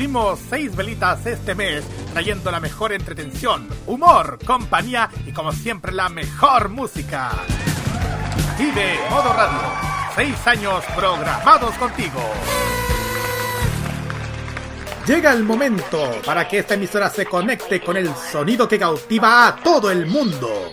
Cumplimos seis velitas este mes, trayendo la mejor entretención, humor, compañía y como siempre la mejor música. Vive Modo Radio. Seis años programados contigo. Llega el momento para que esta emisora se conecte con el sonido que cautiva a todo el mundo.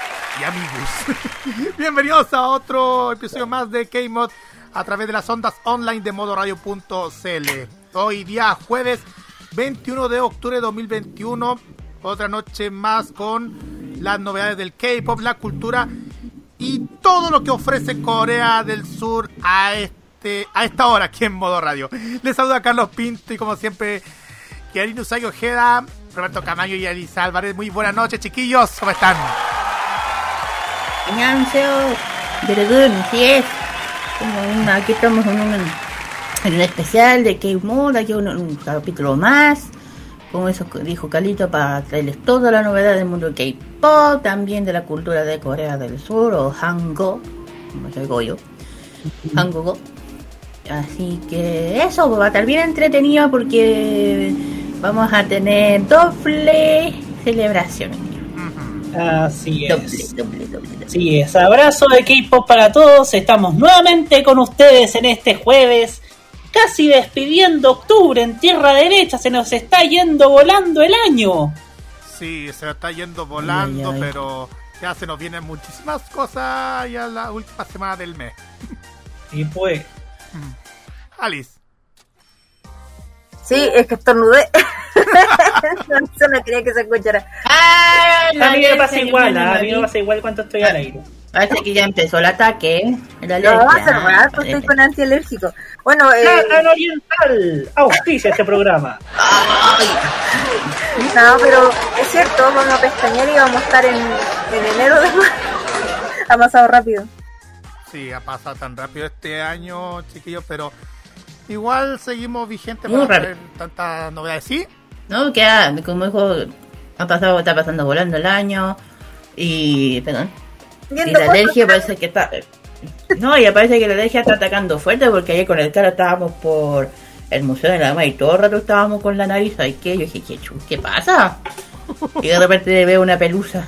y amigos. Bienvenidos a otro episodio más de K-Mod a través de las ondas online de modoradio.cl. Hoy día jueves 21 de octubre de 2021, otra noche más con las novedades del K-Pop, la cultura y todo lo que ofrece Corea del Sur a este a esta hora aquí en Modo Radio. Les saluda Carlos Pinto y como siempre, Kiarino Usagi Ojeda, Roberto Camayo y Elisa Álvarez. Muy buenas noches, chiquillos. ¿Cómo están? 안녕하세요. 여러분, así es. Como aquí estamos en un, en un especial de K-Mod, aquí un, un capítulo más. Como eso dijo Calito, para traerles toda la novedad del mundo del K-Pop, también de la cultura de Corea del Sur, o Hango, como soy yo, Hango. Así que eso va a estar bien entretenido porque vamos a tener doble celebración. Así es. doble, doble, doble. Así es. Abrazo de K-pop para todos. Estamos nuevamente con ustedes en este jueves. Casi despidiendo octubre en tierra derecha. Se nos está yendo volando el año. Sí, se está yendo volando, Ay, ay, ay. pero ya se nos vienen muchísimas cosas ya la última semana del mes. Y pues. Alice. Sí, es que estornudé. no, eso no quería que se escuchara. Ah, A mí me pasa igual. A mí me pasa igual cuando estoy al aire. Parece que ya empezó el ataque, ¿eh? La No, hace rato estoy con antialérgico. Bueno, eh, Plan Oriental. Auspicia este programa. no, pero es cierto, vamos a pestañear y vamos a estar en, en enero después. ha pasado rápido. Sí, ha pasado tan rápido este año, chiquillos, pero igual seguimos vigentes Muy para traer tantas novedades. Sí, No, que ah, como dijo, ha pasado, está pasando volando el año. Y, perdón. Y la alergia parece que está. No, y parece que la alergia está atacando fuerte porque ayer con el cara estábamos por el Museo de la Ama y todo el rato estábamos con la nariz. ¿Ay qué? Yo dije, ¿qué, chu- ¿qué pasa? Y de repente veo una pelusa.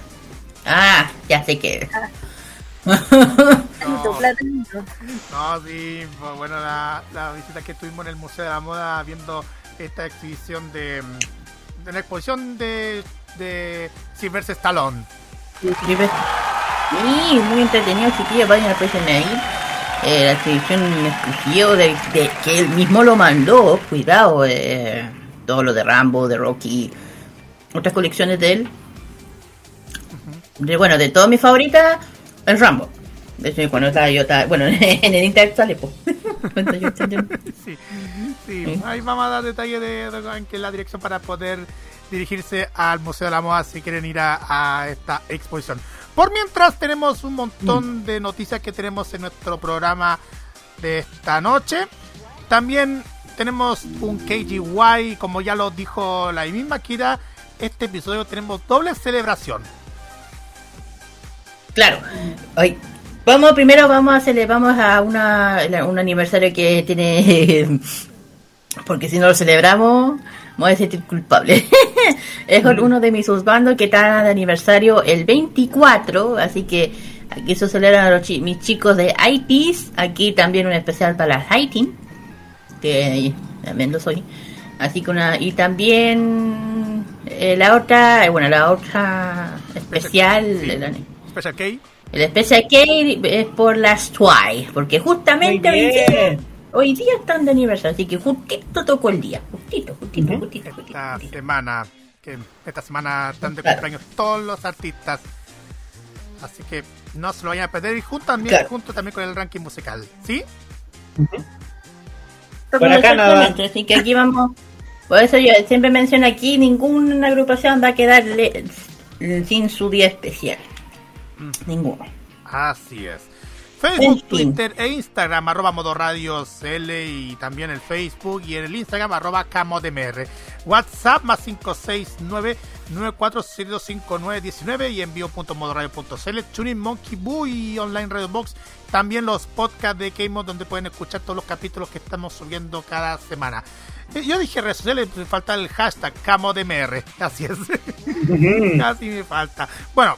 Ah, ya sé qué. platanito. no, sí, pues, bueno, la, la visita que tuvimos en el Museo de la Moda viendo esta exhibición de, mm, de la exposición de, de Stallone. Sí. Sí, muy entretenido, chiquillos, vayan a ahí. Eh, la exhibición exclusiva de, de- que él mismo lo mandó, cuidado, eh, todo lo de Rambo, de Rocky, otras colecciones de él. De, bueno, de todas mis favoritas, el Rambo. De hecho, cuando estaba yo, estaba, bueno, en el internet sale, pues. Sí, sí, ahí vamos a dar detalles de, en qué es la dirección para poder dirigirse al Museo de la Moda si quieren ir a, a esta exposición. Por mientras tenemos un montón de noticias que tenemos en nuestro programa de esta noche. También tenemos un KGY, como ya lo dijo la misma Kira, este episodio tenemos doble celebración. Claro. Hoy, vamos, primero vamos a hacer, vamos a una, un aniversario que tiene, porque si no lo celebramos, me voy a sentir culpable. es con uno de mis subbandos que está de aniversario el 24, así que aquí se celebran a los chi- mis chicos de ITs, aquí también un especial para las que también lo soy. Así que una, y también eh, la otra, eh, bueno, la otra especial, Sí. Special K. el Special K es por las Twice, porque justamente hoy día, hoy día están de aniversario, así que justito tocó el día, justito, justito, justito, justito, esta justito. semana. Que esta semana están de Claro. cumpleaños todos los artistas. Así que no se lo vayan a perder. Y junto también, Claro. junto también con el ranking musical. ¿Sí? Por acá nada. Así que aquí vamos. Por eso yo siempre menciono aquí: ninguna agrupación va a quedar sin su día especial. Ninguno. Así es. Facebook, En fin. Twitter e Instagram, arroba Modoradio CL y también el Facebook y en el Instagram, arroba CamodMR. WhatsApp más 569-94625919 y envío.modoradio.cl. Tuning Monkey Boo y Online Radio Box. También los podcasts de K-Mod donde pueden escuchar todos los capítulos que estamos subiendo cada semana. Eh, Yo dije redes sociales, me falta el hashtag CamodMR. Así es. Casi me falta. Bueno,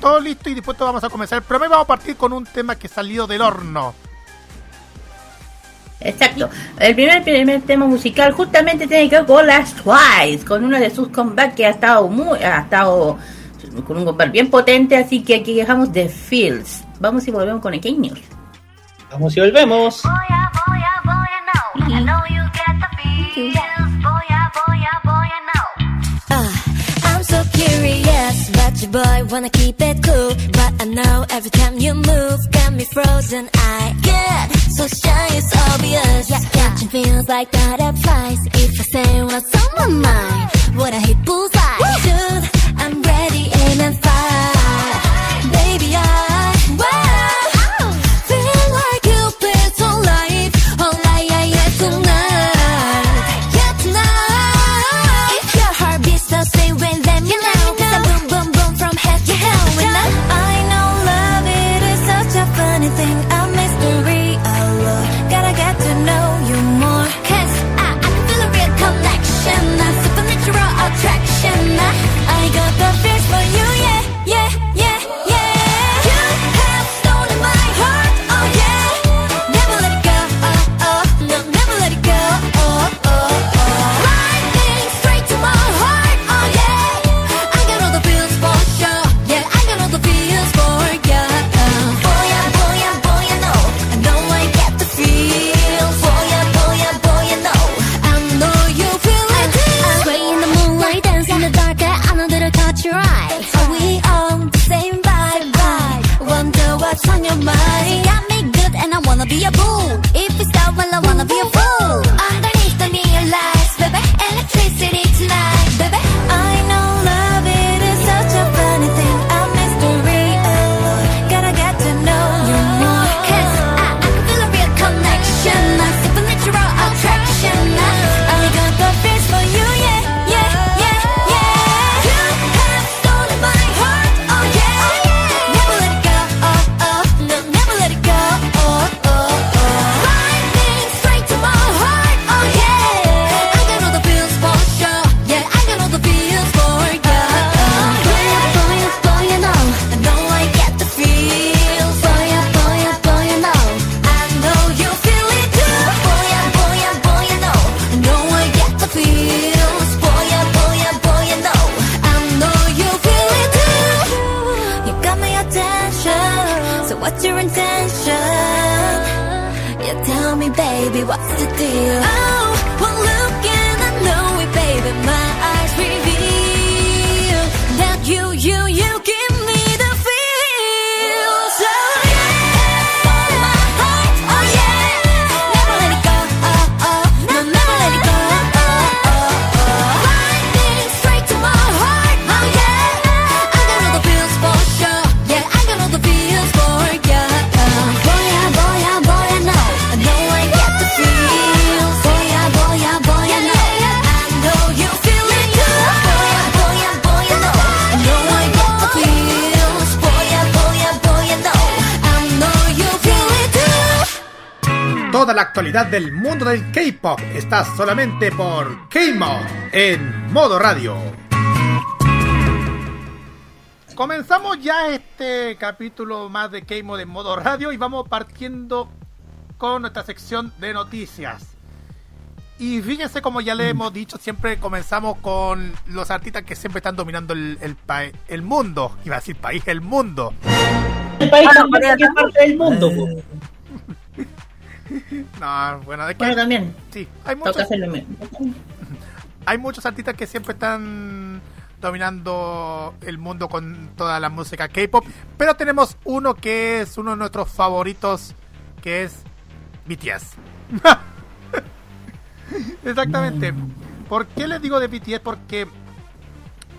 todo listo y dispuesto vamos a comenzar. Pero hoy vamos a partir con un tema que salió del horno. Exacto. El primer, primer tema musical justamente tiene que ver con las Twice, con uno de sus comebacks que ha estado muy, ha estado con un comeback bien potente, así que aquí dejamos The Fields. Vamos y volvemos con el K-News. Vamos y volvemos. Boya, boya, boya, no. I know you get the feels. Curious, but your boy wanna keep it cool. But I know every time you move, got me frozen. I get so shy, it's obvious. Yeah, catching feels like that butterflies. If I say what's on my mind, would I hit bullseye? Dude, I'm ready, aim and fire. Be a. Toda la actualidad del mundo del K-pop está solamente por K-Mod en modo radio. Comenzamos ya este capítulo más de K-Mod en modo radio y vamos partiendo con nuestra sección de noticias. Y fíjense como ya le hemos dicho, siempre comenzamos con los artistas que siempre están dominando el, el, pa- el mundo. Iba a decir país, el mundo. El país Corea es parte del mundo. No, bueno, es que Bueno, también. sí, hay muchos, hay muchos artistas que siempre están dominando el mundo con toda la música K-pop, pero tenemos uno que es uno de nuestros favoritos, que es BTS. Exactamente. ¿Por qué les digo de BTS? Porque,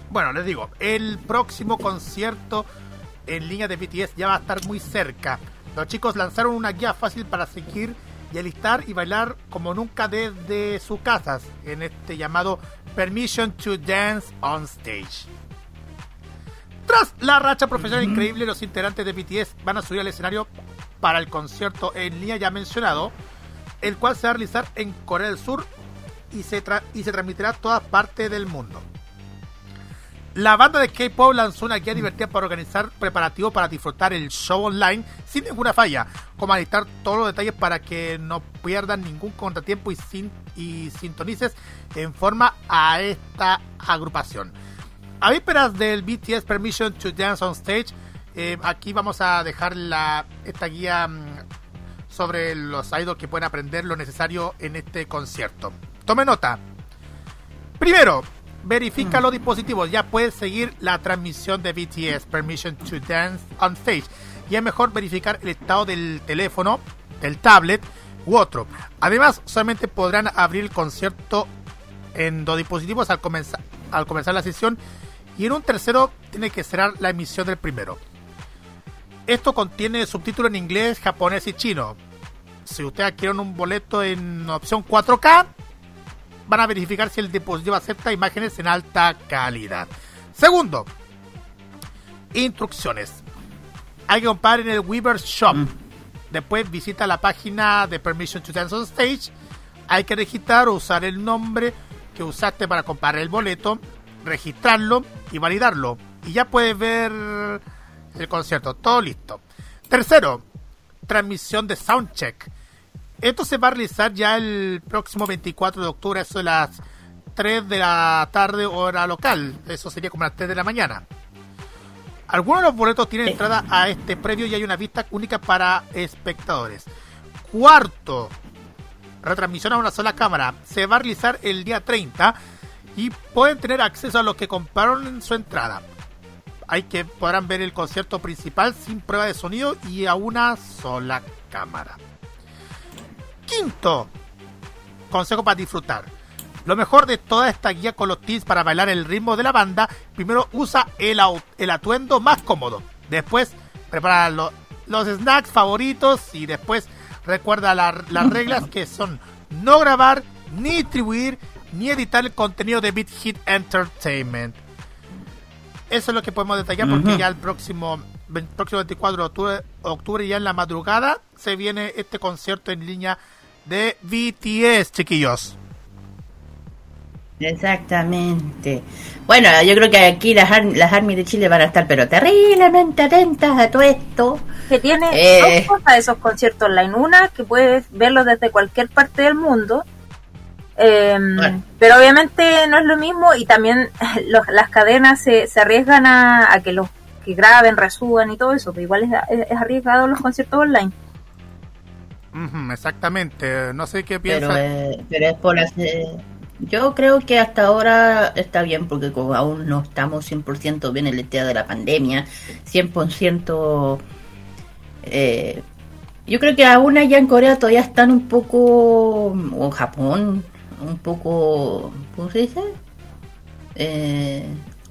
bueno, les digo, el próximo concierto en línea de BTS ya va a estar muy cerca. Los chicos lanzaron una guía fácil para seguir y alistar y bailar como nunca desde sus casas en este llamado Permission to Dance on Stage. Tras la racha profesional increíble, los integrantes de BTS van a subir al escenario para el concierto en línea ya mencionado, el cual se va a realizar en Corea del Sur y se, tra- y se transmitirá a todas partes del mundo. La banda de K-pop lanzó una guía divertida para organizar preparativos para disfrutar el show online sin ninguna falla, como alistar todos los detalles para que no pierdan ningún contratiempo y sintonices en forma a esta agrupación. A vísperas del BTS Permission to Dance on Stage, eh, aquí vamos a dejar la, esta guía mm, sobre los idols que pueden aprender lo necesario en este concierto. Tome nota. Primero, verifica los dispositivos. Ya puedes seguir la transmisión de BTS Permission to Dance on Stage. Y es mejor verificar el estado del teléfono, del tablet u otro. Además, solamente podrán abrir el concierto en dos dispositivos al comenzar, al comenzar la sesión. Y en un tercero tiene que cerrar la emisión del primero. Esto contiene subtítulos en inglés, japonés y chino. Si ustedes adquieren un boleto en opción 4K, van a verificar si el dispositivo acepta imágenes en alta calidad. Segundo, instrucciones. Hay que comprar en el Weaver Shop. Después visita la página de Permission to Dance on Stage. Hay que registrar o usar el nombre que usaste para comprar el boleto, registrarlo y validarlo. Y ya puedes ver el concierto. Todo listo. Tercero, transmisión de Soundcheck. Esto se va a realizar ya el próximo 24 de octubre, eso de las 3 de la tarde, hora local. Eso sería como las 3 de la mañana. Algunos de los boletos tienen entrada a este previo y hay una vista única para espectadores. Cuarto, retransmisión a una sola cámara. Se va a realizar el día 30 y pueden tener acceso a los que compraron en su entrada. Hay que podrán ver el concierto principal sin prueba de sonido y a una sola cámara. Quinto, consejo para disfrutar. Lo mejor de toda esta guía con los tips para bailar el ritmo de la banda, primero usa el, el atuendo más cómodo. Después prepara lo- los snacks favoritos y después recuerda la- las reglas que son no grabar, ni distribuir, ni editar el contenido de Beat Hit Entertainment. Eso es lo que podemos detallar porque ya el próximo, próximo 24 de octubre, octubre, ya en la madrugada, se viene este concierto en línea de BTS, chiquillos. Exactamente. Bueno, yo creo que aquí las, ar- las armies de Chile van a estar pero terriblemente atentas a todo esto. Que tiene Eh. dos cosas esos conciertos online. Una, que puedes verlos desde cualquier parte del mundo. Eh, Bueno. Pero obviamente no es lo mismo y también los- las cadenas se, se arriesgan a, a que los que graben, resuban y todo eso. Pero igual es, es- es arriesgado los conciertos online. Exactamente. No sé qué Pero, piensa. eh, pero es por hacer... Yo creo que hasta ahora está bien porque como aún no estamos 100% bien en el tema de la pandemia, 100%... Eh, yo creo que aún allá en Corea todavía están un poco... o Japón, un poco... ¿Cómo se dice? Eh,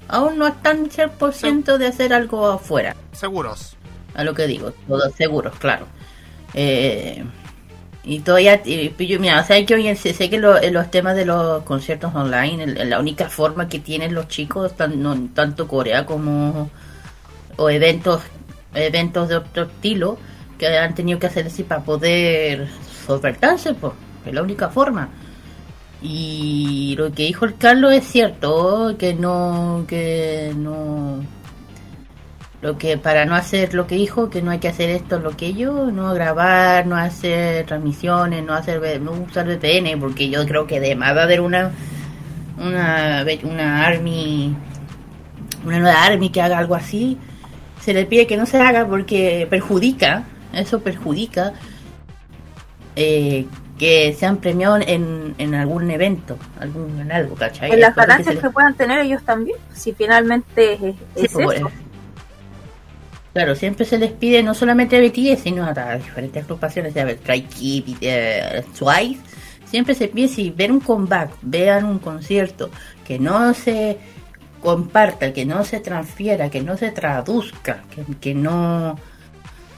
aún no están 100% de hacer algo afuera Seguros. a lo que digo, todos seguros, claro. Eh, y todavía, mira, o sea, que hoy sé, sé que lo- en los temas de los conciertos online, la única forma que tienen los chicos, tan- no- tanto Corea como o eventos eventos de otro estilo, que han tenido que hacer así para poder solventarse, pues, es la única forma. Y lo que dijo el Carlos es cierto, que no, que no, lo que para no hacer lo que dijo que no hay que hacer esto lo que yo no grabar no hacer transmisiones no hacer no usar VPN porque yo creo que además va a haber una una una army una nueva army que haga algo así se le pide que no se haga porque perjudica eso perjudica eh, que sean premiados en, en algún evento algún en algo ¿cachai? En las Es cosa que ganancias que, puedan tener ellos también. Si finalmente es, Sí, es pues, eso. bueno. Claro, siempre se les pide no solamente a BTS, sino a las diferentes agrupaciones, ver, Try Kid, eh, Twice, siempre se pide si ven un comeback, vean un concierto, que no se comparta, que no se transfiera, que no se traduzca, que, no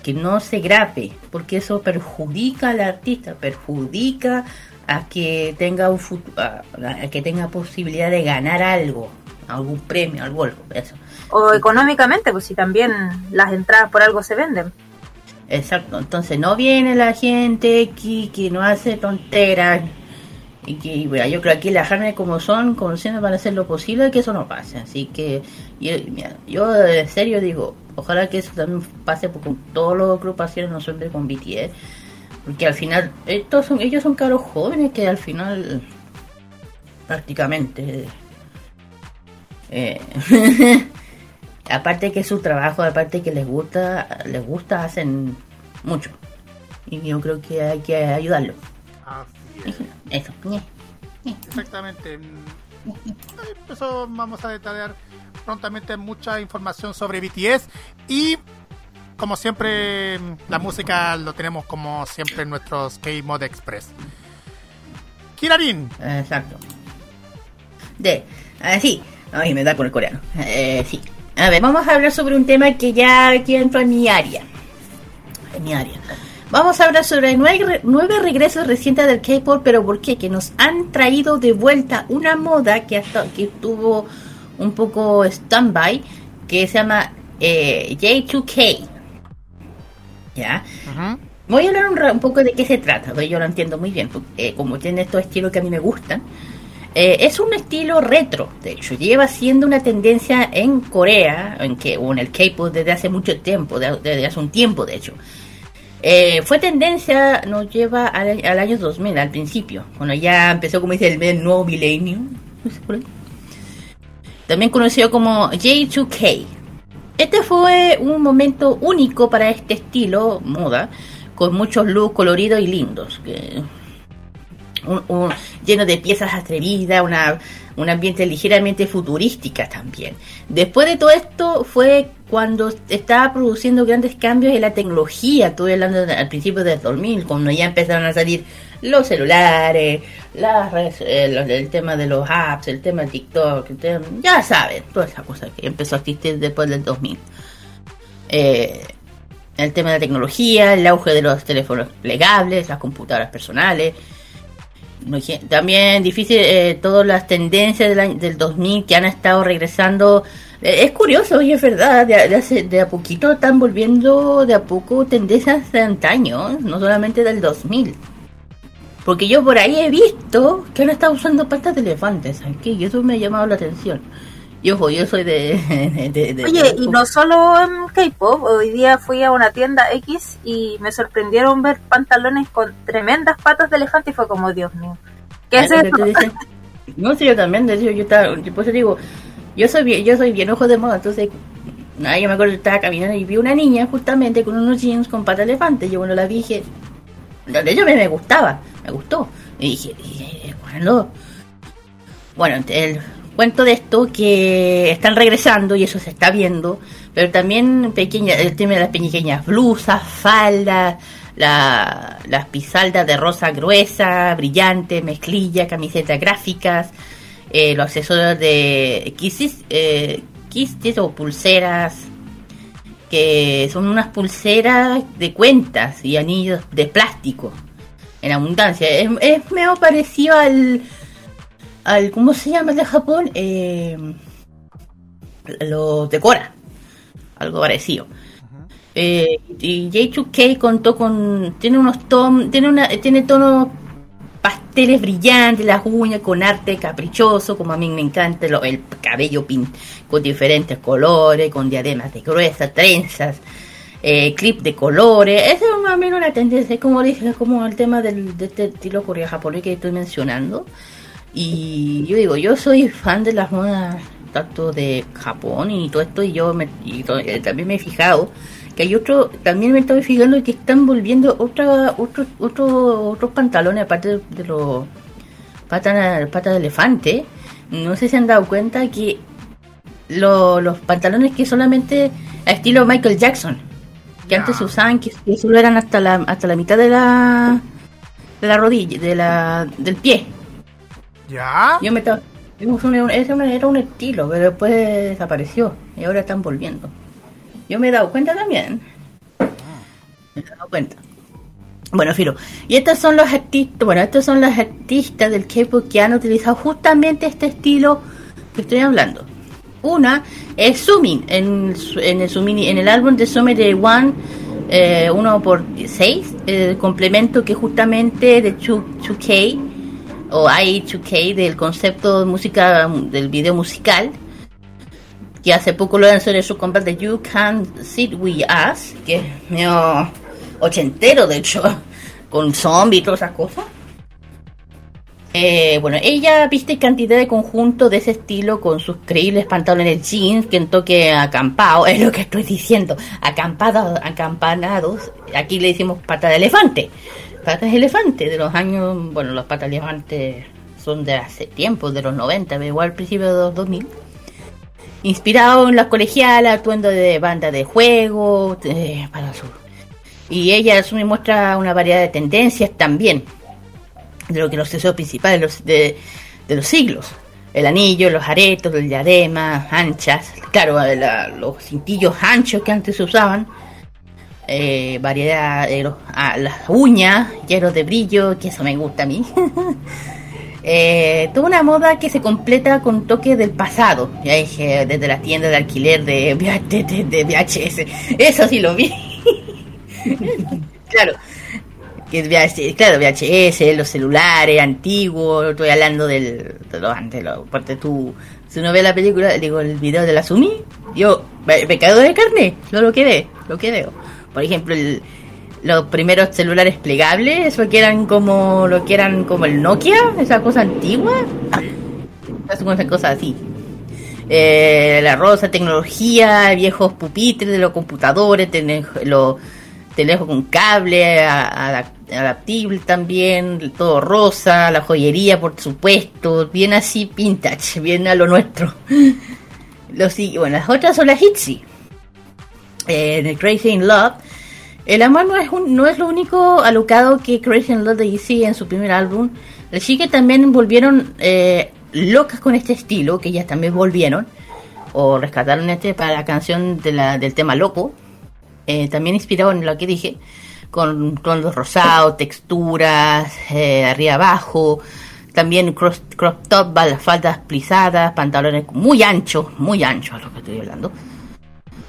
que no se grabe, porque eso perjudica al artista, perjudica a que tenga un a, a que tenga posibilidad de ganar algo, algún premio, algo, algo, eso. O económicamente, pues si también las entradas por algo se venden. Exacto, entonces no viene la gente que, que no hace tonteras y que bueno, yo creo que aquí las carnes como son, como siempre van a hacer lo posible que eso no pase, así que yo, mira, yo en serio digo, ojalá que eso también pase con todas las agrupaciones, no siempre con BTS, porque al final estos son, ellos son cabros jóvenes que al final prácticamente eh, aparte que su trabajo, aparte que les gusta, les gusta, hacen mucho. Y yo creo que hay que ayudarlo. Así es. Eso. Exactamente. Eso vamos a detallar prontamente mucha información sobre BTS y como siempre la música lo tenemos como siempre en nuestros K-Mod Express. Kirarin, Exacto. De, ah, sí, ay, me da con el coreano. Eh, sí. A ver, vamos a hablar sobre un tema que ya aquí entra en mi área. En mi área. Vamos a hablar sobre nueve, nueve regresos recientes del K-pop, pero ¿por qué? Que nos han traído de vuelta una moda que, hasta, que estuvo un poco stand-by, que se llama eh, J2K. ¿Ya? Voy a hablar un, un poco de qué se trata, yo lo entiendo muy bien, porque, eh, como tiene estos estilos que a mí me gustan. Eh, es un estilo retro, de hecho, lleva siendo una tendencia en Corea, en que, o en el K-pop desde hace mucho tiempo, de- desde hace un tiempo, de hecho. Eh, fue tendencia, nos lleva al, año 2000, al principio, cuando ya empezó, como dice, el, el nuevo milenio. También conocido como J2K. Este fue un momento único para este estilo, moda, con muchos looks coloridos y lindos. Un- un- lleno de piezas atrevidas, una, un ambiente ligeramente futurística también. Después de todo esto fue cuando estaba produciendo grandes cambios en la tecnología, estuve hablando de- al principio del 2000, cuando ya empezaron a salir los celulares, las redes, eh, el tema de los apps, el tema de TikTok, el tema- ya saben, toda esa cosa que empezó a existir después del 2000. Eh, el tema de la tecnología, el auge de los teléfonos plegables, las computadoras personales. También difícil eh, todas las tendencias del, año- del 2000 que han estado regresando. Eh, es curioso y es verdad, de, de hace- de a poquito están volviendo de a poco tendencias de antaño, no solamente del 2000. Porque yo por ahí he visto que han estado usando patas de elefantes, ¿sabes qué? Y eso me ha llamado la atención. Y ojo, yo soy de... de- de- Oye, de- y no solo en K-pop, hoy día fui a una tienda X y me sorprendieron ver pantalones con tremendas patas de elefante y fue como, Dios mío. ¿Qué es Claro, eso? No, sí, yo también, de hecho, yo estaba, por eso digo, yo soy bien, yo soy bien ojo de moda, entonces, nada, yo me acuerdo que estaba caminando y vi una niña justamente con unos jeans con pata de elefante, yo bueno la vi y dije, de hecho me, me gustaba, me gustó, y dije, y, bueno, bueno, el cuento de esto que están regresando y eso se está viendo, pero también pequeña, el tema de las pequeñas blusas, faldas, la- las pisaldas de rosa gruesa, brillante, mezclilla, camisetas gráficas, eh, los accesorios de quistes, eh, o pulseras, que son unas pulseras de cuentas y anillos de plástico en abundancia. Es, es medio parecido al, al ¿cómo se llama el de Japón? Eh, los decora, algo parecido. Eh, y J2K contó con tiene unos ton, tiene una tiene tonos pasteles brillantes, las uñas con arte caprichoso, como a mí me encanta, lo- el cabello pin, con diferentes colores, con diademas de gruesas, trenzas, eh, clip de colores. Esa es más o menos la tendencia, como dije, como el tema del, de este estilo corea japonés que estoy mencionando. Y yo digo, yo soy fan de las modas tanto de Japón y todo esto, y yo me, y to- eh, también me he fijado que hay otro, también me estoy fijando que están volviendo otra, otro, otro, otros pantalones aparte de, de los patas pata de elefante. No sé si han dado cuenta que lo- los pantalones que solamente a estilo Michael Jackson, que Ya. antes se usaban, que, que solo eran hasta la, hasta la mitad de la de la rodilla, de la, del pie. ¿Ya? Yo me ese era un estilo, pero después desapareció y ahora están volviendo. Yo me he dado cuenta también. Me he dado cuenta. Bueno, Firo. Y estos son los artistas, bueno, estos son los artistas del K-pop que han utilizado justamente este estilo que estoy hablando. Una es Sumin, en, en el Sumin, en el álbum de Summer de One, eh, 1 por 6 el complemento que justamente de 2, 2K o I2K del concepto música del video musical. Que hace poco lo lanzó en su cover de You Can Sit With Us que es medio ochentero de hecho con zombie y todas esas cosas eh, bueno, ella viste cantidad de conjuntos de ese estilo con sus creíbles pantalones jeans que en toque acampado, es lo que estoy diciendo, acampados, acampanados, aquí le decimos pata de elefante, patas de elefante de los años, bueno, los patas de elefante son de hace tiempo, de los 90, pero igual al principio de los 2000. Inspirado en las colegialas, actuando de banda de juego, eh, para su... Y ella asume y muestra una variedad de tendencias también de lo que los deseos principales de los, de, de los siglos. El anillo, los aretos, el diadema, anchas, claro, la- los cintillos anchos que antes se usaban, eh, variedad de los- ah, las uñas, hierros de brillo, que eso me gusta a mí. Eh, toda una moda que se completa con toques del pasado, ya dije, desde las tiendas de alquiler de, de, de VHS, eso sí lo vi. claro, VHS, claro, VHS, los celulares antiguos, estoy hablando del, de los antes, lo, aparte tú, si uno ve la película, digo, el video de la Sumi, yo, caigo de carne, no lo que ve, lo que veo. Por ejemplo, el, los primeros celulares plegables, eso que eran como, lo que eran como el Nokia, esa cosa antigua, esas cosas así. Eh, la rosa tecnología, viejos pupitres de los computadores, los teléfonos con cable, adaptable también, todo rosa, la joyería por supuesto, bien así vintage, bien a lo nuestro. Los, bueno, las otras son las Hitsy. Eh, en el Crazy in Love. El amor no es, un- no es lo único alocado que Crazy in Love de Easy en su primer álbum. Las chicas también volvieron eh, locas con este estilo, que ellas también volvieron, o rescataron este para la canción de la, del tema Loco. Eh, también inspirado en lo que dije, con tonos rosados, texturas, eh, arriba abajo, también cross- crop top, faldas plisadas, pantalones muy anchos, muy anchos, a lo que estoy hablando.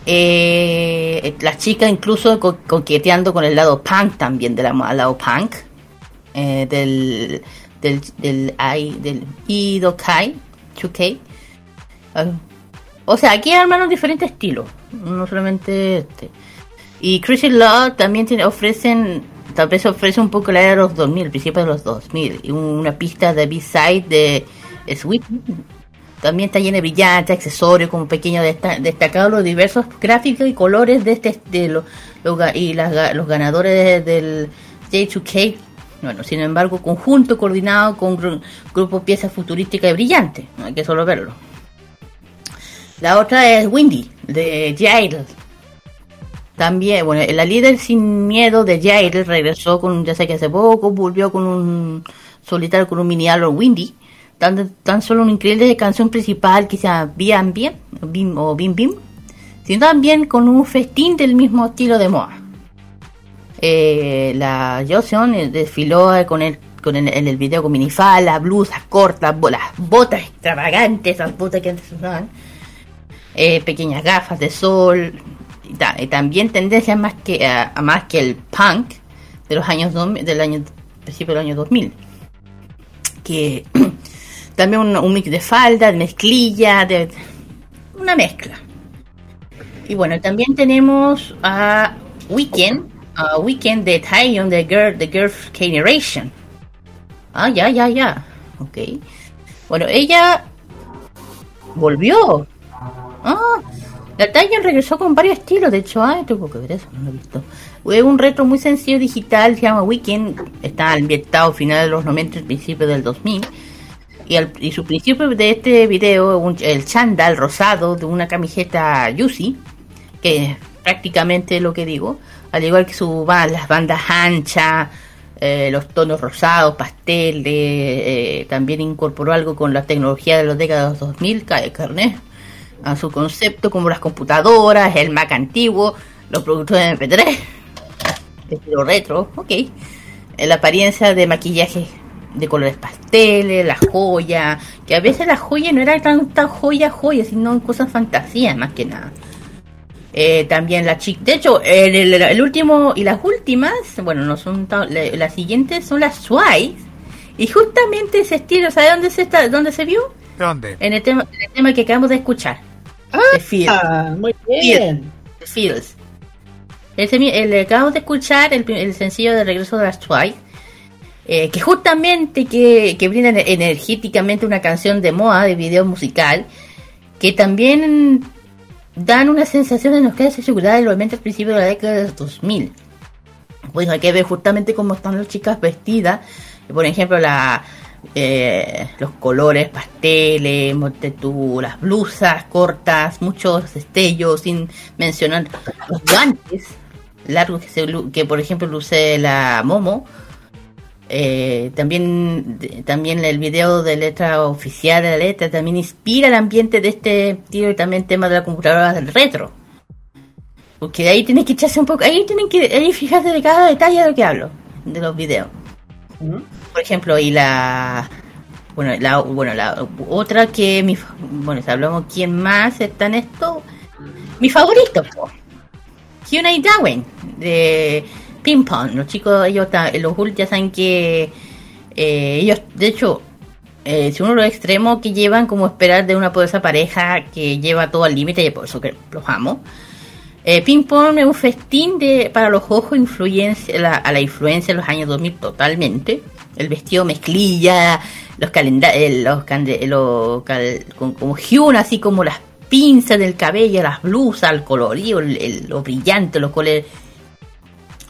Eh, las chicas incluso co- coqueteando con el lado punk también, del lado punk, eh, del, del, del, I- del Idokai, 2K. Ah, o sea, aquí armaron diferentes estilos, no solamente este. Y Crazy Love también tiene, ofrecen, tal vez ofrece un poco la era de los 2000, el principio de los 2000, y una pista de B-side de Sweet. También está llena de brillantes, accesorios, como pequeños desta- destacados los diversos gráficos y colores de este de lo- y los ganadores del J2K. Bueno, sin embargo, conjunto coordinado con gru- grupo piezas futurísticas y brillantes. No hay que solo verlo. La otra es Windy, de Jail. También, bueno, la líder sin miedo de Jail regresó con, ya sé que hace poco, volvió con un solitario con un mini álbum Windy. Tan, solo una increíble canción principal que Bien Bien, Bim o Bim Bim, sino también con un festín del mismo estilo de moda. Eh, la Joseon eh, desfiló eh, con el, con el, en el video con minifalda, blusas cortas, las botas extravagantes, esas botas que antes usaban, pequeñas gafas de sol, y, ta- y también tendencias más que a, más que el punk de los años dos- del año principio del año 2000 que también un, mix de falda, de mezclilla, de una mezcla. Y bueno, también tenemos a Weekend, a Weekend de Taeyeon de Girl, The Girl Generation. Ah, ya, ya, ya. Ok. Bueno, ella volvió. Ah, la Taeyeon regresó con varios estilos, de hecho, ay, tengo que ver eso, no lo he visto. Fue un retro muy sencillo digital, se llama Weekend, está ambientado a finales de los 90 y principios del 2000. Y, su principio de este video, un- el chándal rosado de una camiseta Yusi, que es prácticamente lo que digo, al igual que su las bandas anchas, eh, los tonos rosados, pastel, de, eh, también incorporó algo con la tecnología de los décadas 2000, Cae Carnet, a su concepto como las computadoras, el Mac antiguo, los productores de MP3, de estilo retro, ok, Eh, la apariencia de maquillaje de colores pasteles, la joya, que a veces la joya no era tanta joya joya, sino cosas fantasías más que nada. Eh, también la chica, de hecho, el, el- el último y las últimas, bueno, no son tan- la- las siguientes son las Twice. Y justamente ese estilo, ¿sabe dónde se está, dónde se vio? ¿De dónde? En el tema, en el tema que acabamos de escuchar. Fields. Ah, muy bien. The Fields. Ese el acabamos de escuchar, el, el sencillo de regreso de las Twice, eh, que justamente que, que brinda energéticamente una canción de moda, de video musical, que también dan una sensación de nostalgia y seguridad de los momentos al principio de la década de los 2000. Bueno, hay que ver justamente cómo están las chicas vestidas. Por ejemplo, la, eh, los colores pasteles, tú, las blusas cortas, muchos destellos, sin mencionar los guantes largos que, se, que por ejemplo luce la Momo. Eh, también, también el video de letra oficial de la letra también inspira el ambiente de este tío y también tema de la computadora del retro. Porque ahí tienen que echarse un poco, ahí tienen que ahí fijarse de cada detalle de lo que hablo, de los videos. Por ejemplo, y la bueno, la bueno, la otra que mi bueno, si hablamos quién más está en esto, mi favorito. Hyuna y Darwin de Ping Pong. Los chicos, ellos los Hulk ya saben que eh, ellos, de hecho, eh, si uno los extremos que llevan como esperar de una poderosa pareja que lleva todo al límite y por eso que los amo. Eh, Ping Pong es un festín de, para los ojos influencia, a la influencia de los años 2000 totalmente. El vestido mezclilla, los calendarios, los, los con- como Hyuna, así como las pinzas del cabello, las blusas, el colorido, el, el- lo brillante, los colores,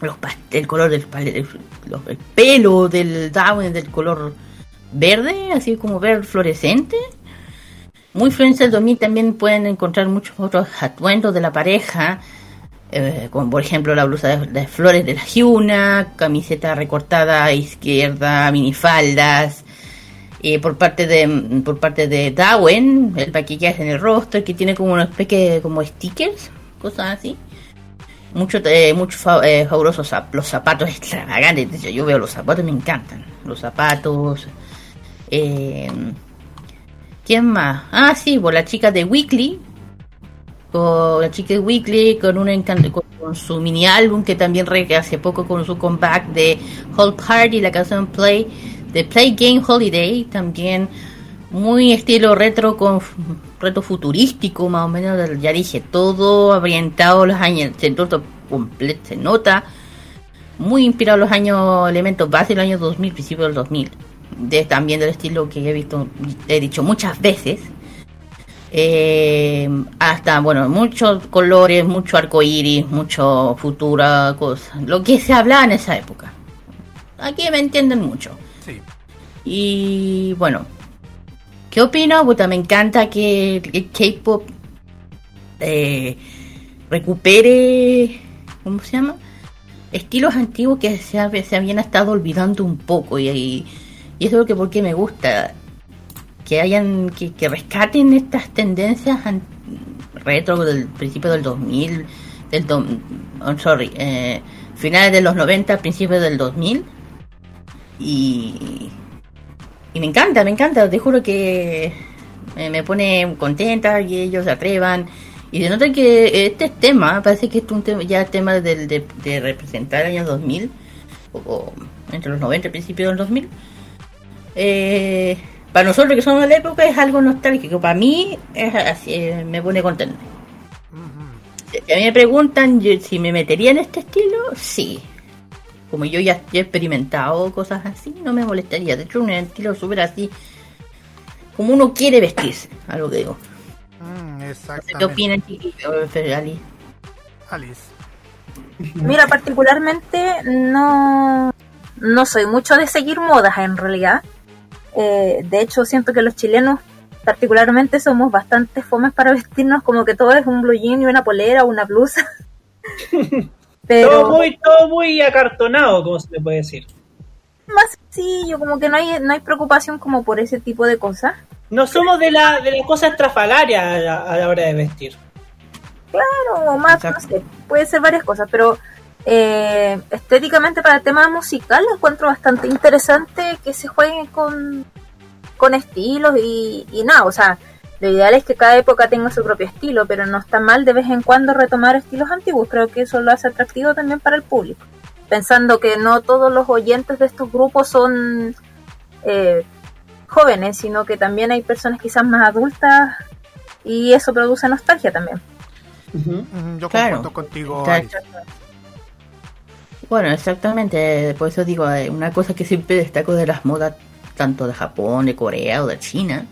los el color del los- el pelo del Darwin del color verde, así como verde fluorescente. Muy influencia del 2000 también pueden encontrar muchos otros atuendos de la pareja, eh, como por ejemplo la blusa de, flores de la Hyuna, camiseta recortada a izquierda, minifaldas. eh, por parte de por parte de Darwin, el maquillaje en el rostro que tiene como especie de como stickers, cosas así. Mucho, eh, mucho fa- eh, fabulosos los zapatos extravagantes. Yo- veo los zapatos, me encantan. Los zapatos. Eh, ¿Quién más? Ah, sí, por la chica de Weekly. Con la chica de Weekly con, un encan- con, su mini álbum que también re- hace poco con su comeback de Hall Party, la canción Play, de Play Game Holiday, también muy estilo retro con reto futurístico, más o menos, del- ya dije, todo orientado a los años, se nota, comple- se nota muy inspirado los años, elementos básicos de los años 2000, principios del 2000. De, también del estilo que he visto, he dicho muchas veces. Eh, hasta, bueno, muchos colores, mucho arco iris, mucho futura, cosas. Lo que se hablaba en esa época. Aquí me entienden mucho. Sí. Y bueno, ¿qué opino? Puta, me encanta que el K-pop eh, recupere, ¿cómo se llama? Estilos antiguos que se, hab- se habían estado olvidando un poco y, y, y eso es lo que porque me gusta que hayan que, rescaten estas tendencias retro del principio del 2000 del do- oh, sorry eh, finales de los 90 principios del 2000 y y me encanta, me encanta, te juro que me, pone contenta que ellos se atrevan. Y se nota que este tema, parece que es un tema, ya tema del- de, de representar el año 2000, o, o entre los 90 y principios del 2000. Eh, para nosotros que somos de la época es algo nostálgico, para mí es así, eh, me pone contento. Si a mí me preguntan si me metería en este estilo, sí. Como yo ya he experimentado cosas así, no me molestaría. De hecho, un estilo súper así, como uno quiere vestirse, algo que digo. Mm, ¿Qué exactamente. opinan, chiquillos? Fergali? Alice. Mira, particularmente no, no soy mucho de seguir modas en realidad. Eh, de hecho, siento que los chilenos particularmente somos bastante fomes para vestirnos como que todo es un blue jean y una polera o una blusa. Todo muy, todo muy acartonado, como se le puede decir. más sencillo, como que no hay, no hay preocupación como por ese tipo de cosas. No somos de la, de la cosa estrafalaria a la, a la hora de vestir. Claro, o más, Exacto. no sé, puede ser varias cosas, pero eh, estéticamente para el tema musical encuentro bastante interesante que se jueguen con, con estilos y, y nada, o sea, lo ideal es que cada época tenga su propio estilo, pero no está mal de vez en cuando retomar estilos antiguos, creo que eso lo hace atractivo también para el público, pensando que no todos los oyentes de estos grupos son eh, jóvenes, sino que también hay personas quizás más adultas y eso produce nostalgia también. Yo Claro. concuerdo contigo. Alice. Bueno, exactamente, por eso digo, eh, una cosa que siempre destaco de las modas, tanto de Japón, de Corea o de China,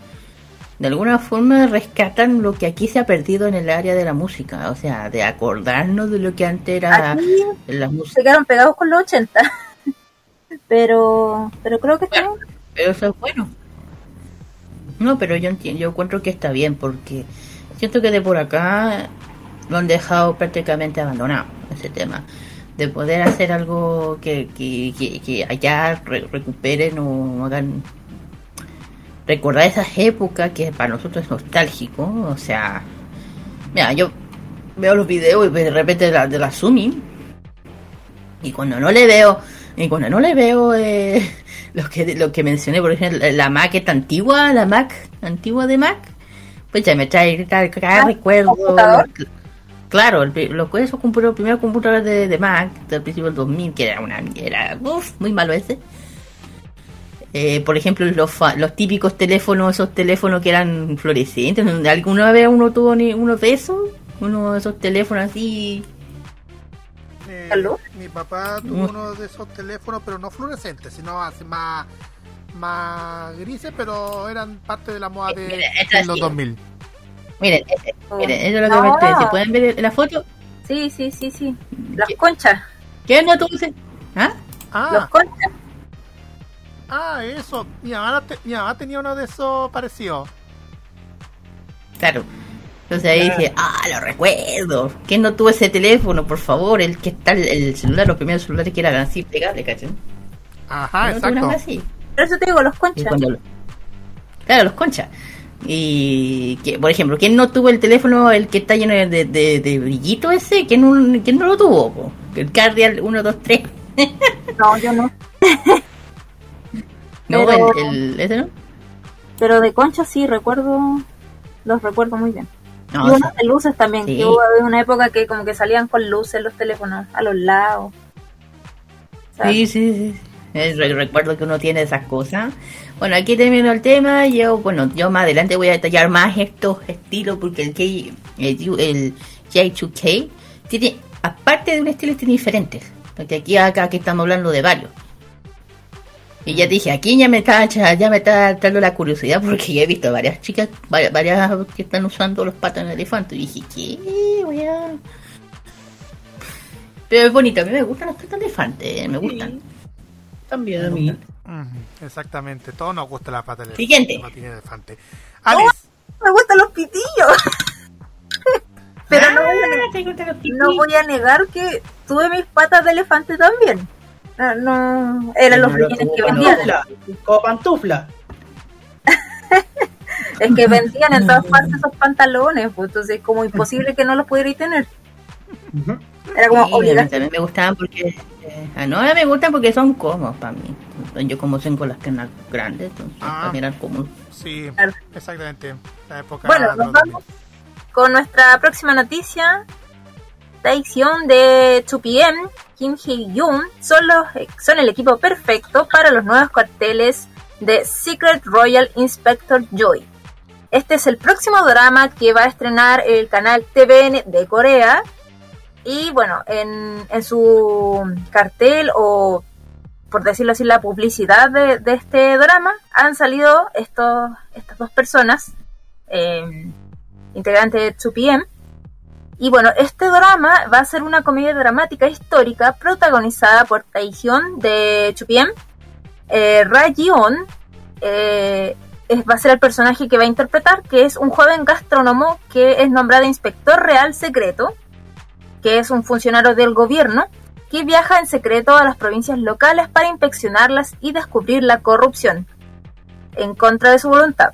de alguna forma rescatan lo que aquí se ha perdido en el área de la música, o sea, de acordarnos de lo que antes era Aquí la música. se quedaron pegados con los 80. pero, pero creo que está bien. Pero eso es bueno. No, pero yo entiendo, yo encuentro que está bien porque siento que de por acá lo han dejado prácticamente abandonado ese tema. De poder hacer algo que, que, que, que allá re- recuperen o hagan recordar esas épocas que para nosotros es nostálgico. O sea, mira, yo veo los videos y de repente de la, de la Sumi y cuando no le veo y cuando no le veo eh, lo que lo que mencioné por ejemplo la Mac esta antigua la Mac antigua de Mac pues ya me trae, trae, trae Ah, computador. claro el, pri- los esos compu- los primeros computadores de, de Mac del principio del 2000 que era una era uf, muy malo ese eh, por ejemplo los fa- los típicos teléfonos esos teléfonos que eran fluorescentes alguna vez uno tuvo ni uno de esos uno de esos teléfonos así Eh, ¿Aló? mi papá tuvo uno de esos teléfonos, pero no fluorescentes, sino así más, más grises, pero eran parte de la moda de, Mira, de los sí. 2000. Miren, eh, miren, eso es lo que No. me estoy- ¿Se pueden ver la foto? Sí, sí, sí, sí. Las ¿Qué? conchas. ¿Qué no tú dices? ¿Ah? Los Ah, conchas. Ah, eso. Mi mamá, te- mi mamá tenía uno de esos parecidos. Claro. Entonces ahí Claro. dice, ah, lo recuerdo. ¿Quién no tuvo ese teléfono, por favor? El que está el, el celular, los primeros celulares que eran así pegables, ¿cachai? Ajá, una exacto. así. Por eso te digo, los conchas. lo- Claro, los conchas. Y que, por ejemplo, ¿quién no tuvo el teléfono, el que está lleno de, de, de- de brillito ese? ¿Quién no, quién no lo tuvo? po? El Cardial 1, 2, 3. No, yo no. No, Pero- el, el- ese no. Pero de conchas sí, recuerdo. Los recuerdo muy bien. No, y o unos sea, de luces también. sí. Que hubo una época que como que salían con luces los teléfonos a los lados. Sí, sí, sí. Re- recuerdo que uno tiene esas cosas. Bueno, aquí termino el tema. Yo, bueno, yo más adelante voy a detallar más estos estilos porque el, K, el, el J2K tiene, aparte de un estilo, tiene diferentes. Porque aquí acá que estamos hablando de varios. Y ya dije, aquí ya me está ya me está dando la curiosidad porque ya he visto varias chicas, varias, varias que están usando los patas de elefante. Y dije, ¿qué? Voy a... Pero es bonito, a mí me gustan los patas de elefante, me gustan. También a mí. Exactamente, todos nos gusta la pata de Siguiente. la patina de elefante. Alice, Me gustan los pitillos. Pero no, voy a Ah, gustan no voy a negar que tuve mis patas de elefante también. No, no eran los como que vendían. Pantufla. Como pantufla. Es que vendían en todas partes esos pantalones, pues entonces es como imposible que no los pudierais tener. Era como Sí, obligatorio. también me gustaban porque... eh, ah, no, me gustan porque son cómodos para mí. Yo como tengo las piernas grandes, entonces Ah. para mí eran cómodos. sí, exactamente. La época Bueno, nos vamos con nuestra próxima noticia. Taehyung de 2PM, Kim Hee-yoon son, los, son el equipo perfecto para los nuevos carteles de Secret Royal Inspector Joy. Este es el próximo drama que va a estrenar el canal TVN de Corea. Y bueno, en, en su cartel o por decirlo así, la publicidad de, de este drama han salido estos, estas dos personas eh, integrante de 2PM. Y bueno, este drama va a ser una comedia dramática histórica protagonizada por Taehyun de 2PM. Eh, eh, va a ser el personaje que va a interpretar, que es un joven gastrónomo que es nombrado inspector real secreto, que es un funcionario del gobierno que viaja en secreto a las provincias locales para inspeccionarlas y descubrir la corrupción, en contra de su voluntad.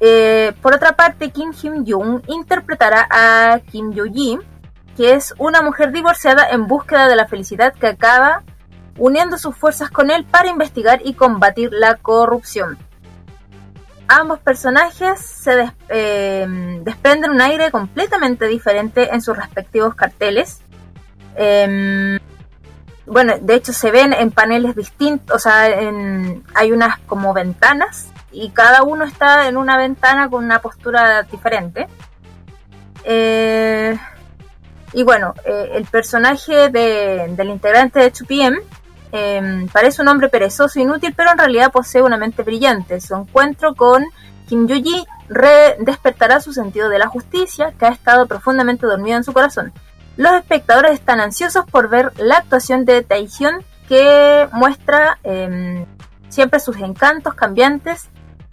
Eh, por otra parte, Kim Hyun-jung interpretará a Kim Yo-ji, que es una mujer divorciada en búsqueda de la felicidad que acaba uniendo sus fuerzas con él para investigar y combatir la corrupción. Ambos personajes se eh, desprenden un aire completamente diferente en sus respectivos carteles. Em, bueno, de hecho se ven en paneles distintos, o sea, en- hay unas como ventanas y cada uno está en una ventana con una postura diferente. Eh, y bueno, eh, el personaje de- del integrante de 2PM eh, parece un hombre perezoso e inútil, pero en realidad posee una mente brillante. Su encuentro con Kim re- despertará su sentido de la justicia, que ha estado profundamente dormido en su corazón. Los espectadores están ansiosos por ver la actuación de Taehyun, que muestra eh, siempre sus encantos cambiantes,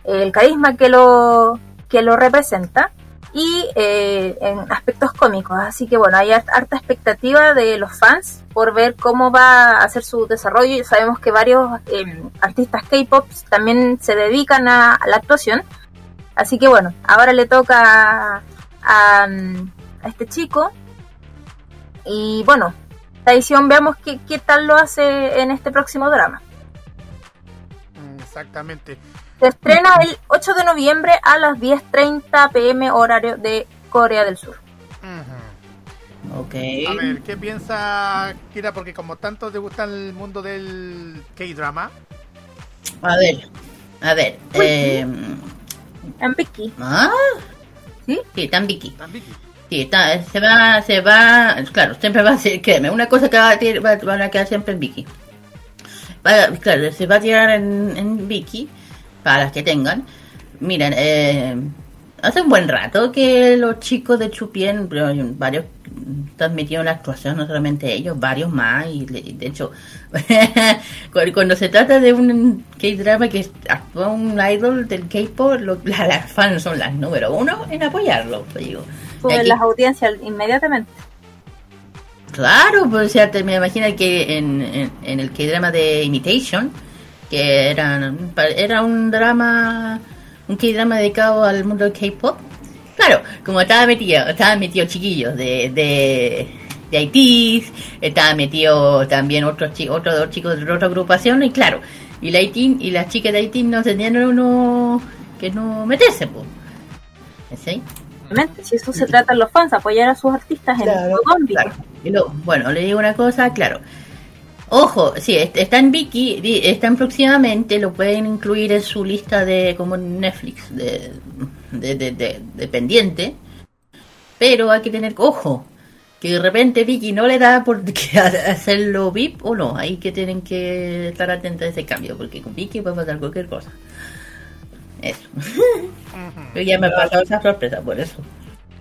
el carisma que lo, que lo representa y eh, en aspectos cómicos. Así que bueno, hay hart- harta expectativa de los fans por ver cómo va a ser su desarrollo. Sabemos que varios eh, artistas K-pop también se dedican a, la actuación. Así que bueno, ahora le toca a, a este chico. Y bueno, Traición, veamos qué, qué tal lo hace en este próximo drama. Mm, Exactamente. Se estrena el 8 de noviembre a las 10.30 pm horario de Corea del Sur. Ujú. Ok. A ver, ¿qué piensa Kira? Porque como tanto te gusta el mundo del K-drama, A ver. A ver. Eh, En Vicky, ah, ¿sí? sí, tan Vicky. Sí, está, se va, se va, claro, siempre va a ser, créeme, una cosa que va a, tir- va- van a quedar siempre en Vicky. Va- claro, se va a tirar en, en Vicky, para las que tengan. Miren, eh, hace un buen rato que los chicos de Chupien, varios en la actuación, no solamente ellos, varios más, y de hecho, cu- cuando se trata de un K-drama que actúa un idol del K-pop, las fans son las número uno en apoyarlo, te digo. Suben Aquí- las audiencias inmediatamente. Claro, pues o sea, te, me imagino que en, en, en el que drama de Imitation, que era, era un drama, un K-drama dedicado al mundo del K-pop. Claro, como estaba metido, estaban metidos chiquillos de, de, de Haití, estaban metidos también otros chi- otros dos chicos de otra agrupación, y claro, y la Haití, y las chicas de Haití no tenían uno que no meterse, pues. ¿Sí? Obviamente, si eso se trata en los fans, apoyar a sus artistas en Claro, ámbito. Claro. Y bueno, le digo una cosa, claro. Ojo, sí, est- está en Viki, di- están próximamente, lo pueden incluir en su lista de como Netflix de, de, de, de- de pendiente, pero hay que tener ojo, que de repente Viki no le da por hacerlo VIP o no, hay que tienen que estar atentos a ese cambio, porque con Viki puede pasar cualquier cosa. Eso. Yo ya me he pasado esa sorpresa por eso.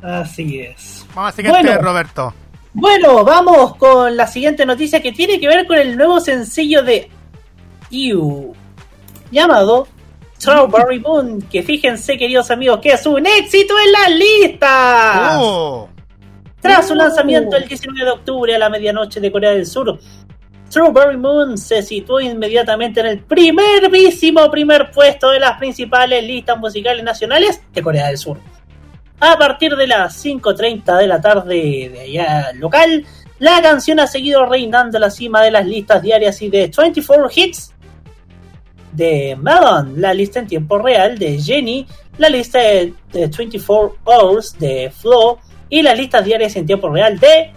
Así es. Vamos al siguiente, Bueno. Roberto. Bueno, vamos con la siguiente noticia que tiene que ver con el nuevo sencillo de You, llamado Strawberry Moon, que fíjense queridos amigos que es un éxito en las listas. Oh, Tras su lanzamiento el 19 de octubre a la medianoche de Corea del Sur, Strawberry Moon se situó inmediatamente en el primerísimo primer puesto de las principales listas musicales nacionales de Corea del Sur. A partir de las 5.30 de la tarde de allá local, la canción ha seguido reinando la cima de las listas diarias y de 24 Hits de Melon, la lista en tiempo real de Jenny, la lista de, de 24 Hours de Flo y las listas diarias en tiempo real de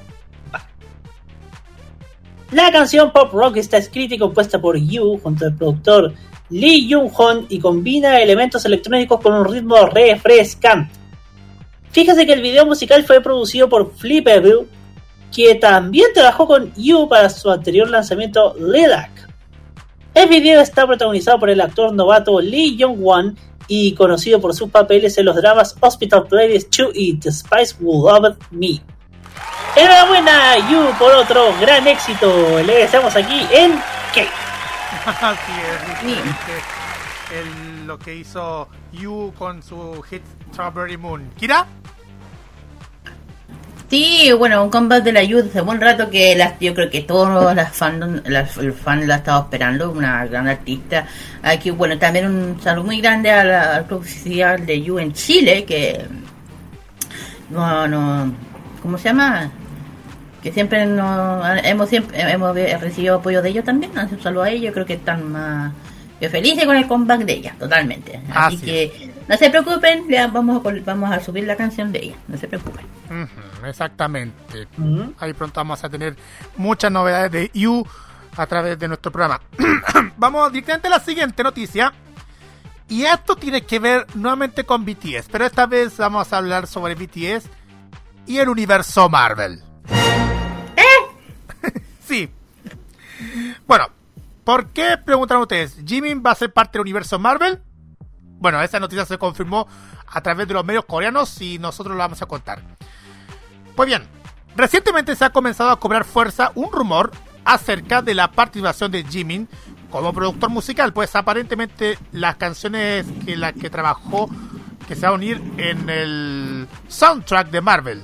la canción pop rock está escrita y compuesta por Yu junto al productor Lee Jung-hon y combina elementos electrónicos con un ritmo refrescante. Fíjese que el video musical fue producido por Flipable, que también trabajó con Yu para su anterior lanzamiento Lilac. El video está protagonizado por el actor novato Lee Jong-won y conocido por sus papeles en los dramas Hospital Playlist 2 y The Spice Who Loved Me. Enhorabuena, Yu, por otro gran éxito. Le deseamos aquí en K. el- lo que hizo Yu con su hit Strawberry Moon. ¿Kira? Sí, bueno, un comeback de la ayuda hace buen rato que las, yo creo que todos las fandom, las, el fan la ha estado esperando, una gran artista. Aquí, bueno, también un saludo muy grande a la- al club oficial de You en Chile, que no, no, ¿cómo se llama? Que siempre no, hemos siempre hemos recibido apoyo de ellos también, un saludo a ellos, creo que están más que felices con el comeback de ella, totalmente. Así Así que no se preocupen, vamos a, vamos a subir la canción de ella, no se preocupen. Exactamente. Ahí pronto vamos a tener muchas novedades de You a través de nuestro programa. vamos directamente a la siguiente noticia. Y esto tiene que ver nuevamente con BTS, pero esta vez vamos a hablar sobre BTS y el universo Marvel. sí. Bueno, ¿por qué preguntan ustedes? ¿Jimin va a ser parte del universo Marvel? Bueno, esa noticia se confirmó a través de los medios coreanos y nosotros lo vamos a contar. Pues bien, recientemente se ha comenzado a cobrar fuerza un rumor acerca de la participación de Jimin como productor musical, pues aparentemente las canciones que las que trabajó que se va a unir en el soundtrack de Marvel.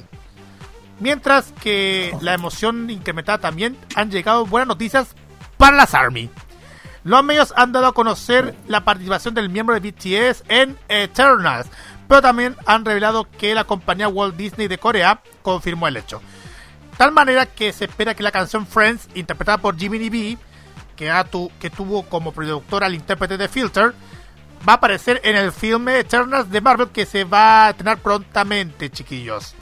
Mientras que la emoción incrementada también han llegado buenas noticias para las Army. Los medios han dado a conocer la participación del miembro de BTS en Eternals, pero también han revelado que la compañía Walt Disney de Corea confirmó el hecho. Tal manera que se espera que la canción Friends, interpretada por Jimmy B, que, tu- que tuvo como productor al intérprete de Filter, va a aparecer en el filme Eternals de Marvel que se va a estrenar prontamente, chiquillos.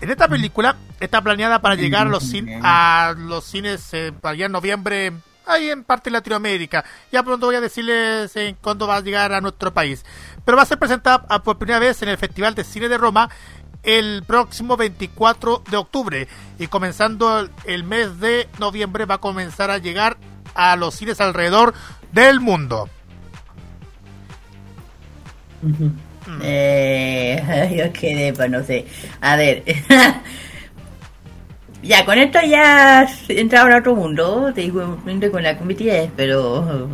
En esta película está planeada para llegar a los, cin- a los cines eh, para allá en noviembre, ahí en parte de Latinoamérica. Ya pronto voy a decirles en cuándo va a llegar a nuestro país. Pero va a ser presentada ah, por primera vez en el Festival de Cine de Roma el próximo 24 de octubre. Y comenzando el- mes de noviembre va a comenzar a llegar a los cines alrededor del mundo. Ujú. Eh, yo quedé, pues no sé. A ver. ya, con esto ya entraba en otro mundo. Te digo, con la con BTS, pero.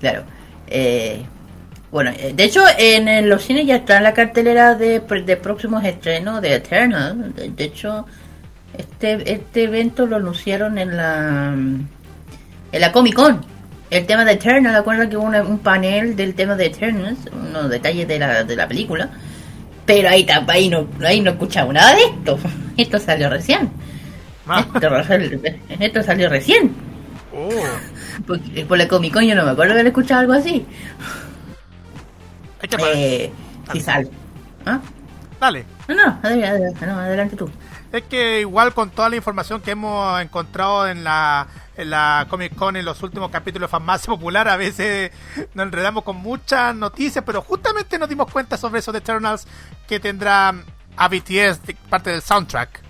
Claro. Eh, bueno, eh, de hecho, en, los cines ya está la cartelera de, de próximos estrenos de Eternal. De, hecho, este, este evento lo anunciaron en la. En la Comic Con. El tema de Eternal, acuerdan que hubo un panel del tema de Eternals, unos detalles de la, de la película. Pero ahí, ahí no, ahí no escuchamos nada de esto. Esto salió recién. Ah. Esto, salió recién. Oh. Por la Comic Con yo no me acuerdo de haber escuchado algo así. Eh, si sale. ¿Ah? Dale. No, no, adelante, no, adelante tú. Es que igual con toda la información que hemos encontrado en la, en la Comic Con en los últimos capítulos de Farmacia Popular, a veces nos enredamos con muchas noticias, pero justamente nos dimos cuenta sobre esos Eternals que tendrá a BTS de parte del soundtrack.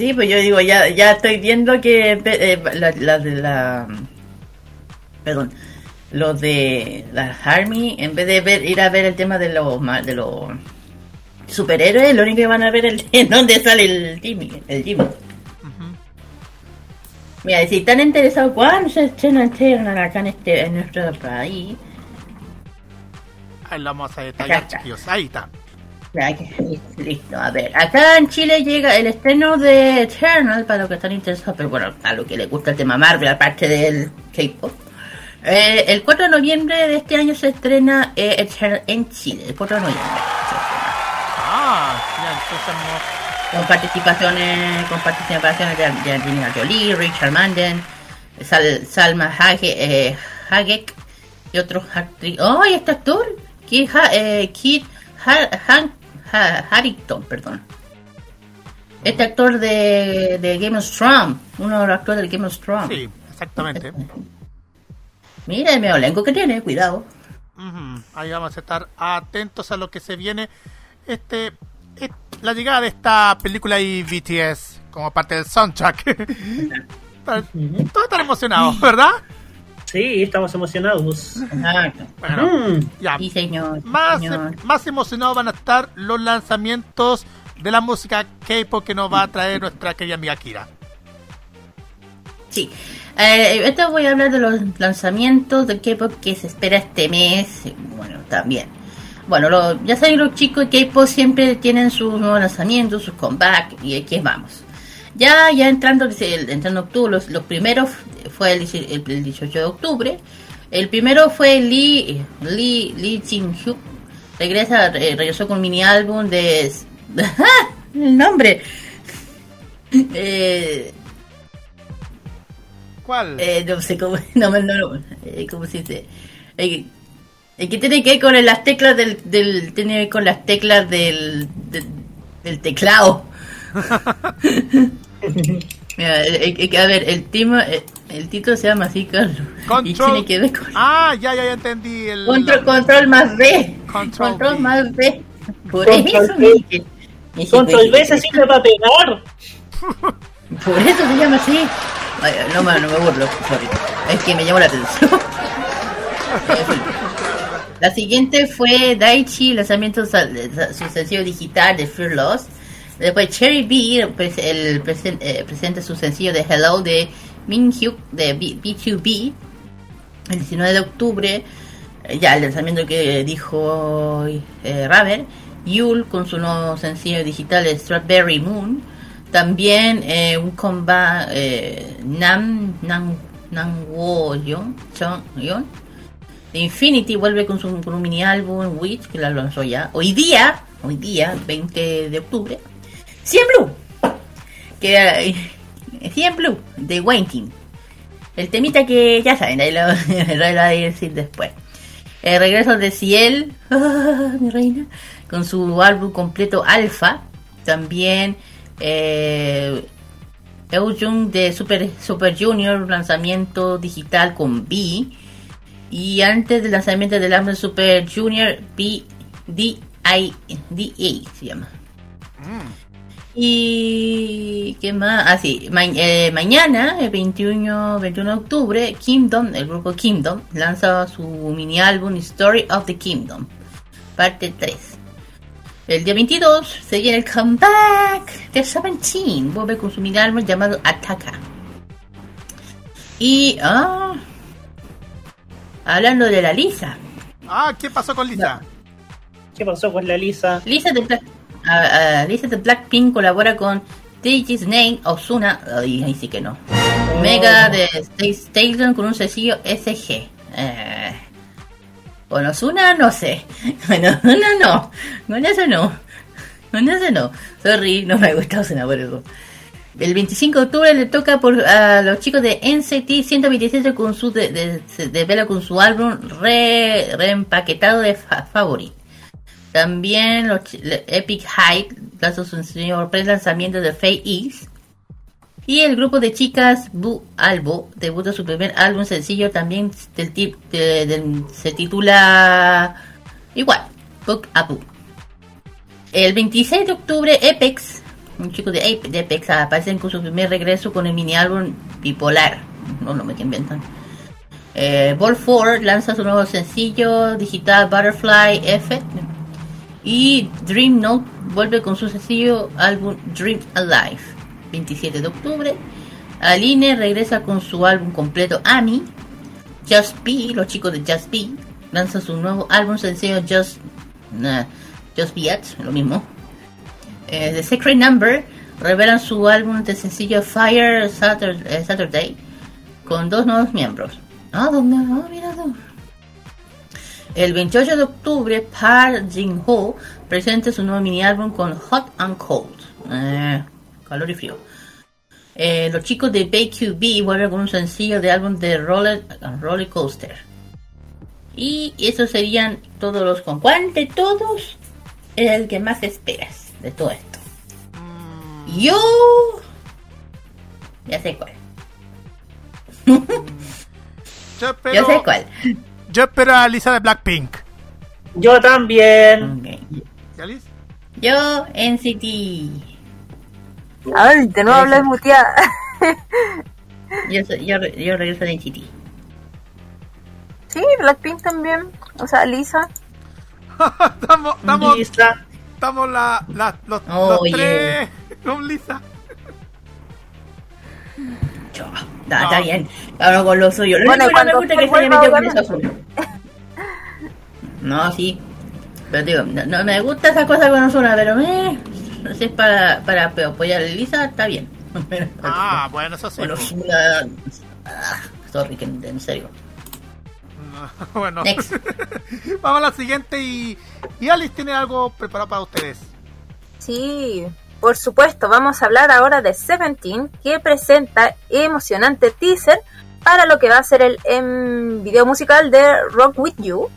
Sí, pues yo digo, ya, ya estoy viendo que eh, la, la de la... Perdón. Los de la Army, en vez de ver, ir a ver el tema de los de los superhéroes, lo único que van a ver es en dónde sale el Jimmy. El Jimmy. Mira, si están interesados, ¿cuándo se estrena acá en, este, en nuestro país? Ahí lo vamos a detallar, chiquillos. Ahí está. Listo, a ver, acá en Chile llega el estreno de Eternal para los que están interesados, pero bueno, a los que les gusta el tema Marvel, aparte del K-pop. Eh, el 4 de noviembre de este año se estrena eh, Eternal en Chile, el 4 de noviembre. se estrena. Ah, ya, entonces no- Con participaciones, con participaciones de, de Angelina Jolie, Richard Manden, Sal- Salma Hayek, eh, Hayek y otros actrices. ¡Oh, y este actor! Kit, Ha- eh, Kit Ha- Han- Ha- Harington, perdón. Este actor de, de Game of Thrones, uno de los actores del Game of Thrones. Sí, exactamente. Mira el medio elenco que tiene, cuidado. Ahí vamos a estar atentos a lo que se viene. Este, es- la llegada de esta película y BTS como parte del soundtrack. Todos están emocionados, ¿verdad? Sí, estamos emocionados. Exacto. Bueno, Mm. ya. Sí, señor. Más, señor. más emocionados van a estar los lanzamientos de la música K-pop que nos va a traer nuestra querida amiga Kira. Sí. Eh, esto voy a hablar de los lanzamientos de K-pop que se espera este mes. Bueno, también. bueno, lo- ya saben, los chicos de K-pop siempre tienen sus nuevos lanzamientos, sus comeback y aquí vamos. Ya, ya entrando, entrando octubre, los, los primeros fue el, el- el 18 de octubre. El primero fue Lee, Lee, Lee Jin-hyuk. Regresa, eh, regresó con un mini álbum de... el nombre. Eh, ¿Cuál? eh, no sé cómo, no, me- no, no, eh, ¿cómo se dice? Eh, eh, que tiene que ver con las teclas del, del tiene que ver con las teclas del, del, del teclado. Mira, eh, eh, a ver, el tema, eh, el título se llama así, Carlos. Y Control. tiene que ver con Ah, ya, ya, ya entendí. El, control, control más B. Control Control, B. más B. Por Control eso. México, Control B se sirve para pegar. Por eso se llama así. Ay, no, me- no me burlo, sorry. Es que me llamó la atención. La siguiente fue Daichi, lanzamiento de su sencillo digital de Fear Loss. Después Cherry B, pres- el presen- eh, presenta su sencillo de Hello de Minhyuk de B- B2B. El 19 de octubre, eh, ya el lanzamiento que dijo eh, Raver. Yul con su nuevo sencillo digital de Strawberry Moon. También eh, un comeback eh, Nam Nam Nam Wo Yon Chon- Yon. Infinity vuelve con, su, con un mini álbum Witch que la lanzó ya. Hoy día, hoy día, 20 de octubre, 100 Blue. Que 100 Blue de Waiting. El temita que ya saben, ahí lo, lo voy a decir después. El regreso de Ciel, ah, mi reina, con su álbum completo Alpha. También eh, Eujung de Super, Super Junior, lanzamiento digital con B. Y antes del lanzamiento del álbum Super Junior, B, D, I, D, A se llama. Y qué más, ah sí, ma- eh, mañana, el 21, 21 de octubre, Kingdom, el grupo Kingdom, lanza su mini álbum Story of the Kingdom, parte 3. El día 22 se viene el comeback de Seventeen, vuelve con su mini álbum llamado Ataka. Y, ah, hablando de la Lisa, Ah, ¿qué pasó con Lisa? ¿Qué pasó con la Lisa? Lisa de, Ah, ah, Lisa de Blackpink colabora con DJ Snake, Ozuna, ay, ahí sí que no. Mega de Station con un sencillo SG. Eh, con Ozuna no sé. Con Ozuna no. Con eso no. Con eso no. Sorry, no me gusta Ozuna por eso. El 25 de octubre le toca por a los chicos de NCT 127 con su de, devela con su álbum re, reempaquetado de fa- Favorite. También los Epic Hype lanzó su sencillo pre-lanzamiento de Fate East. Y el grupo de chicas Blue Albo debuta su primer álbum sencillo también del tip, de- se titula igual, Book a Book. El 26 de octubre Apex, un chico de, Ape- de Apex aparecen con su primer regreso con el mini álbum Bipolar. No, no me inventan. Eh, Ball 4 lanza su nuevo sencillo digital Butterfly Effect. Y Dream Note vuelve con su sencillo álbum Dream Alive. 27 de octubre. Aline regresa con su álbum completo Ami. Just Be, los chicos de Just Be, lanzan su nuevo álbum sencillo Just, nah, Just Be It, lo mismo. Eh, The Secret Number revelan su álbum de sencillo Fire Saturday, eh, Saturday con dos nuevos miembros. Ah, dos mira dos. El 28 de octubre, Park Jin-ho presenta su nuevo mini álbum con Hot and Cold. Eh, calor y frío. Eh, los chicos de BQB vuelven con un sencillo de álbum de Roller, roller Coaster. Y esos serían todos los con ¿Cuál de todos es el que más esperas de todo esto? Yo ya sé cuál. Yo sé cuál. Yo espero a Lisa de Blackpink. Yo también. Ok. ¿Ya, Liz? Yo NCT. Ay, de nuevo hablas muteada. Yo, soy- yo, yo regreso de NCT. sí, Blackpink también. O sea, Lisa. estamos, estamos, Lisa. estamos la, la- los, Oh, los yeah. tres con Lisa. Yo, está, está bien. Ahora con lo suyo. Lo Bueno, único que no me gusta es que se haya metido con eso azul. No, sí. Pero digo, no, no me gusta esa cosa con Ozuna, pero eh, no sé, si es para, para apoyar a Elisa, está bien. Pero- Ah, bueno, eso sí. Pues. Ozuna, ah, sorry, que en serio. bueno, Next. vamos a la siguiente y, y Alice tiene algo preparado para ustedes. Sí, por supuesto, vamos a hablar ahora de Seventeen, que presenta emocionante teaser para lo que va a ser el em, video musical de Rock With You.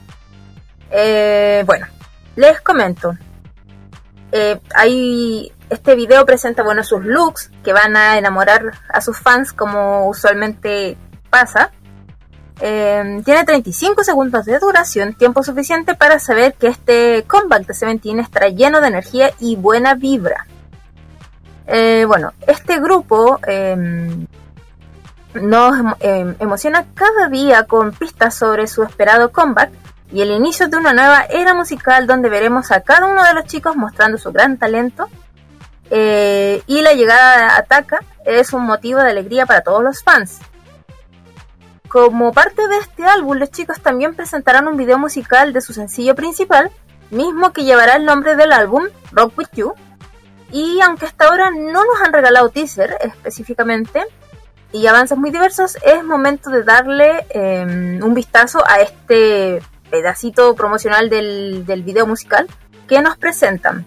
Eh, bueno, les comento. Eh, este video presenta bueno, sus looks que van a enamorar a sus fans como usualmente pasa. Eh, tiene 35 segundos de duración, tiempo suficiente para saber que este comeback de Seventeen estará lleno de energía y buena vibra. Eh, bueno, este grupo eh, nos eh, emociona cada día con pistas sobre su esperado comeback y el inicio de una nueva era musical donde veremos a cada uno de los chicos mostrando su gran talento. Eh, y la llegada de Ataka es un motivo de alegría para todos los fans. Como parte de este álbum, los chicos también presentarán un video musical de su sencillo principal, mismo que llevará el nombre del álbum, Rock With You. Y aunque hasta ahora no nos han regalado teaser específicamente y avances muy diversos, es momento de darle eh, un vistazo a este pedacito promocional del, del video musical que nos presentan.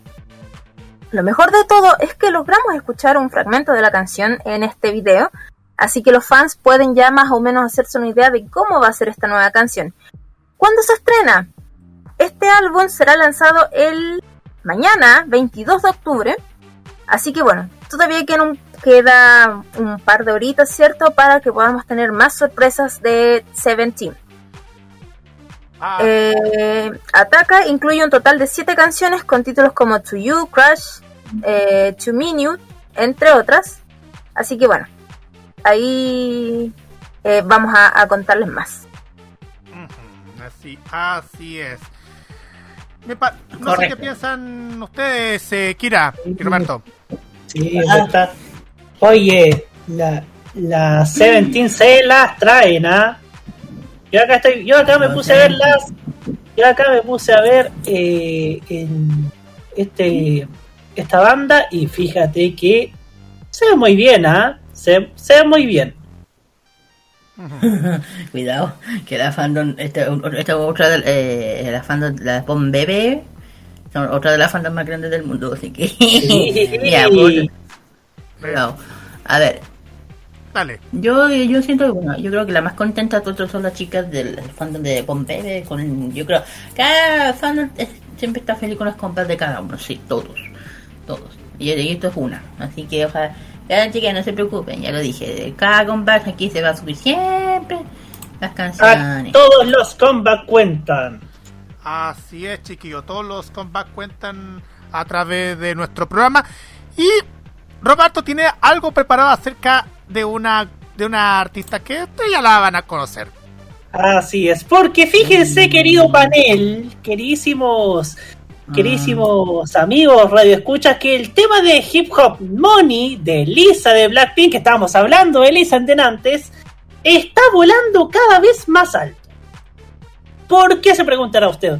Lo mejor de todo es que logramos escuchar un fragmento de la canción en este video, así que los fans pueden ya más o menos hacerse una idea de cómo va a ser esta nueva canción. ¿Cuándo se estrena? Este álbum será lanzado el mañana, 22 de octubre, así que bueno, todavía queda un, queda un par de horitas, ¿cierto? Para que podamos tener más sorpresas de Seventeen. Ah, Eh, Ataca incluye un total de 7 canciones con títulos como To You, Crush, eh, To Minute, entre otras. Así que bueno, ahí eh, vamos a, a contarles más. así, así es. Me pa- no sé qué piensan ustedes, eh, Kira y Roberto. Sí, está. Oye, la, la Seventeen se las traen, ¿ah? Yo acá estoy, yo acá me puse a ver las, yo acá me puse a ver eh, en este esta banda y fíjate que se ve muy bien, ¿ah? Se, se ve muy bien. Cuidado, que la fandom, esta, esta otra de eh, la fandom, la Bomb Bebe, son otra de las fandoms más grandes del mundo, así que ya, pues, cuidado. A ver, Dale. yo yo siento que bueno, yo creo que la más contenta de todos son las chicas del fandom de Bebe, con yo creo cada fandom es- siempre está feliz con las compras de cada uno, sí, todos, todos. Y, y esto es una, así que ojalá cada chica no se preocupen, ya lo dije, cada comeback aquí se va a subir siempre las A canciones. todos los comeback cuentan. Así es, chiquillo. Todos los comebacks cuentan a través de nuestro programa. Y Roberto tiene algo preparado acerca de una de una artista que ustedes ya la van a conocer. Así es, porque fíjense, querido panel, queridísimos, queridísimos amigos radioescuchas, que el tema de Hip Hop Money de Lisa de Blackpink, que estábamos hablando de Lisa antes, está volando cada vez más alto. ¿Por qué se preguntará usted?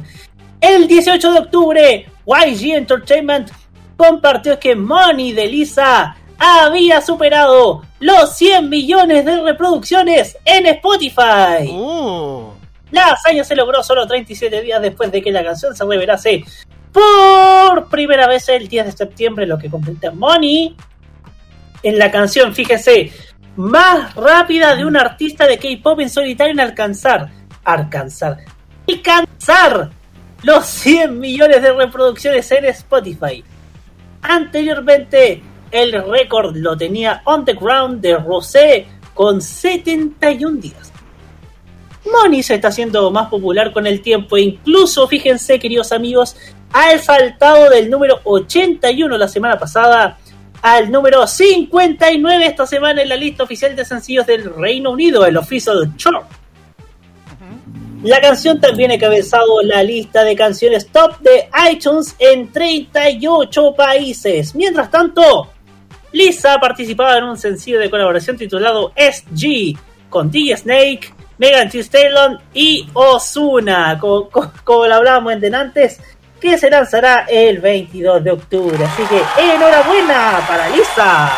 El 18 de octubre, YG Entertainment compartió que Money de Lisa había superado los 100 millones de reproducciones en Spotify. Uh, La hazaña se logró solo 37 días después de que la canción se revelase por primera vez el 10 de septiembre, lo que completa Money en la canción, fíjese, más rápida de un artista de K-pop en solitario en alcanzar, alcanzar, alcanzar los 100 millones de reproducciones en Spotify. Anteriormente, el récord lo tenía On the Ground de Rosé con 71 días. Money se está haciendo más popular con el tiempo e incluso, fíjense queridos amigos, ha saltado del número 81 la semana pasada al número 59 esta semana en la lista oficial de sencillos del Reino Unido, el Official Chart. La canción también ha encabezado la lista de canciones top de iTunes en 38 países. Mientras tanto, Lisa ha participado en un sencillo de colaboración titulado SG con DJ Snake, Megan Thee Stallion y Ozuna. Como, como, como lo hablábamos en antes, que se lanzará el 22 de octubre. Así que enhorabuena para Lisa.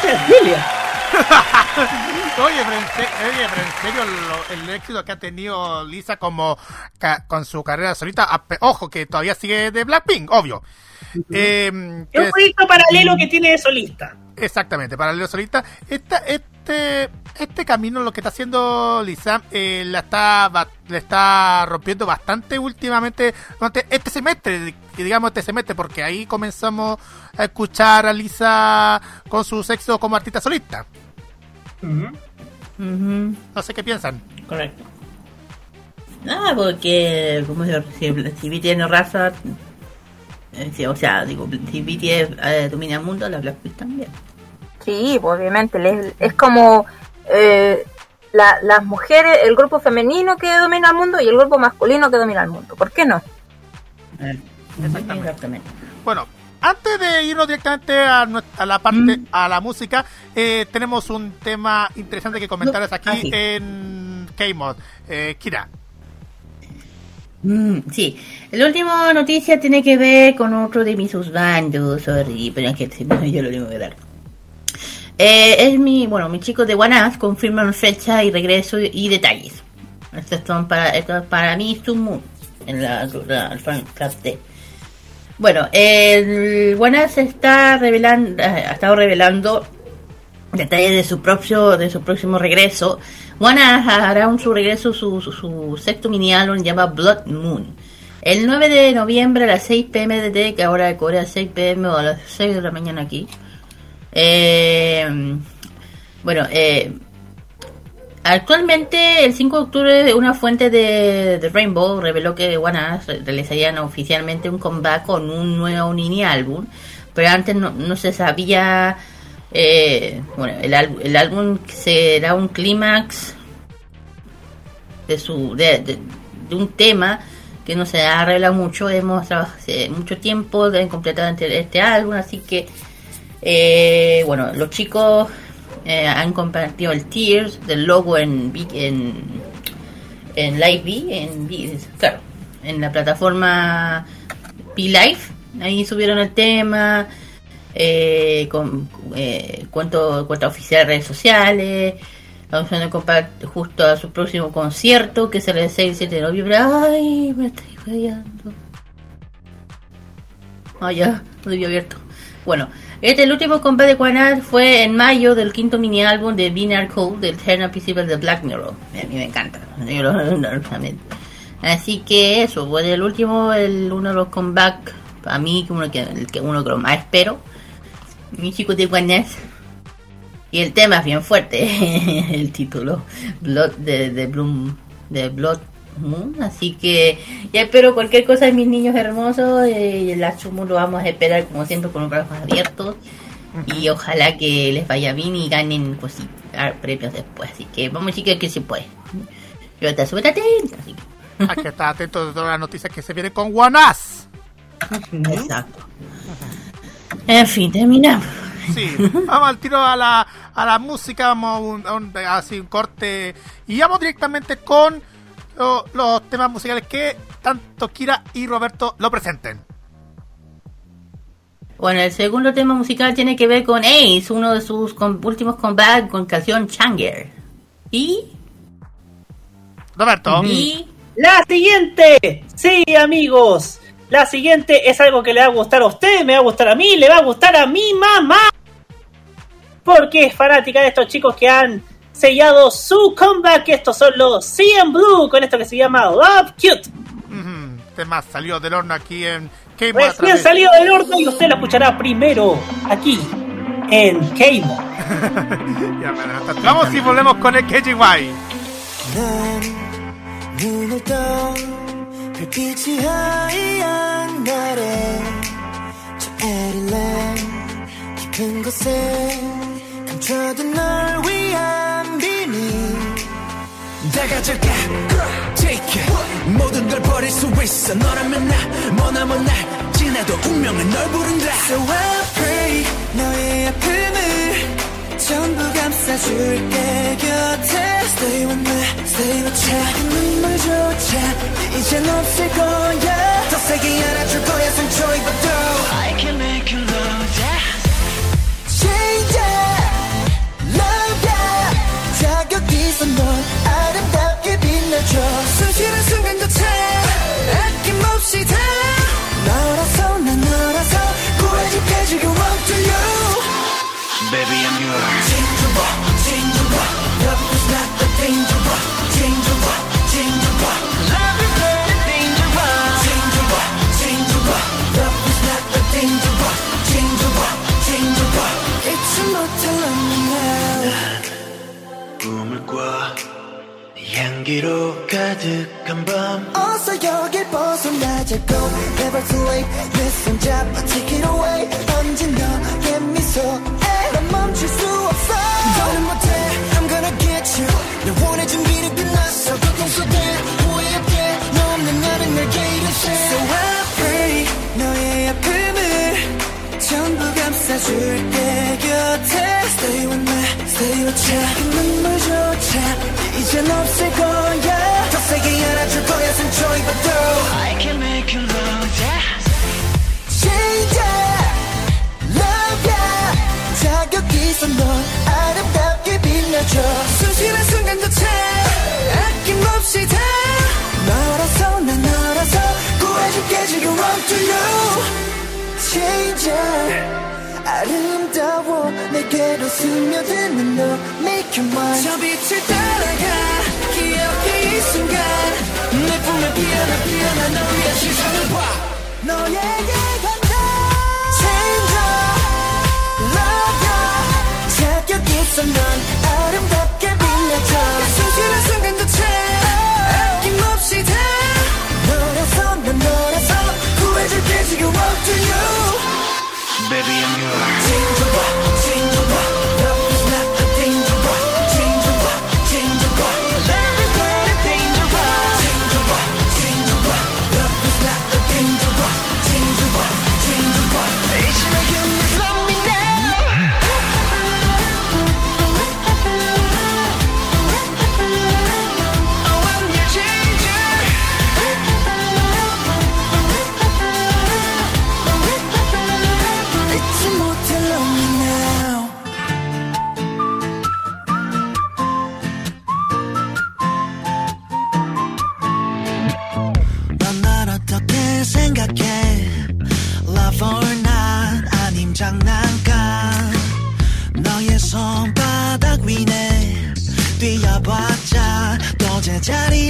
Cecilia. Oye, pero en, se- oye, pero en serio, lo- el éxito que ha tenido Lisa como ca- con su carrera solita, ojo que todavía sigue de Blackpink, obvio. Eh, Es un proyecto paralelo que tiene de solista. exactamente, para Leo Solita, esta, este, este camino lo que está haciendo Lisa eh, la está, le está rompiendo bastante últimamente durante este semestre, que digamos este semestre, porque ahí comenzamos a escuchar a Lisa con su sexo como artista solista. No sé qué piensan. correcto. Ah, porque, como si, si BTS no raza, eh, o sea, digo, si BTS eh, domina el mundo, la Blackpink también. Sí, pues, obviamente. les- Es como eh, la- las mujeres, el grupo femenino que domina el mundo y el grupo masculino que domina el mundo. ¿Por qué no? Eh, Exactamente. Exactamente. Bueno, antes de irnos directamente a, la parte, a la música, eh, tenemos un tema interesante que comentarles No, aquí ah, en K-Mod. Eh, Kira. Mm, sí, la última noticia tiene que ver con otro de mis bandos, sorry, pero es que yo lo tengo que dar. Eh, es mi, bueno, mis chicos de OneUp confirman fecha y regreso y detalles. Estos son para, esto es para mí Moon, en la, la- de. Bueno, el se está revelando, eh, ha estado revelando detalles de su propio de su próximo regreso. Wana hará un su regreso su, su, sexto mini álbum llamado Blood Moon. El 9 de noviembre a las 6 pm de que ahora de Corea 6 pm o a las 6 de la mañana aquí. Eh, bueno, eh, actualmente el 5 de octubre una fuente de, de Rainbow reveló que Wana realizarían oficialmente un comeback con un nuevo mini álbum, pero antes no, no se sabía eh, bueno, el, el álbum será un clímax de su de, de- un tema que no se arregla mucho. Hemos trabajado hace mucho tiempo de completar este álbum, así que eh, bueno, los chicos eh, han compartido el Tears del logo en en, en Live en claro, en la plataforma P Live. Ahí subieron el tema eh, con eh, cuenta, cuenta oficial de redes sociales. Vamos a comprar justo a su próximo concierto, que será el 6 y 7 de noviembre. Ay, me estoy fallando. Ah, ya, lo abierto. Bueno, este el último combate de Quanad fue en mayo del quinto mini álbum de Binary Code del Eternal Principle de Black Mirror. A mí me encanta. Yo lo- también. Así que eso, fue el último, el uno de los comeback, para mí, uno que, el que uno que lo más espero. Mi chico de Quanad. Y el tema es bien fuerte, el título, Blood de, de Bloom, de Blood Así que ya espero cualquier cosa de mis niños hermosos, eh, el Moon lo vamos a esperar como siempre con los brazos abiertos y ojalá que les vaya bien y ganen cositas, premios después, así que vamos chicos que se puede. Yo te súper atenta, así que, Hay que estar atento de todas las noticias que se vienen con Guanás. exacto. En fin, terminamos. Sí, vamos al tiro a la, a la música, vamos a un, a un- así un corte y vamos directamente con lo- los temas musicales que tanto Kira y Roberto lo presenten. Bueno, el segundo tema musical tiene que ver con Ace, uno de sus com- últimos comebacks con canción Changer. Y, Roberto, y La siguiente, sí amigos, la siguiente es algo que le va a gustar a usted, me va a gustar a mí, le va a gustar a mi mamá. Porque es fanática de estos chicos que han sellado su comeback. Estos son los CM Blue con esto que se llama Love Cute. ujú, tema salió del horno aquí en K-Mod a Recién través- salido del horno y usted lo escuchará primero aquí en K-Mo. Ya, bueno, hasta- Vamos y volvemos con el KGY. 난 눈을 떠 별빛이 하얀 날에 저 에릴랜 깊은 곳에 감춰둔 널 위 한 비밀 다가져가 take it. 모든 걸 버릴 수 있어. 너라면 나 머나먼 날 지나도 운명은 널 부른다. So I pray 너의 아픔을 전부 감싸줄게. 곁에 Stay with me, stay with me 작은 눈물조차 이젠 없을 거야. 더 세게 안아줄 거야 상처 입어도. I can make you love yeah 시선 널 아름답게 빛내줘. 숨 쉬는 순간도 참 아낌없이 다 너랑 향기로 가득한 밤 어서 여길 벗어나자고 Never too late 내 손잡아 take it away 언제 너의 미소에 난 멈출 수 없어 더는 못해 I'm gonna get you 내 원해 준비는 끝났어 고통 속에 후회 없게 너 없는 나는 내게 이르세 So I pray 너의 아픔을 전부 감싸줄게 곁에 Stay with me, you 작은 눈물조차 이젠 없을 거야. 더 세게 안아줄 거야 상처 입어도. I can make you love yeah. 진짜 love ya 자격 있어 넌 아름답게 빛나줘. 순실한 순간조차 아낌없이 다 너라서 난 너라서 구해줄게 지금 want to you changer 아름다워 내게로 스며드는 너 make you mine 저 빛을 따라가 기억해 이 순간 내 품에 피어나 피어나 너의 시선을 봐. 너에게 간다. Changer love ya 자격 있어 넌 아름답게 빛나줘. 순실한 순간조차 아낌없이 다 너라서 난 너라서 구해줄게 지금 want to you. Baby, 또 제자리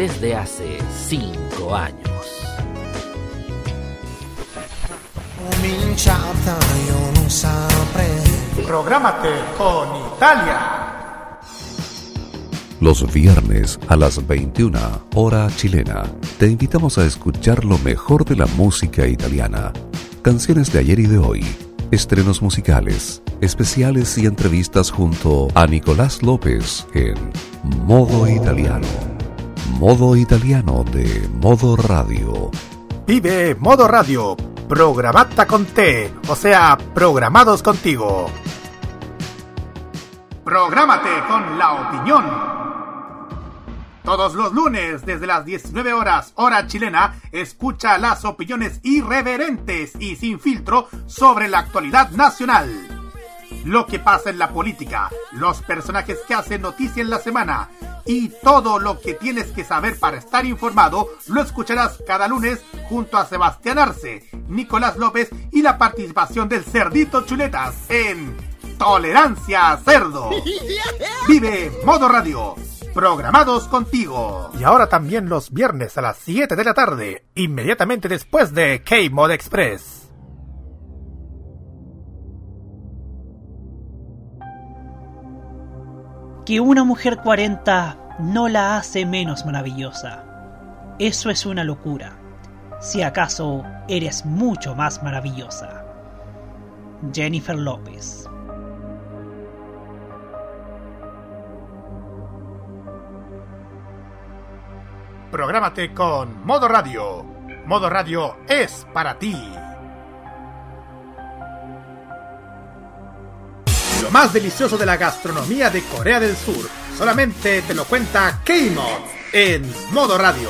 desde hace cinco años. Prográmate con Italia. Los viernes a las 21 hora chilena, te invitamos a escuchar lo mejor de la música italiana, canciones de ayer y de hoy, estrenos musicales, especiales y entrevistas junto a Nicolás López en Modo Italiano. Modo Italiano de Modo Radio. Vive Modo Radio. Programata con T, o sea, programados contigo. Prográmate con la opinión. Todos los lunes, desde las 19 horas, hora chilena, escucha las opiniones irreverentes y sin filtro sobre la actualidad nacional. Lo que pasa en la política, los personajes que hacen noticia en la semana y todo lo que tienes que saber para estar informado lo escucharás cada lunes junto a Sebastián Arce, Nicolás López y la participación del Cerdito Chuletas en Tolerancia Cerdo. Vive Modo Radio. Programados contigo. Y ahora también los viernes a las 7 de la tarde, inmediatamente después de K-Mod Express. Que una mujer 40 no la hace menos maravillosa. Eso es una locura. Si acaso eres mucho más maravillosa. Jennifer López. Prográmate con Modo Radio. Modo Radio es para ti. Lo más delicioso de la gastronomía de Corea del Sur solamente te lo cuenta K-Mod en Modo Radio.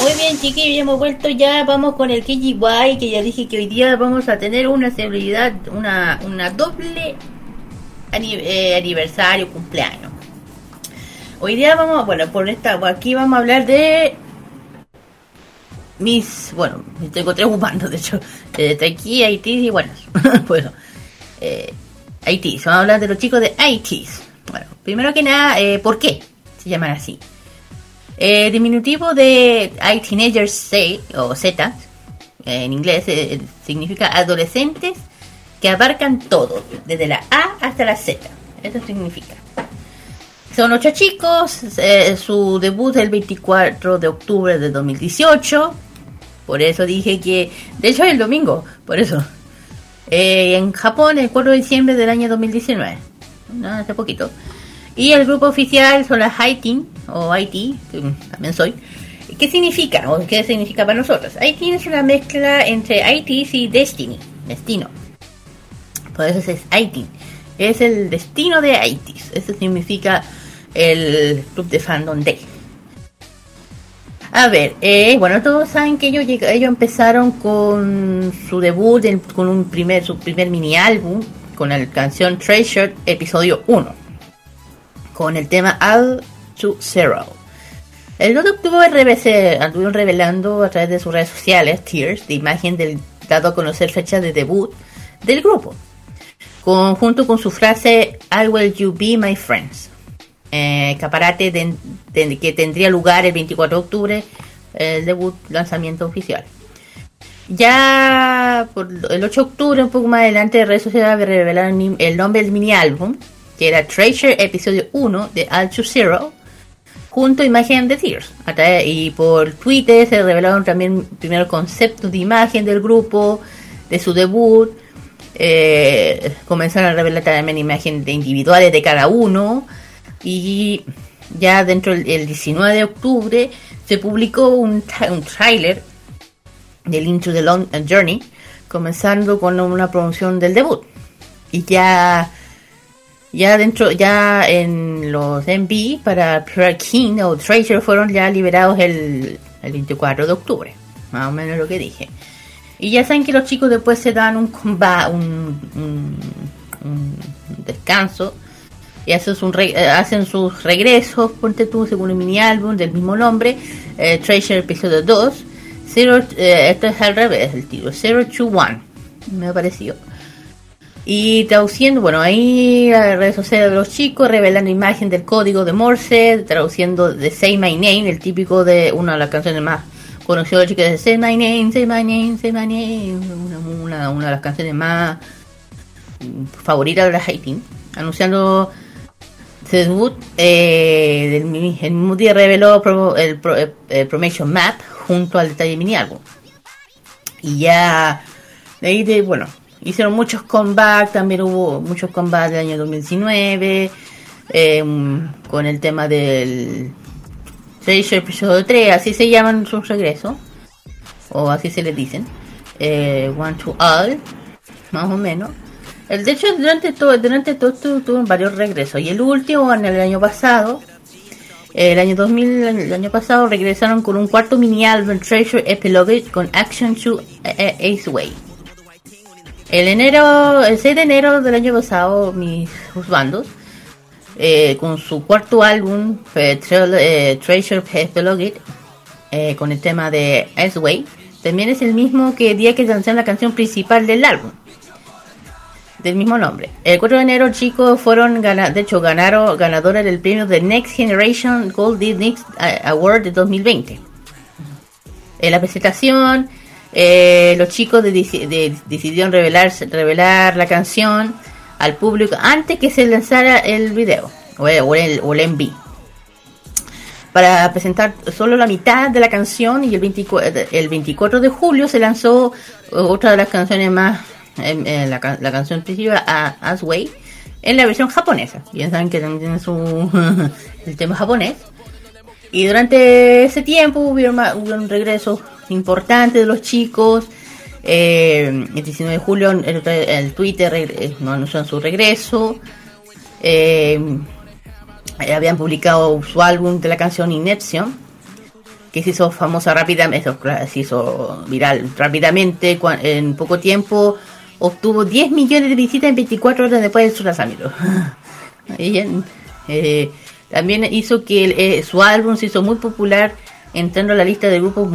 Muy bien, chiquillos, hemos vuelto ya. Vamos con el KGY, que ya dije que hoy día vamos a tener una celebridad, una, una doble eh, aniversario, cumpleaños. Hoy día vamos, bueno, por esta, aquí vamos a hablar de mis, bueno, tengo tres humanos, de hecho, de aquí, Haití y bueno, bueno, eh, vamos a hablar de los chicos de Haití. Bueno, primero que nada, eh, ¿por qué se llaman así? Eh, diminutivo de I Teenagers Say, o Z, en inglés eh, significa adolescentes que abarcan todo, desde la A hasta la Z. Eso significa. Son ocho chicos, eh, su debut es el 24 de octubre de 2018. Por eso dije que, de hecho es el domingo, por eso. Eh, en Japón el 4 de diciembre del año 2019. No, hace poquito. Y el grupo oficial son las Haitin, o IT, que también soy. ¿Qué significa? ¿O qué significa para nosotros? IT es una mezcla entre ITs y Destiny, destino. Por eso es IT. Es el destino de ITs. Eso significa el club de fandom de. A ver, eh, bueno, todos saben que ellos, ellos empezaron con su debut, con un primer, su primer mini álbum, con la canción Treasure, episodio 1 con el tema All to Zero. El 2 de octubre anduvieron revelando a través de sus redes sociales, Tears, de imagen del, dado a conocer fechas de debut del grupo, con- junto con su frase I will you be my friends. Eh, caparate de- de- que tendría lugar el 24 de octubre, el debut lanzamiento oficial. Ya por el 8 de octubre, un poco más adelante, redes sociales revelaron el nombre del mini álbum, que era Treasure Episodio 1 de All to Zero, junto a imagen de Tears. Y por Twitter se revelaron también primero conceptos de imagen del grupo, de su debut. eh, comenzaron a revelar también imágenes de individuales de cada uno. Y ya dentro del el 19 de octubre se publicó un, un tráiler del Into the Long Journey, comenzando con una promoción del debut. Y ya ya dentro, ya en los MV para Pure King o Treasure fueron ya liberados el, el 24 de octubre, más o menos lo que dije. Y ya saben que los chicos después se dan un comba, un, un- un descanso y eh, hacen sus regresos, ponte tú, según un mini álbum del mismo nombre, eh, Treasure Episodio 2. Zero, eh, esto es al revés, el título, 021, me pareció. Y traduciendo, bueno, ahí las redes sociales de los chicos revelando imagen del código de Morse, traduciendo de Say My Name, el típico de una de las canciones más conocidas de chicos de Say My Name, Say My Name, Say My Name, una, una, una de las canciones más mm, favoritas de la Hating, anunciando su debut. Eh, el mismo reveló el, eh, eh, Promotion Map junto al detalle mini álbum. Y ya de ahí de, bueno, hicieron muchos comebacks, también hubo muchos comebacks del año 2019, eh, con el tema del Treasure episodio 3, así se llaman sus regresos, o así se les dicen, One to All, más o menos. El, de hecho, durante todo, durante todo esto tuvieron varios regresos, y el último, en el año pasado, el año 2000, el año pasado, regresaron con un cuarto mini álbum Treasure Epilogue con Action to eh, eh, Ace Way. El enero, el 6 de enero del año pasado, mis bandos, eh, con su cuarto álbum, Treasure Epilogue, con el tema de Ace Way, también es el mismo que día que lanzaron la canción principal del álbum del mismo nombre. El 4 de enero, chicos, fueron, gana- de hecho, ganaron ganadores del premio de Next Generation Gold Disney Award de 2020. En la presentación, eh, los chicos de- de- decidieron revelar, revelar la canción al público antes que se lanzara el video o el, o el, o el MV. Para presentar solo la mitad de la canción y el 24, el 24 de julio se lanzó otra de las canciones más la, la canción principal, a As Way, en la versión japonesa. Ya saben que también tiene su el tema japonés. Y durante ese tiempo hubieron, ma- hubieron regresos importantes de los chicos. Eh, el 19 de julio el, Twitter eh, no anunciaron su regreso. Eh, eh, habían publicado su álbum de la canción Ineption, que se hizo famosa rápidamente, se hizo viral rápidamente, en poco tiempo obtuvo 10 millones de visitas en 24 horas después de su lanzamiento. Eh, también hizo que eh, su álbum se hizo muy popular, entrando a la lista de grupos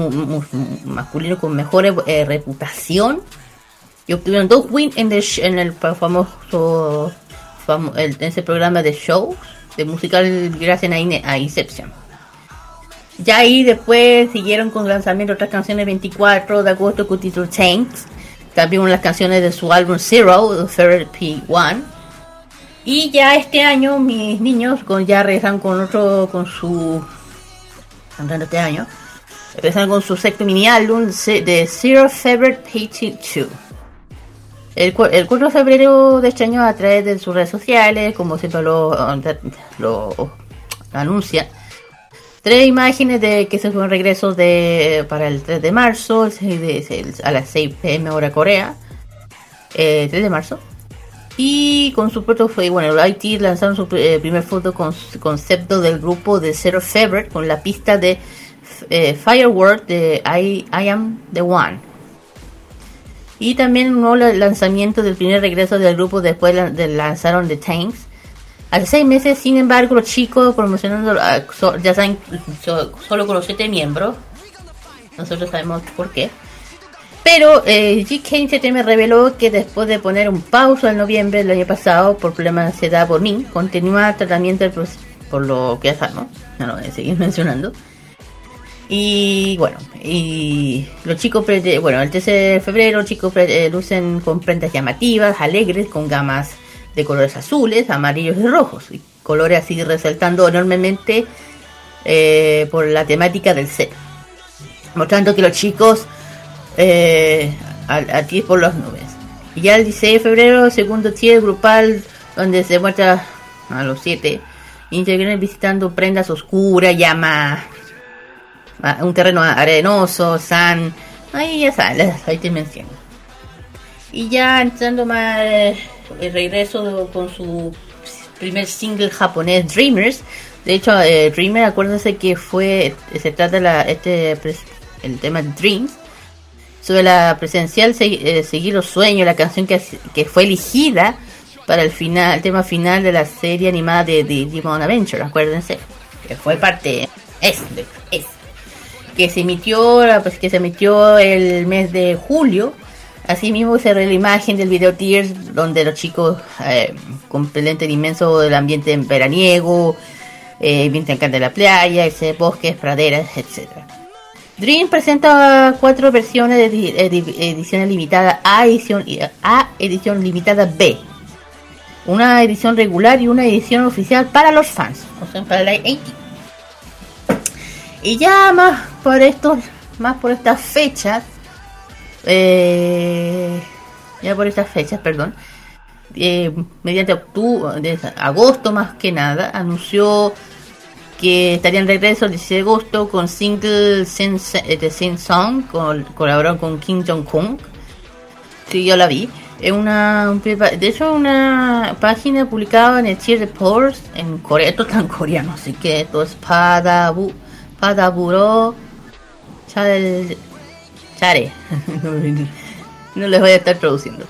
masculinos con mejor eh, reputación y obtuvieron dos wins en, en el famoso famo- el- en ese programa de shows de musical gracias a, Ine- a Inception. Ya ahí después siguieron con lanzamiento de otras canciones 24 de agosto con título Tanks. También una de las canciones de su álbum Zero, Therapy One. Y ya este año mis niños con ya regresan con otro, con su... Cantando este año. Regresan con su sexto mini álbum de Zero Favorite Page 2. El, el 4 de febrero de este año a través de sus redes sociales, como siempre lo, lo anuncia, tres imágenes de que se fueron regresos de para el 3 de marzo, a las 6 pm hora Corea, eh, 3 de marzo. Y con su foto fue, bueno, IT lanzaron su eh, primer foto con concepto del grupo de Zero Fever con la pista de eh, Firework de I, I Am The One. Y también un nuevo lanzamiento del primer regreso del grupo después de lanzaron The Tanks. Hace seis meses, sin embargo, los chicos promocionando, ah, so- ya saben, so- solo con los siete miembros. Nosotros sabemos por qué. Pero eh, G. me reveló que después de poner un pauso en noviembre del año pasado por problemas de ansiedad por mí, continúa tratamiento del por lo que ya sabemos, no lo voy a seguir mencionando. Y bueno, y los chicos, bueno, el 13 de febrero los chicos eh, lucen con prendas llamativas, alegres, con gamas de colores azules, amarillos y rojos, y colores así resaltando enormemente eh, por la temática del set, mostrando que los chicos eh, al- aquí por las nubes. Y ya el 16 de febrero, segundo tier grupal, donde se muestra a los siete integrantes visitando prendas oscuras, llama a- un terreno arenoso, san, ahí ya saben, las seis dimensiones. Y ya entrando más el regreso con su primer single japonés Dreamers. De hecho, eh, Dreamer, acuérdense que fue, se trata la, este, el tema Dreams, sobre la presencial se- eh, Seguir los Sueños, la canción que, que fue elegida para el final, el tema final de la serie animada de, de Digimon Adventure, acuérdense, que fue parte, es, es, que se emitió, pues que se emitió el mes de julio. Asimismo se la imagen del video Tears donde los chicos eh, complementan inmenso el ambiente veraniego, eh, ambiente de la playa, bosques, praderas, etcétera. Dream presenta cuatro versiones de edi- edi- edición limitada A, edición A, edición limitada B. Una edición regular y una edición oficial para los fans, o sea, para la 80. Y ya más por estos, más por estas fechas, eh, ya por estas fechas, perdón, eh, mediante octubre, agosto más que nada, anunció que estaría en regreso el 16 de agosto con single Sin, eh, de Sin Song, col- colaboró con Kim Jong-un. Sí, yo la vi. Es una, de hecho, una página publicada en el Tier Reports en Corea. Esto está en coreano, así que esto es Padabu, Padaburo, Chare, No les voy a estar traduciendo.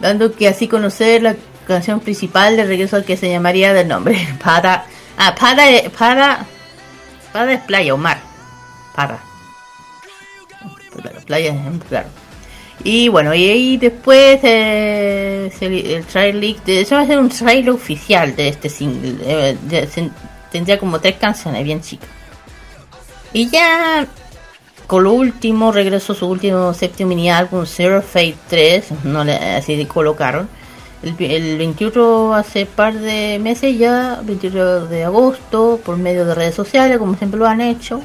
Dando que así conocer la canción principal de regreso al que se llamaría del nombre. Pada, ah, Pada, Pada, Pada es playa o mar. Pada. Claro, playa, claro. Y bueno, y ahí después eh, el trailer leak, de eso va a ser un trailer oficial de este single. eh, de- se- tendría como tres canciones bien chicas. Y ya con lo último, regresó su último séptimo mini álbum Zero Fate 3, no le, así le colocaron. El, el 21 hace par de meses ya, 21 de agosto, por medio de redes sociales, como siempre lo han hecho.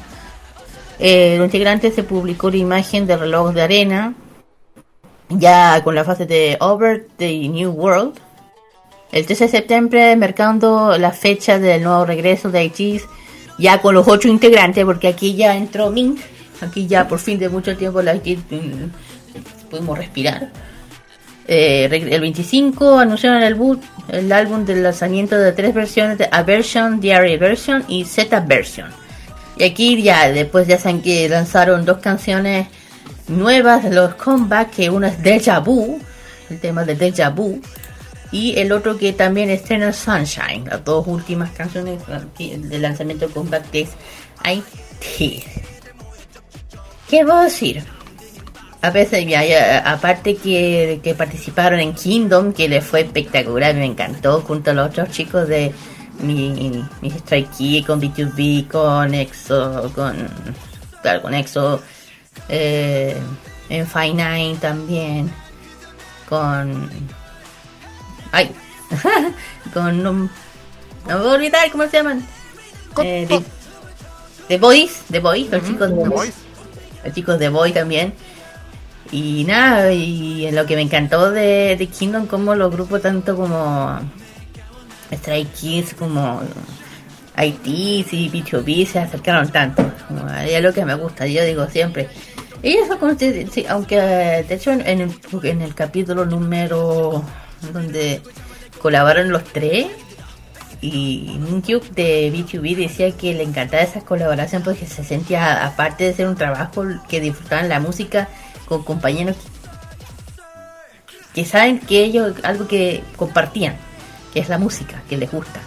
Eh, los integrantes se publicó la imagen del reloj de arena, ya con la fase de Over the New World. El 13 de septiembre, marcando la fecha del nuevo regreso de ITZY, ya con los ocho integrantes, porque aquí ya entró Mink, aquí ya por fin de mucho tiempo la mm, pudimos respirar. Eh, el 25 anunciaron el, boot, el álbum del lanzamiento de tres versiones de A Version, Diary Version y Z Version. Y aquí ya, después ya saben que lanzaron dos canciones nuevas de los comebacks, que uno es Deja Vu, el tema de Deja Vu, y el otro que también estrena Sunshine, las dos últimas canciones de lanzamiento de comeback de IT. ¿Qué puedo decir? A veces, ya, ya, aparte que, que participaron en Kingdom, que le fue espectacular, me encantó, junto a los otros chicos de mi, mi Strike Kid, con B2B, con EXO, con, claro, con EXO, eh, en Fine también, con, ay, con, no, no me voy a olvidar cómo se llaman, eh, The, The Boys, The Boys, los chicos de Boys. Los chicos de Boy también. Y nada, y lo que me encantó de, de Kingdom, como los grupos tanto como Stray Kids, como IT y B2B se acercaron tanto. Como, es lo que me gusta, yo digo siempre. Y eso, como aunque de hecho en el, en el capítulo número donde colaboraron los tres, y Nikyuk de B2B decía que le encantaba esa colaboración porque se sentía, aparte de ser un trabajo, que disfrutaban la música con compañeros que saben que ellos, algo que compartían, que es la música, que les gusta.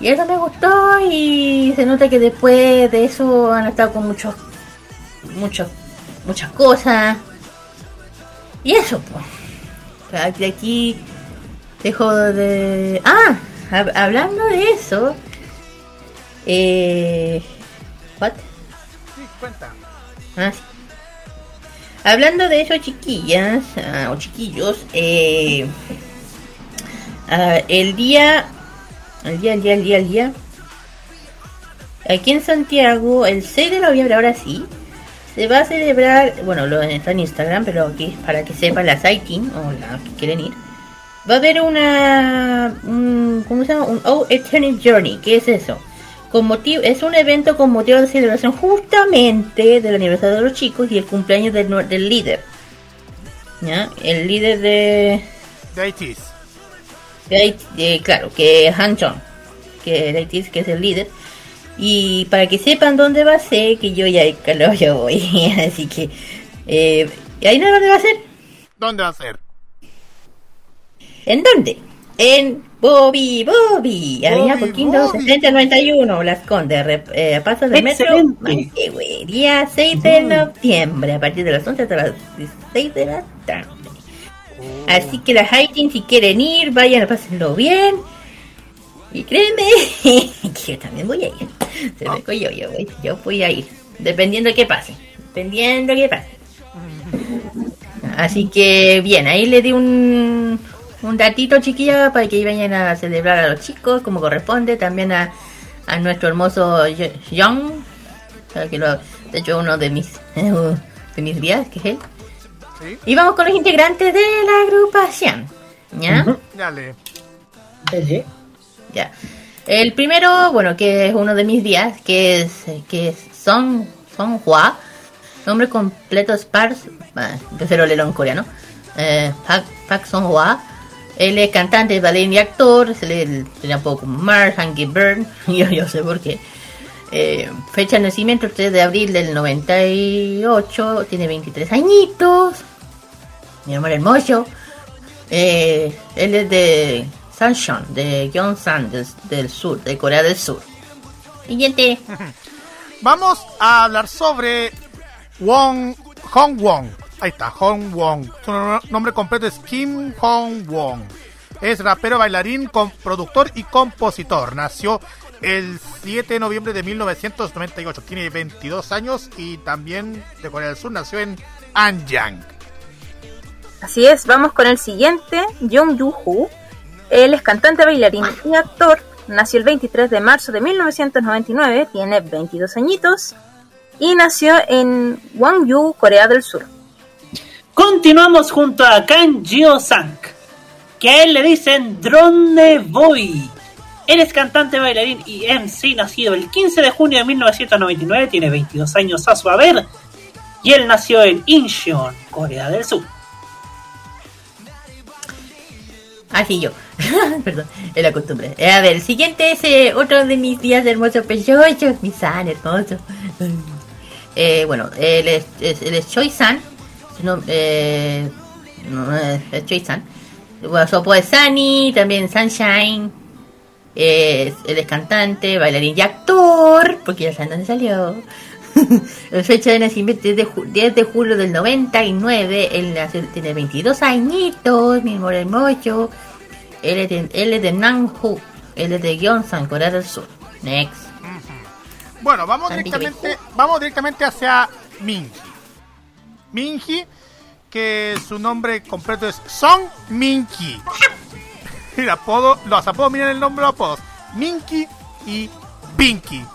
Y eso me gustó y se nota que después de eso han estado con muchos, muchos, muchas cosas. Y eso, pues. De aquí dejo de... Ah, hablando de eso... Eh... What? Sí, cuenta. Ah, sí. Hablando de eso, chiquillas ah, o chiquillos, eh, ah, el día, el día, el día, el día, el día, aquí en Santiago, el 6 de noviembre, ahora sí, se va a celebrar, bueno, lo está en Instagram, pero aquí para que sepan la sighting o la que quieren ir, va a haber una, un, ¿cómo se llama? Un Oh Eternal Journey, ¿qué es eso? Con motivo, es un evento con motivo de celebración justamente del aniversario de los chicos y el cumpleaños del, del líder. ¿Ya? El líder de, De Haití- de- claro, que es Han Chong, que Haití, que es el líder. Y para que sepan dónde va a ser, que yo ya claro, yo voy, así que eh, ¿y ahí no dónde va a ser? ¿Dónde va a ser? ¿En dónde? En Bobby Bobby, Avenida Bobby. 7091, Las Condes, eh, paso del metro. Manquehue, día 6 de noviembre, a partir de las 11 hasta las 16 de la tarde. Así que las hiking, si quieren ir, vayan a pásenlo bien. Y créeme que yo también voy a ir. Se me yo, yo voy, yo voy a ir. Dependiendo de qué pase. Dependiendo de qué pase. Así que bien, ahí le di un, un datito chiquilla para que vayan a celebrar a los chicos como corresponde. También a, a nuestro hermoso Yo- Young. que lo- de hecho uno de mis de mis días, que es él. Sí. Y vamos con los integrantes de la agrupación. ¿Ya? Dale. Ya. El primero, bueno, que es uno de mis días, que es que es Song Song Hwa. Nombre completo es Park, ah, yo se lo leo en coreano. Eh, Park, Park Song Hwa. Él es cantante, bailarín y actor. Se le un poco como Mark, Hanky Burn. Yo, yo sé por qué. Eh, fecha de nacimiento 3 de abril del 98. Tiene 23 añitos. Mi amor hermoso. Eh, él es de Sancheon, de Gyeongsan, del, del sur, de Corea del Sur. Siguiente. Vamos a hablar sobre Wong Hong Wong. Ahí está, Hong Wong. Su no- nombre completo es Kim Hong Wong. Es rapero, bailarín, productor y compositor. Nació el 7 de noviembre de 1998. Tiene 22 años y también de Corea del Sur. Nació en Anyang. Así es, vamos con el siguiente, Jung Yoo-hoo. Él es cantante, bailarín y actor. Nació el 23 de marzo de 1999, tiene 22 añitos y nació en Gwangju, Corea del Sur. Continuamos junto a Kang Jio Sang, que a él le dicen Drone Boy. Él es cantante, bailarín y MC, nacido el 15 de junio de 1999, tiene 22 años a su haber, y él nació en Incheon, Corea del Sur. Así yo. Perdón, es la costumbre. Eh, a ver, el siguiente es eh, otro de mis días hermosos preciosos. Mi san hermoso. Eh, bueno, él es- él es Choi San. Su nom- eh, no, Choi San. Bueno, su apodo es Sunny, también Sunshine. Eh, él es cantante, bailarín y actor. Porque ya saben dónde salió. La fecha de nacimiento es de ju- 10 de julio del 99. Él nació- tiene 22 añitos, mi amor hermoso. Él es de, él es de Nanju. Él es de Gyeongsan, Corea del Sur. Next. Bueno, vamos directamente, vamos directamente hacia Minji. Minji, que su nombre completo es Song Minji. El apodo, los apodos, miren el nombre de los apodos. Minky y Pinky.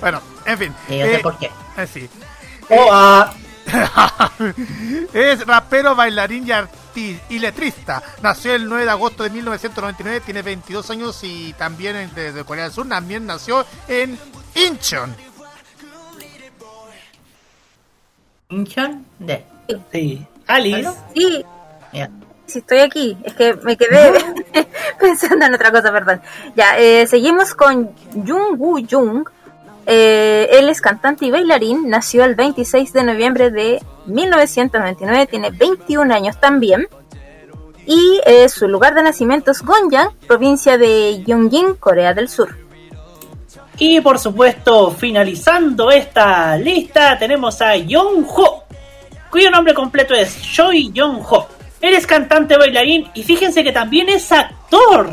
Bueno, en fin. Yo sé eh, por qué. eh, sí. Oh, ah, es rapero, bailarín y, arti- y letrista. Nació el 9 de agosto de 1999, tiene 22 años y también es de, de Corea del Sur. También nació en Incheon. Incheon de. sí. Alice. Sí, Ya. sí, estoy aquí. Es que me quedé pensando en otra cosa, perdón. Ya, eh, seguimos con Jung Woo Jung. Eh, él es cantante y bailarín. Nació el 26 de noviembre de 1999. Tiene 21 años también. Y eh, su lugar de nacimiento es Gongyang, provincia de Gyeongjin, Corea del Sur. Y por supuesto, finalizando esta lista, tenemos a Young Ho. cuyo nombre completo es Choi Young Ho. Él es cantante bailarín y fíjense que también es actor.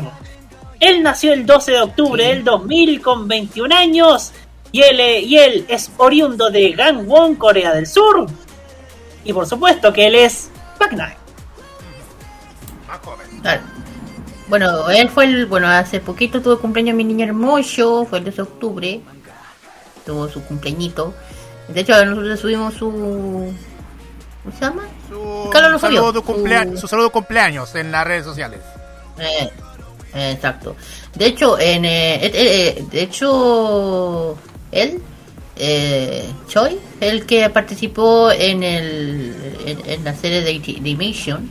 Él nació el 12 de octubre del 2000 con 21 años y él, eh, y él es oriundo de Gangwon, Corea del Sur. Y por supuesto que él es Back. Bueno, él fue el. Bueno, hace poquito tuvo cumpleaños mi niño hermoso, fue el 2 de octubre. Tuvo su cumpleañito. De hecho, nosotros subimos su. ¿Cómo se llama? Su, Carlos lo subió. saludo Su- su saludo de cumpleaños en las redes sociales. Eh, eh, exacto. De hecho, en, eh, eh, eh, de hecho, él, eh, Choi, el que participó en el en, en la serie de Mission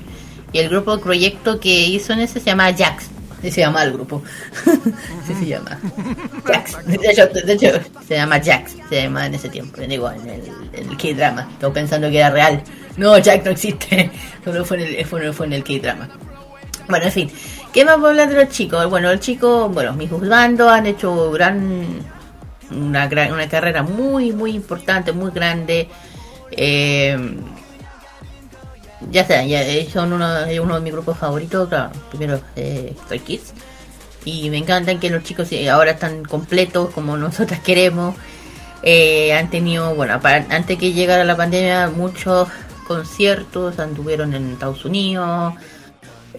y el grupo de proyecto que hizo en ese se llama Jax. Así se llama el grupo. Así se llama. Jax. De hecho, de hecho, se llama Jax. Se llama en ese tiempo. Digo, en el, en el K-drama. Estaba pensando que era real. No, Jax no existe. Solo fue en el, fue, fue en el K-drama. Bueno, en fin. ¿Qué más puedo hablar de los chicos? Bueno, los chicos, bueno, mis juzgando han hecho gran una, gran, una carrera muy, muy importante, muy grande. Eh, ya sé, ya, eh, son uno, eh, uno de mis grupos favoritos, claro, primero eh, Stray Kids. Y me encantan que los chicos eh, ahora están completos como nosotras queremos. Eh, han tenido, bueno, para- antes que llegara la pandemia, muchos conciertos anduvieron en Estados Unidos,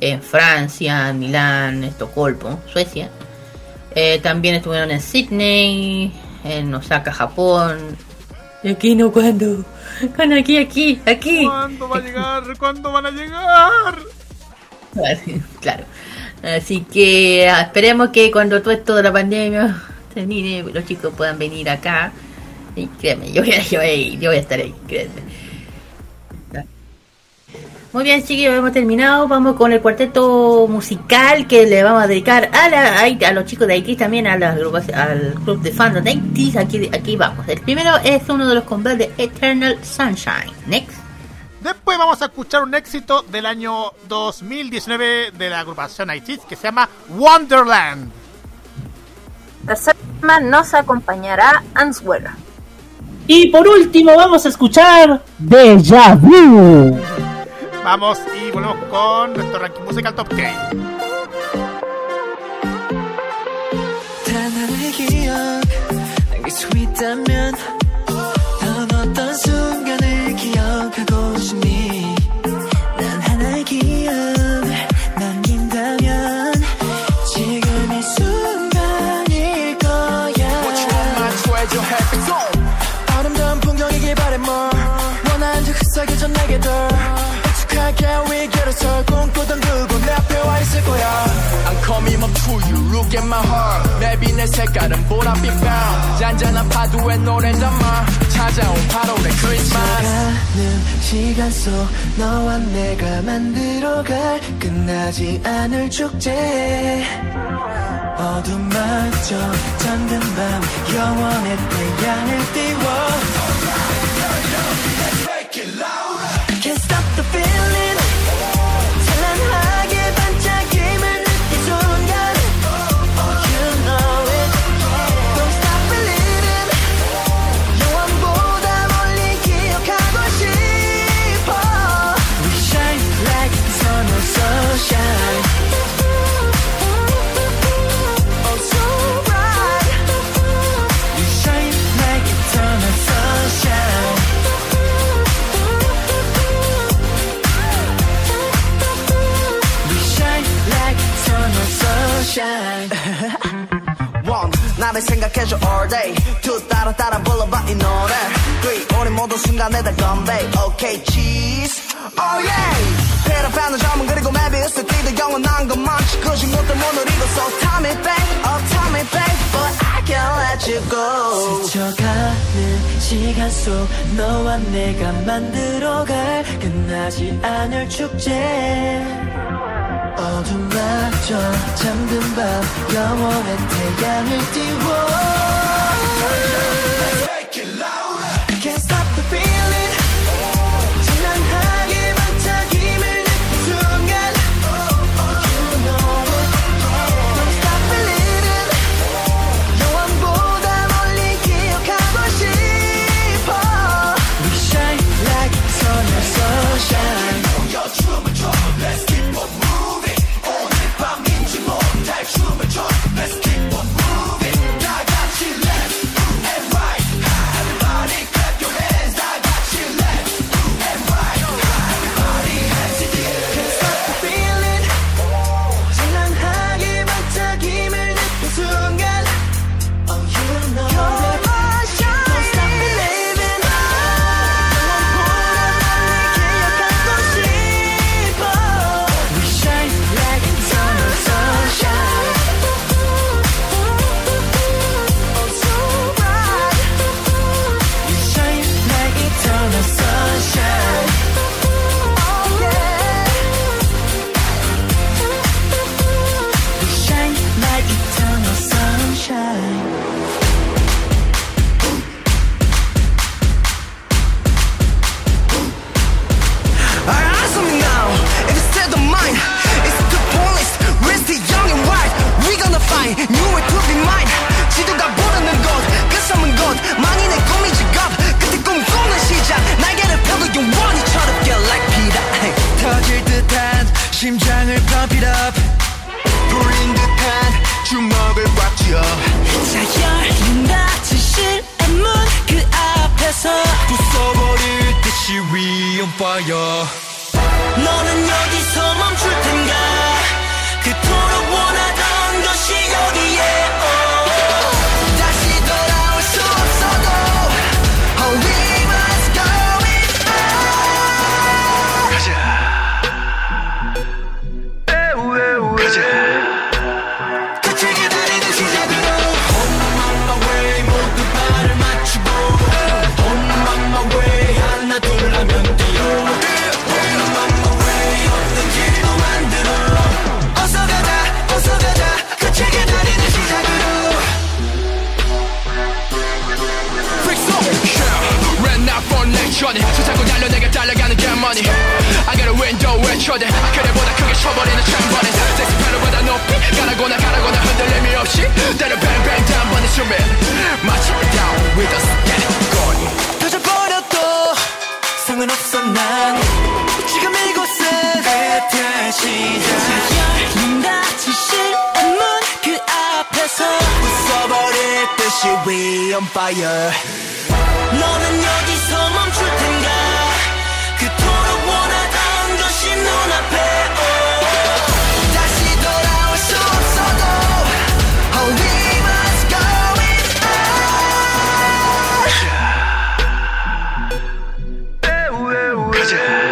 en Francia, Milán, Estocolmo, Suecia. Eh, también estuvieron en Sydney, en Osaka, Japón. ¿Y aquí no cuándo? Cuando aquí, aquí, aquí. ¿Cuándo va a llegar? ¿Cuándo van a llegar? Claro. Así que ah, esperemos que cuando todo esto de la pandemia termine, los chicos puedan venir acá. Y créeme, yo voy a, yo voy a, yo voy a estar ahí, créeme. Muy bien, chiquillos, hemos terminado. Vamos con el cuarteto musical que le vamos a dedicar a, la, a, a los chicos de Haití, también a agrupaci- al club de fans de Haití. Aquí, aquí vamos. El primero es uno de los combats de Eternal Sunshine. Next. Después vamos a escuchar un éxito del año 2019 de la agrupación Haitis que se llama Wonderland. Tercer tema nos acompañará Answer. Y por último vamos a escuchar Deja Vu. Vamos y volvemos con nuestro ranking musical top 10. 단 하나의 기억 남길 수 있다면 넌 어떤 순 To you, look at my heart 맵이 내 색깔은 보랏빛 bound 잔잔한 파도에 노래 담아 찾아온 8월의 크리스마스. 가는 시간 속 너와 내가 만들어갈 끝나지 않을 축제. 어둠마저 잠든 밤 영원의 태양을 띄워. Can't stop sunshine One, 나를 생각해줘 all day Two, 따라 따라 불러봐 이 노래 Three, 우리 모두 순간에 다 건배 Okay, cheese Oh yeah 페라파는 점은 그리고 메비우스 띠도 영원한 건 많지 굳이 못해 못 누리 Go 스쳐가는 시간 속 너와 내가 만들어갈 끝나지 않을 축제. 어둠마저 잠든 밤 영원의 태양을 띄워. Can't stop 심장을 pump it up 불린 듯한 주먹을 꽉 쥐어. 자 열린다 진실의 문그 앞에서 부숴버릴 듯이 we on fire 너는 여기서 멈출 텐가? 그토록 원하던 것이 여기에 어. Money I got a window 외쳐대? 아크레보다 크게 쳐버리는 cham버린 섹시 pedal보다 높이 가라거나 가라거나 흔들림이 없이 때려 bang 단번에 숨에 마치 down with us get it going 터져버려도 상관없어 난. 지금 이곳은 배틀 시작 열린다 진실의 문그 앞에서 부숴버릴 듯이 we on fire. 너는 여기서 멈출 텐가 원하던 것이 눈앞에 어. 다시 돌아올 수 없어도 Oh we must go it on 가자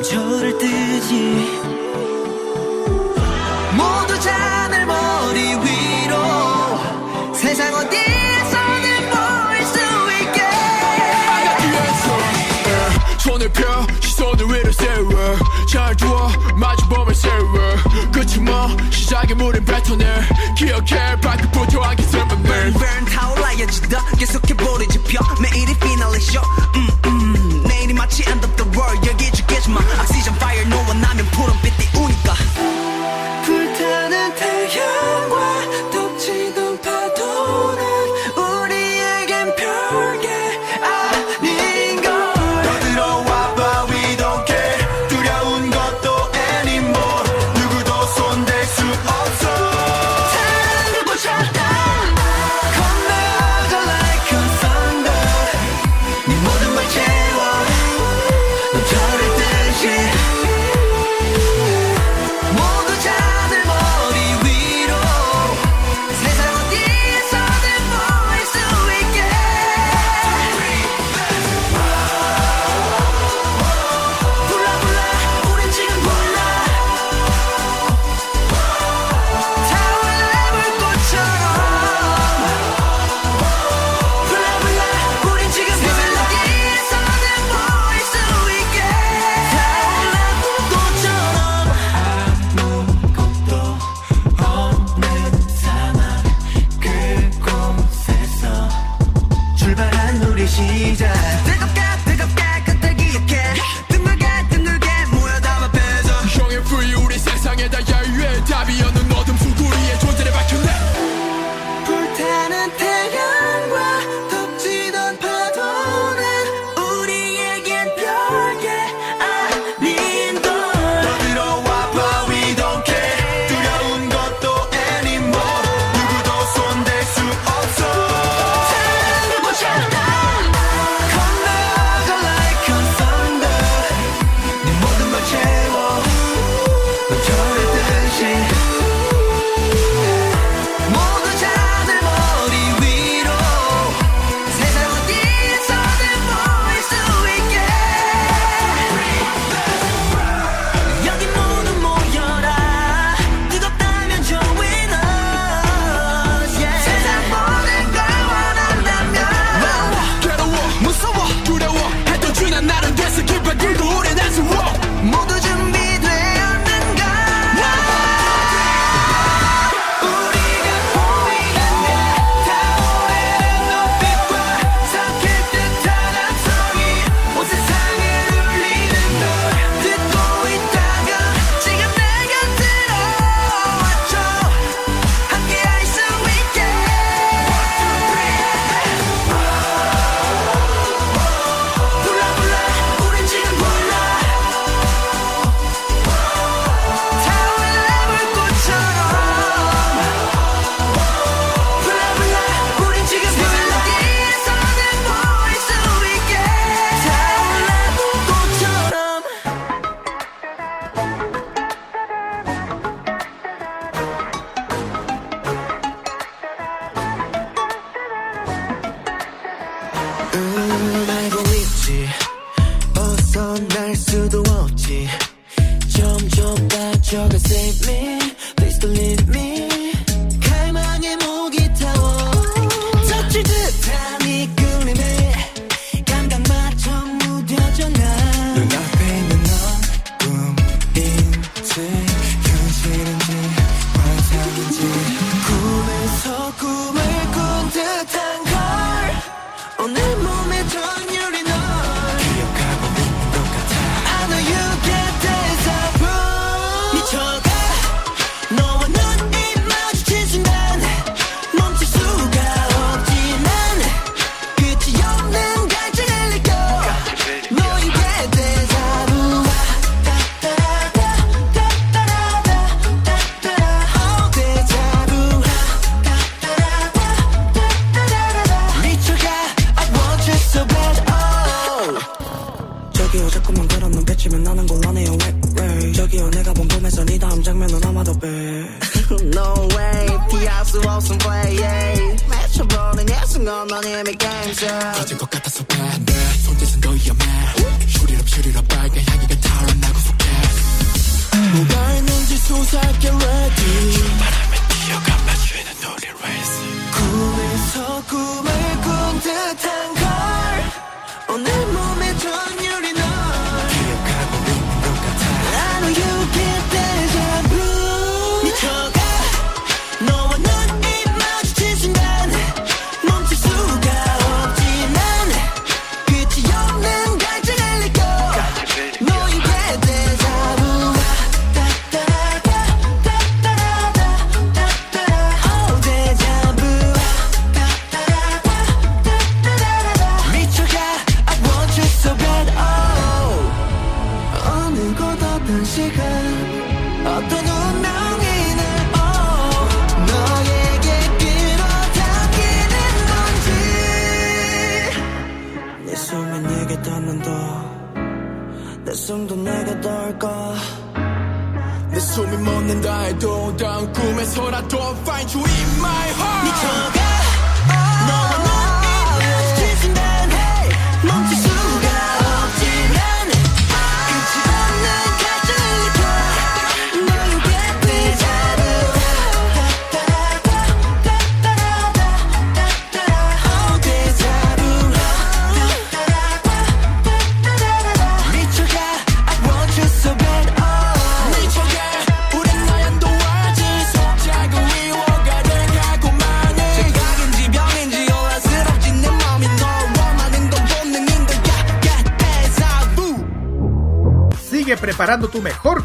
넘쳐를 뜨지. 모두 자늘 머리 위로 세상 어디에서든 보일 수 있게. 손을 펴 시선을 위로 세워. 잘 두어 마주보면 세워. 끝이 뭐 시작의 무린 패턴을 기억해 발끝부터 안기 설명을 burn burn 타올라야 지다. 계속해버리지 펴. 매일 여기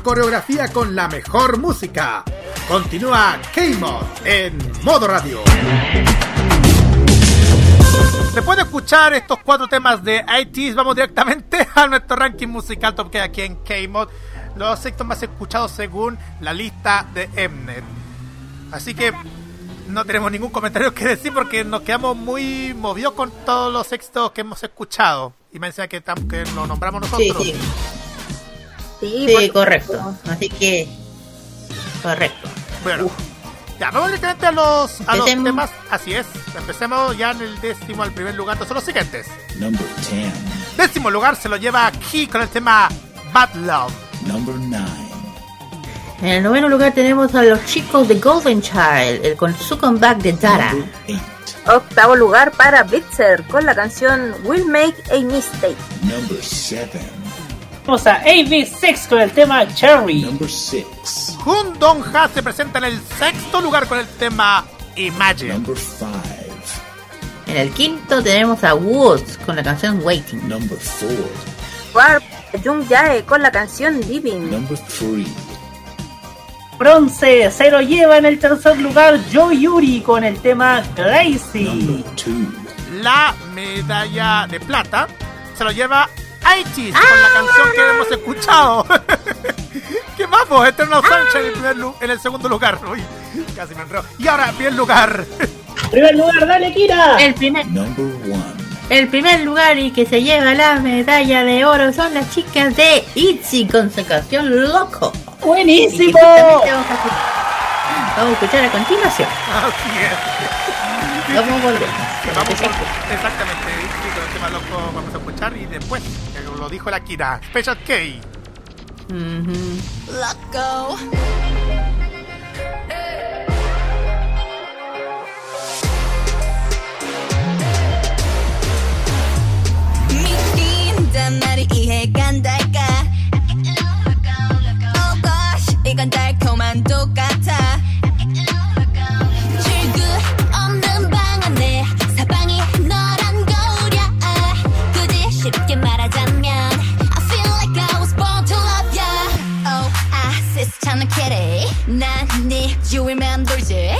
coreografía con la mejor música. Continúa K-Mod en modo radio. Después de escuchar estos cuatro temas de ITs, vamos directamente a nuestro ranking musical top que hay aquí en K-Mod. Los sextos más escuchados según la lista de Mnet. Así que no tenemos ningún comentario que decir porque nos quedamos muy movidos con todos los sextos que hemos escuchado. Y me decía que, lo nombramos nosotros. Sí, sí. Sí, Sí, por correcto. Así que. Correcto. Bueno, ya vamos directamente a los, a los temas. Así es, empecemos ya en el décimo al primer lugar. Son los siguientes. Number 10. Décimo lugar se lo lleva aquí con el tema Bad Love. Number 9. En el noveno lugar tenemos a los chicos de Golden Child, el, con su comeback de Dara. Octavo lugar para Blitzer con la canción Will Make a Mistake. Number 7. Vamos a AV6 con el tema Cherry. Number 6. Hun Dong Ha se presenta en el sexto lugar con el tema Imagine. Number 5. En el quinto tenemos a Woods con la canción Waiting. Number 4. Warp Jung Jae con la canción Living. Number 3. Bronce se lo lleva en el tercer lugar Joe Yuri con el tema Crazy. 2. La medalla de plata se lo lleva Aichis con la canción que hemos escuchado. ¿Qué más, pues? Eternal Sunshine en el, primer lu- en el segundo lugar. Uy, casi me enredo. Y ahora, primer lugar. Primer lugar, dale Kira. El primer, Number 1. el primer lugar y que se lleva la medalla de oro son las chicas de ITZY con su canción Loco. Buenísimo. Que Vamos a escuchar, vamos a escuchar a continuación. Así es. Vamos a volver. Vamos a- exactamente, sí, con el tema loco vamos a escuchar y después, lo dijo la Kira, Special K. Let go. 미친단 말이 이해가 안 될까 Oh gosh 이건 달콤한 똑같아 You remember this?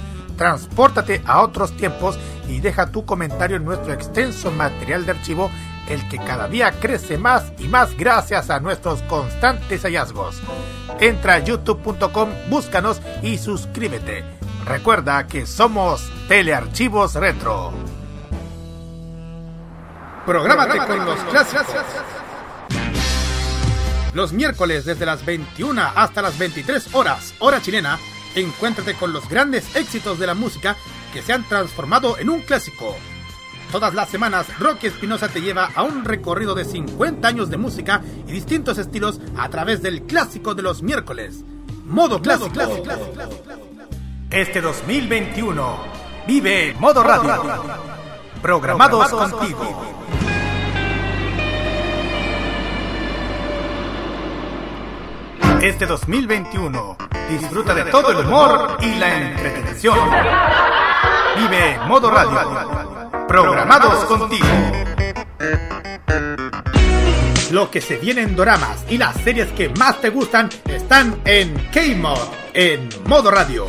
Transpórtate a otros tiempos y deja tu comentario en nuestro extenso material de archivo, el que cada día crece más y más gracias a nuestros constantes hallazgos. Entra a youtube.com, búscanos y suscríbete. Recuerda que somos Telearchivos Retro. Prográmate con los clásicos. Los miércoles desde las 21 hasta las 23 horas, hora chilena, encuéntrate con los grandes éxitos de la música que se han transformado en un clásico. Todas las semanas, Rocky Espinosa te lleva a un recorrido de 50 años de música y distintos estilos a través del clásico de los miércoles. Modo clásico. Este 2021 vive Modo Radio. programados contigo. Este 2021 disfruta de todo el humor y la entretención. Vive Modo Radio. Programados contigo. Lo que se viene en doramas y las series que más te gustan están en K-Mod, en Modo Radio.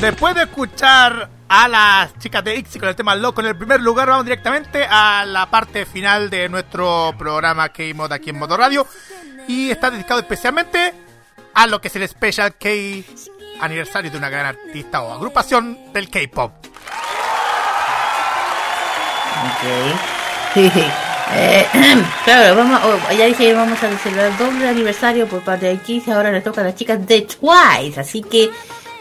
Después de escuchar a las chicas de Ixi con el tema loco en el primer lugar, vamos directamente a la parte final de nuestro programa K-Mod aquí en Modo Radio. Y está dedicado especialmente a lo que es el Special K aniversario de una gran artista o agrupación del K-Pop. Sí. Eh, claro, vamos, oh, ya dije que vamos a celebrar el doble aniversario por parte de Kiss y ahora le toca a las chicas de Twice. Así que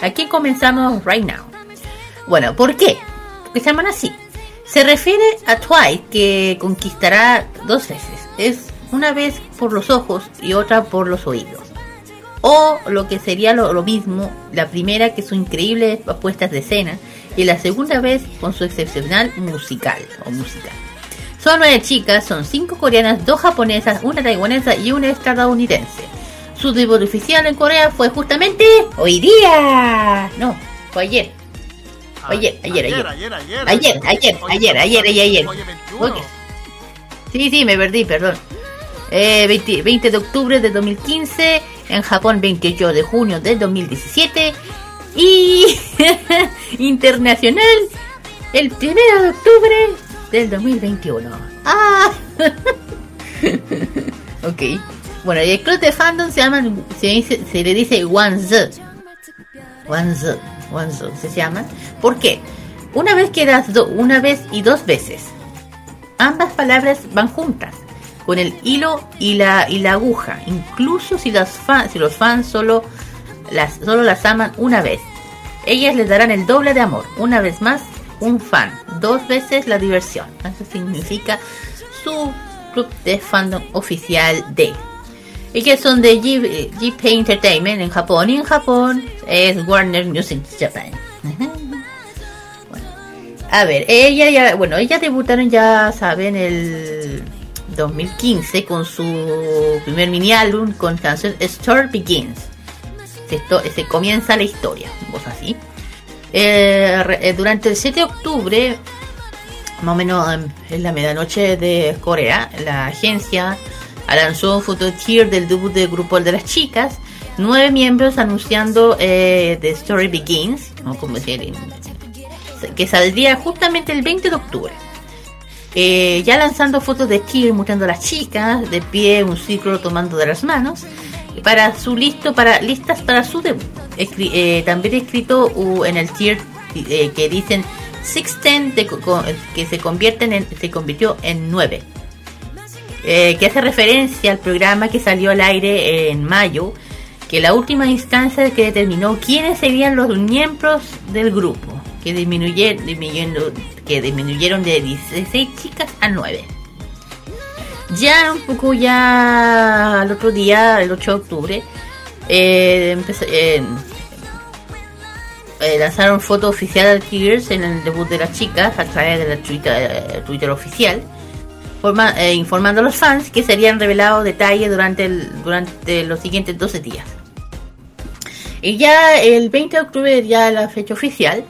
aquí comenzamos right now. Bueno, ¿por qué? Porque se llaman así. Se refiere a Twice que conquistará dos veces. Es una vez por los ojos y otra por los oídos. O lo que sería lo, mismo, la primera que son increíbles puestas de escena y la segunda vez con su excepcional musical o musical. Son nueve chicas, son cinco coreanas, dos japonesas, una taiwanesa y una estadounidense. Su debut oficial en Corea fue justamente hoy día. No, fue ayer. Ayer, ayer, ayer. Ayer, ayer, Ayer, ayer, ayer, ayer, ayer. Sí, sí, me perdí, perdón. Eh, 20, 20 de octubre de 2015, en Japón 28 de junio del 2017 y internacional el 1 de octubre del 2021. Ah. ok. Bueno, y el club de fandom se llama, se, dice- se le dice Wanze. Wanze, Wanze se llama. ¿Por qué? Una vez que das do- una vez y dos veces. Ambas palabras van juntas, con el hilo y la, y la aguja, incluso si, las fa- si los fans solo las, solo las aman una vez. Ellas les darán el doble de amor, una vez más, un fan, dos veces la diversión. Eso significa su club de fandom oficial de. Ellas son de G- GP Entertainment en Japón y en Japón es Warner Music Japan. A ver, ella ya, bueno, ellas debutaron ya saben el 2015 con su primer mini álbum con canción Story Begins. Esto, se comienza la historia, vos así. Eh, eh, durante el 7 de octubre, más o menos en la medianoche de Corea, la agencia lanzó un fototier del debut del grupo de las chicas. Nueve miembros anunciando eh, The Story Begins, ¿no? como decir, que saldría justamente el 20 de octubre. Eh, ya lanzando fotos de Tier mostrando a las chicas de pie un ciclo tomando de las manos para su listo para listas para su debut eh, también escrito en el tier eh, que dicen 610 de co- co- que se convierten en se convirtió en 9 eh, que hace referencia al programa que salió al aire en mayo que la última instancia que determinó quiénes serían los miembros del grupo que disminuyeron, que disminuyeron de 16 chicas a 9 ya un poco ya al otro día, el 8 de octubre, eh, eh, eh, lanzaron foto oficial de Tears en el debut de las chicas a través de la Twitter oficial, forma- eh, informando a los fans que serían revelados detalles durante, el, durante los siguientes 12 días. Y ya el 20 de octubre, ya la fecha oficial,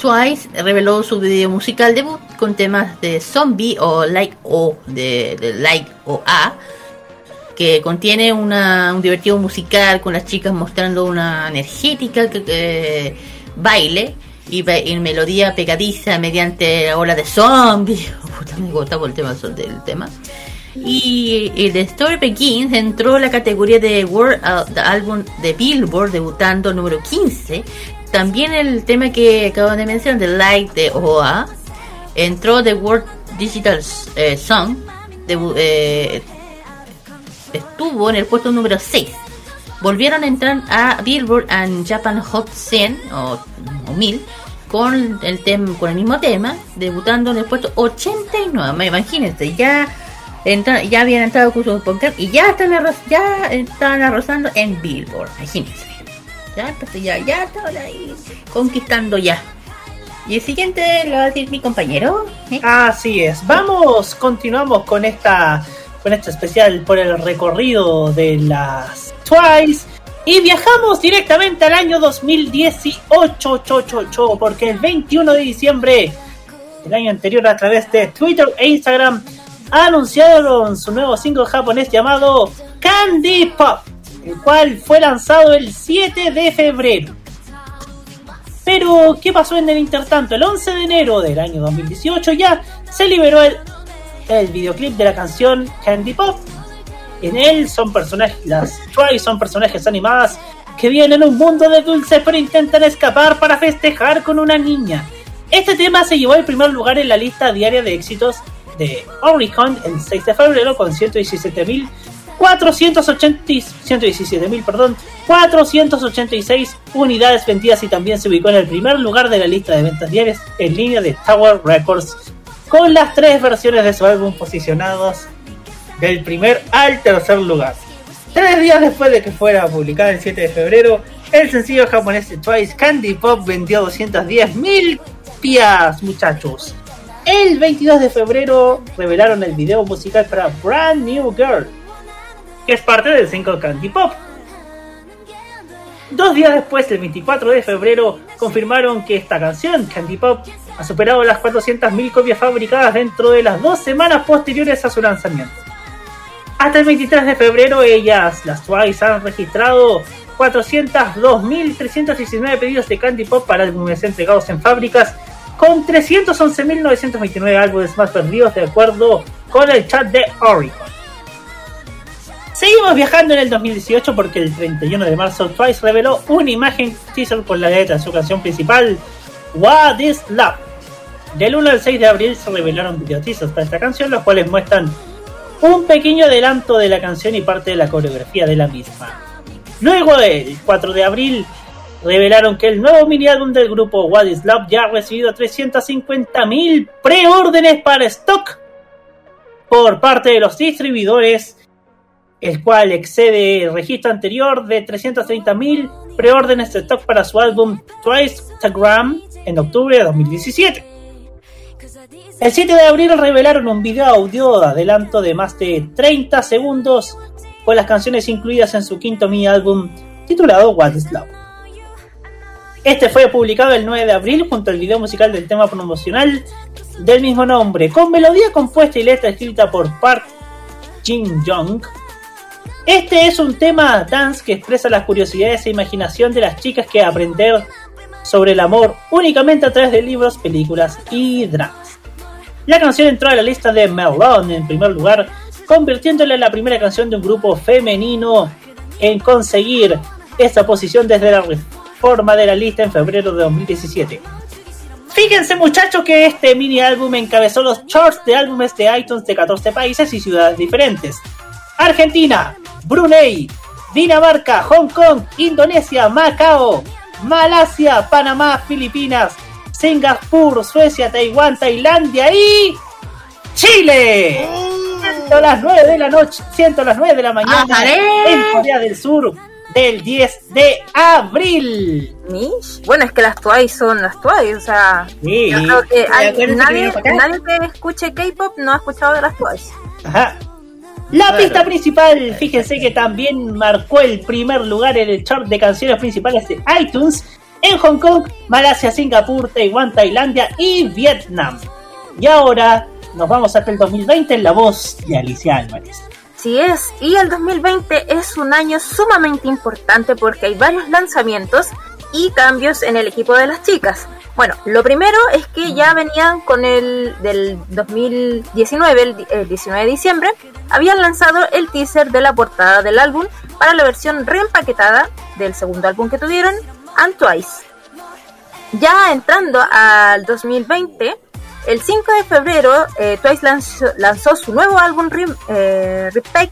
Twice reveló su video musical debut con temas de Zombie o Like O, de, Like o A, que contiene una, un divertido musical con las chicas mostrando una energética que- baile y, y melodía pegadiza mediante la ola de zombies. Puta, me gusta por el tema del tema. Y, y The Story Begins entró en la categoría de World Album de Billboard, debutando número 15. También el tema que acabo de mencionar, The Light de OA, entró The World Digital eh, Song, debu- eh, estuvo en el puesto número 6. Volvieron a entrar a Billboard and Japan Hot 100 o, o 1000 con el tema con el mismo tema, debutando en el puesto 89. Me- Imagínense, ya entra- ya habían entrado con su podcast y ya están ya están arrasando en Billboard. Imagínense. Ya, entonces ya, ya estaban ahí conquistando ya. Y el siguiente lo va a decir mi compañero. ¿eh? Así es. Vamos, continuamos con esta con este especial por el recorrido de las Twice y viajamos directamente al año 2018, cho, cho, porque el 21 de diciembre del año anterior a través de Twitter e Instagram anunciaron su nuevo single japonés llamado Candy Pop, el cual fue lanzado el 7 de febrero. Pero, ¿qué pasó en el intertanto? El 11 de enero del año 2018 ya se liberó el, el videoclip de la canción Candy Pop. En él son personajes, las Twice son personajes animadas que viven en un mundo de dulces pero intentan escapar para festejar con una niña. Este tema se llevó el primer lugar en la lista diaria de éxitos de Oricon el 6 de febrero con 117.000 480, perdón, 486 unidades vendidas y también se ubicó en el primer lugar de la lista de ventas diarias en línea de Tower Records con las tres versiones de su álbum posicionados del primer al tercer lugar. Tres días después de que fuera publicada el 7 de febrero, el sencillo japonés de Twice Candy Pop vendió 210.000 pias, muchachos. El 22 de febrero revelaron el video musical para Brand New Girl, que es parte del single Candy Pop. Dos días después, el 24 de febrero, confirmaron que esta canción, Candy Pop, ha superado las 400.000 copias fabricadas dentro de las dos semanas posteriores a su lanzamiento. Hasta el 23 de febrero, ellas, las Twice, han registrado 402.319 pedidos de Candy Pop para álbumes entregados en fábricas, con 311.929 álbumes más vendidos de acuerdo con el chat de Oricon. Seguimos viajando en el 2018 porque el 31 de marzo Twice reveló una imagen teaser con la letra de su canción principal, What is Love. Del 1 al 6 de abril se revelaron video teasers para esta canción, los cuales muestran un pequeño adelanto de la canción y parte de la coreografía de la misma. Luego, el 4 de abril, revelaron que el nuevo mini álbum del grupo What is Love ya ha recibido 350.000 preórdenes para stock por parte de los distribuidores, el cual excede el registro anterior de 330.000 preórdenes de stock para su álbum Twice Instagram en octubre de 2017. El 7 de abril revelaron un video audio de adelanto de más de 30 segundos con las canciones incluidas en su quinto mini álbum titulado What is Love. Este fue publicado el 9 de abril junto al video musical del tema promocional del mismo nombre, con melodía compuesta y letra escrita por Park Jin Young. Este es un tema dance que expresa las curiosidades e imaginación de las chicas que aprender sobre el amor únicamente a través de libros, películas y dramas. La canción entró a la lista de Melon en primer lugar, convirtiéndola en la primera canción de un grupo femenino en conseguir esta posición desde la reforma de la lista en febrero de 2017. Fíjense muchachos que este mini álbum encabezó los charts de álbumes de iTunes de 14 países y ciudades diferentes. Argentina, Brunei, Dinamarca, Hong Kong, Indonesia, Macao, Malasia, Panamá, Filipinas, Singapur, Suecia, Taiwán, Tailandia y Chile. Siendo las 9 de la noche, siendo las 9 de la mañana ¡Ajaré! en Corea del Sur del 10 de abril. Bueno, es que las Twice son las Twice, o sea, Sí. yo creo que hay- que nadie, acá. nadie que escuche K-pop no ha escuchado de las Twice. Ajá. La pista principal, fíjense que también marcó el primer lugar en el chart de canciones principales de iTunes en Hong Kong, Malasia, Singapur, Taiwán, Tailandia y Vietnam. Y ahora nos vamos hasta el 2020 en la voz de Alicia Álvarez. Así es, y el 2020 es un año sumamente importante porque hay varios lanzamientos y cambios en el equipo de las chicas. Bueno, lo primero es que ya venían con el del 2019, el, di- el 19 de diciembre, habían lanzado el teaser de la portada del álbum para la versión reempaquetada del segundo álbum que tuvieron, And Twice. Ya entrando al 2020, el 5 de febrero, eh, Twice lanzó, lanzó su nuevo álbum eh, Repack,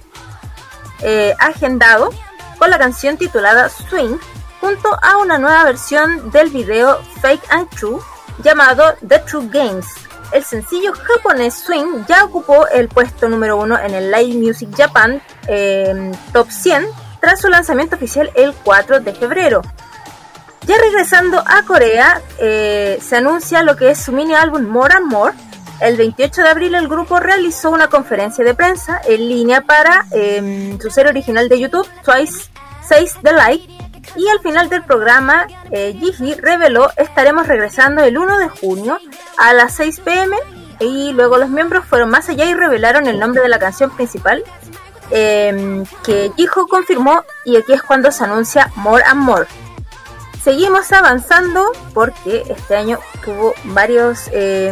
eh, agendado con la canción titulada Swing, junto a una nueva versión del video Fake and True llamado The True Games. El sencillo japonés Swing ya ocupó el puesto número uno en el Live Music Japan eh, Top 100 tras su lanzamiento oficial el 4 de febrero. Ya regresando a Corea, eh, se anuncia lo que es su mini álbum More and More. El 28 de abril el grupo realizó una conferencia de prensa en línea para eh, su serie original de YouTube, Twice Says the Light. Y al final del programa, eh, Gigi reveló estaremos regresando el 1 de junio a las 6 pm. Y luego los miembros fueron más allá y revelaron el nombre de la canción principal, eh, que Jiho confirmó. Y aquí es cuando se anuncia More and More. Seguimos avanzando porque este año tuvo varios eh,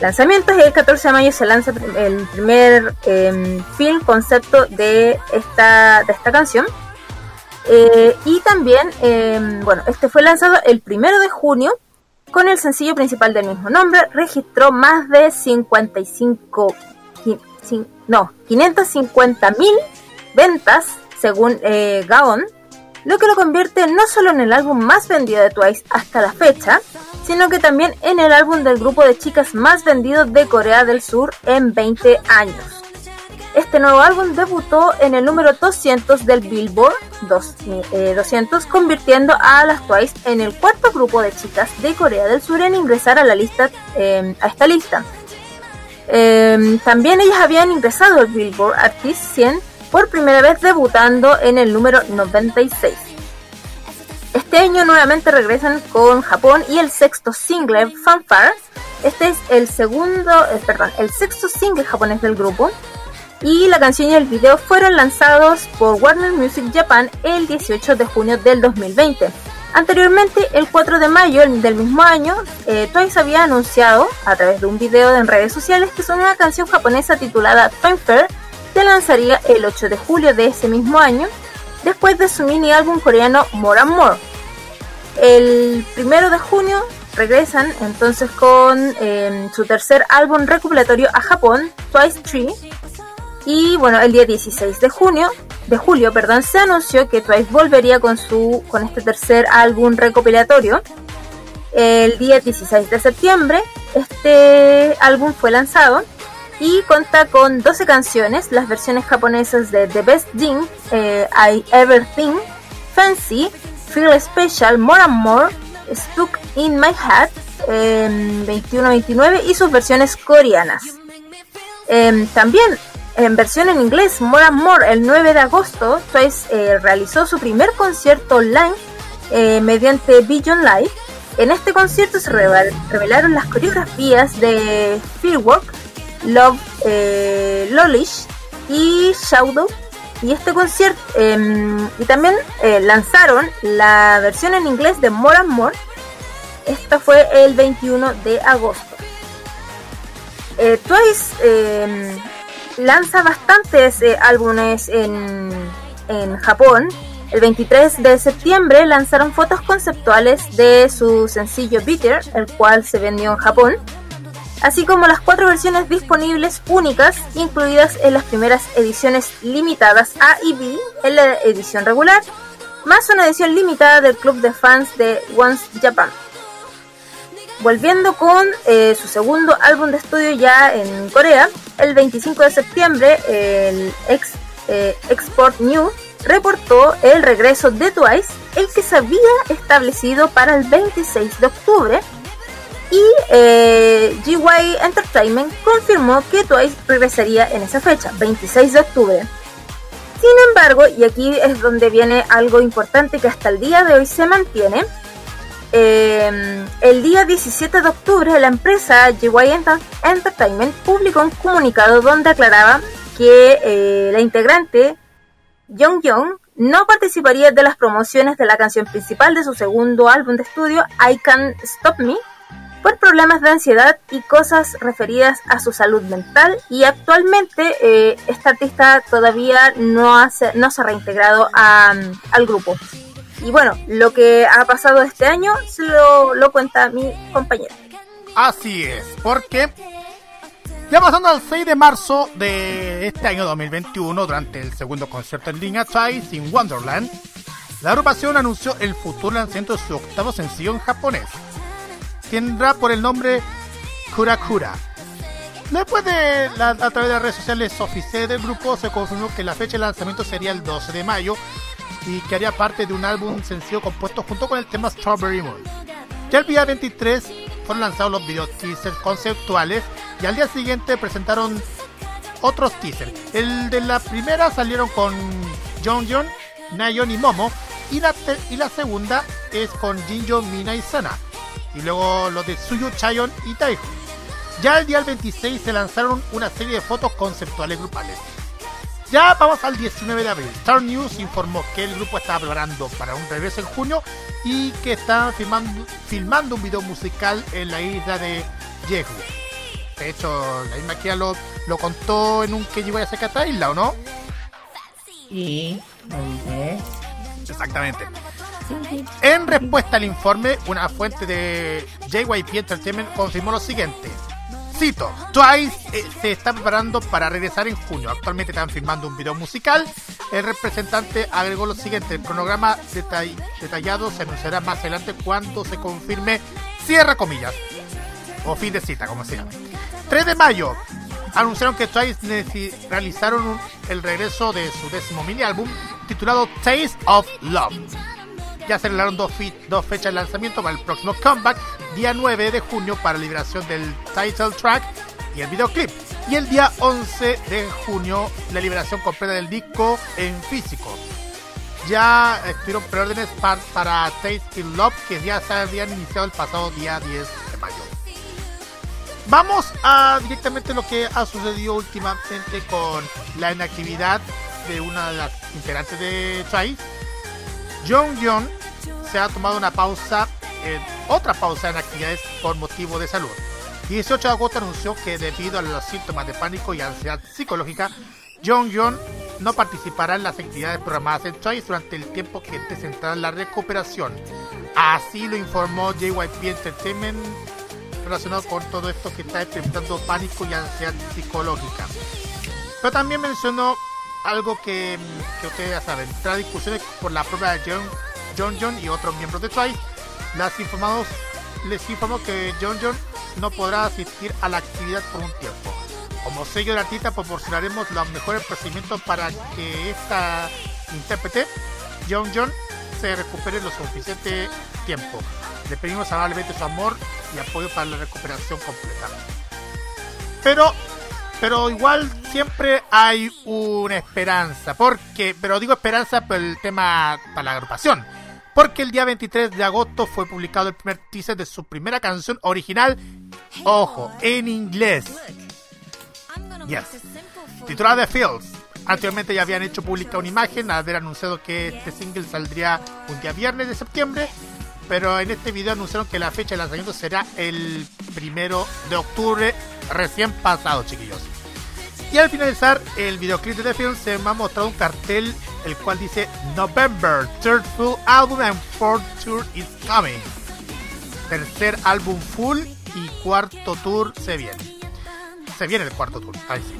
lanzamientos el 14 de mayo se lanza el primer eh, film concepto de esta, de esta canción. Eh, y también, eh, bueno, este fue lanzado el primero de junio con el sencillo principal del mismo nombre. Registró más de 55, qui- cin- no, 550 mil ventas según eh, Gaon, lo que lo convierte no solo en el álbum más vendido de Twice hasta la fecha, sino que también en el álbum del grupo de chicas más vendido de Corea del Sur en 20 años. Este nuevo álbum debutó en el número 200 del Billboard 2, eh, 200, convirtiendo a las Twice en el cuarto grupo de chicas de Corea del Sur en ingresar a la lista eh, a esta lista. Eh, también ellas habían ingresado al Billboard Artist 100 por primera vez debutando en el número 96. Este año nuevamente regresan con Japón y el sexto single Fanfare. Este es el segundo, eh, perdón, el sexto single japonés del grupo. Y la canción y el video fueron lanzados por Warner Music Japan el 18 de junio del 2020. Anteriormente, el 4 de mayo del mismo año, eh, Twice había anunciado a través de un video en redes sociales que su nueva canción japonesa titulada Fanfare se lanzaría el 8 de julio de ese mismo año, después de su mini álbum coreano More and More. El 1 de junio regresan entonces con eh, su tercer álbum recopilatorio a Japón, Twice 3. Y bueno, el día 16 de junio, de julio, perdón, se anunció que Twice volvería con su con este tercer álbum recopilatorio. El día 16 de septiembre, este álbum fue lanzado y cuenta con 12 canciones, las versiones japonesas de The Best Thing, eh, I Ever Think, Fancy, Feel Special, More and More, Stuck in My Head, eh, 21-29 y sus versiones coreanas. Eh, también en versión en inglés, More and More, el 9 de agosto, Twice eh, realizó su primer concierto online eh, mediante Vision Live. En este concierto se revel- revelaron las coreografías de Fearwork, Love eh, Lolish y Shadow. Y este concierto, em, y también lanzaron la versión en inglés de More and More. Esta fue el 21 de agosto. Twice em, lanza bastantes eh, álbumes en, en Japón. El 23 de septiembre lanzaron fotos conceptuales de su sencillo Bitter, el cual se vendió en Japón, así como las cuatro versiones disponibles únicas incluidas en las primeras ediciones limitadas A y B en la edición regular, más una edición limitada del club de fans de Once Japan. Volviendo con eh, su segundo álbum de estudio ya en Corea, el 25 de septiembre, el ex, eh, Export New reportó el regreso de Twice, el que se había establecido para el 26 de octubre, y eh, GY Entertainment confirmó que Twice regresaría en esa fecha, 26 de octubre. Sin embargo, y aquí es donde viene algo importante que hasta el día de hoy se mantiene, eh, el día 17 de octubre la empresa GY Enter- Entertainment publicó un comunicado donde aclaraba que eh, la integrante Young Young no participaría de las promociones de la canción principal de su segundo álbum de estudio I Can't Stop Me por problemas de ansiedad y cosas referidas a su salud mental y actualmente eh, esta artista todavía no, hace, no se ha reintegrado al grupo. Y bueno, lo que ha pasado este año se lo, lo cuenta mi compañero. Así es, porque ya pasando al 6 de marzo de este año 2021, durante el segundo concierto en Twice in Wonderland, la agrupación anunció el futuro lanzamiento de su octavo sencillo en japonés. Tendrá por el nombre Kurakura. Después de la- a través de las redes sociales oficiales del grupo se confirmó que la fecha de lanzamiento sería el 12 de mayo y que haría parte de un álbum sencillo compuesto junto con el tema Strawberry Moon. Ya el día 23 fueron lanzados los video teasers conceptuales y al día siguiente presentaron otros teasers. El de la primera salieron con Jonghyun, Nayeon y Momo y la, y la segunda es con Jinjo, Mina y Sana. Y luego los de Suyu, Chayon y Taeho. Ya el día 26 se lanzaron una serie de fotos conceptuales grupales. Ya vamos al 19 de abril. Star News informó que el grupo estaba preparando para un regreso en junio y que estaban filmando, filmando un video musical en la isla de Jeju. De hecho, la misma Kia lo, lo contó en un que llegó a esa esta isla, ¿o no? Sí, lo dije. Exactamente. En respuesta al informe, una fuente de JYP Entertainment confirmó lo siguiente. Twice eh, se está preparando para regresar en junio. Actualmente están filmando un video musical. El representante agregó lo siguiente. El cronograma detall- detallado se anunciará más adelante cuando se confirme, cierra comillas, o fin de cita, como se llama. 3 de mayo, anunciaron que Twice realizaron el regreso de su décimo mini álbum titulado Taste of Love. Ya se revelaron dos, dos fechas de lanzamiento para el próximo comeback, día 9 de junio para liberación del title track y el videoclip. Y el día 11 de junio la liberación completa del disco en físico. Ya estuvieron preórdenes par- para Taste in Love que ya se habían iniciado el pasado día 10 de mayo. Vamos a directamente lo que ha sucedido últimamente con la inactividad de una de las integrantes de Twice. Jonghyun se ha tomado una pausa, eh, otra pausa en actividades por motivo de salud. 18 de agosto anunció que debido a los síntomas de pánico y ansiedad psicológica, Jonghyun no participará en las actividades programadas en Twice durante el tiempo que esté centrada en la recuperación. Así lo informó JYP Entertainment relacionado con todo esto que está experimentando pánico y ansiedad psicológica. Pero también mencionó algo que, que ustedes ya saben, tras discusiones por la propia John, John John y otros miembros de Twice, las informados, les informó que John John no podrá asistir a la actividad por un tiempo. Como sello del artista proporcionaremos los mejores procedimientos para que esta intérprete, John John, se recupere lo suficiente tiempo. Le pedimos amablemente su amor y apoyo para la recuperación completa. Pero pero igual siempre hay una esperanza, porque, pero digo esperanza por el tema para la agrupación, porque el día 23 de agosto fue publicado el primer teaser de su primera canción original, ojo, en inglés. Yes. Titulada The Fields. Anteriormente ya habían hecho pública una imagen haber anunciado que este single saldría un día viernes de septiembre, pero en este video anunciaron que la fecha de lanzamiento será el primero de octubre recién pasado, chiquillos. Y al finalizar el videoclip de The Film se me ha mostrado un cartel el cual dice November, third full album and fourth tour is coming. Tercer álbum full y cuarto tour se viene. Se viene el cuarto tour. Ahí sí.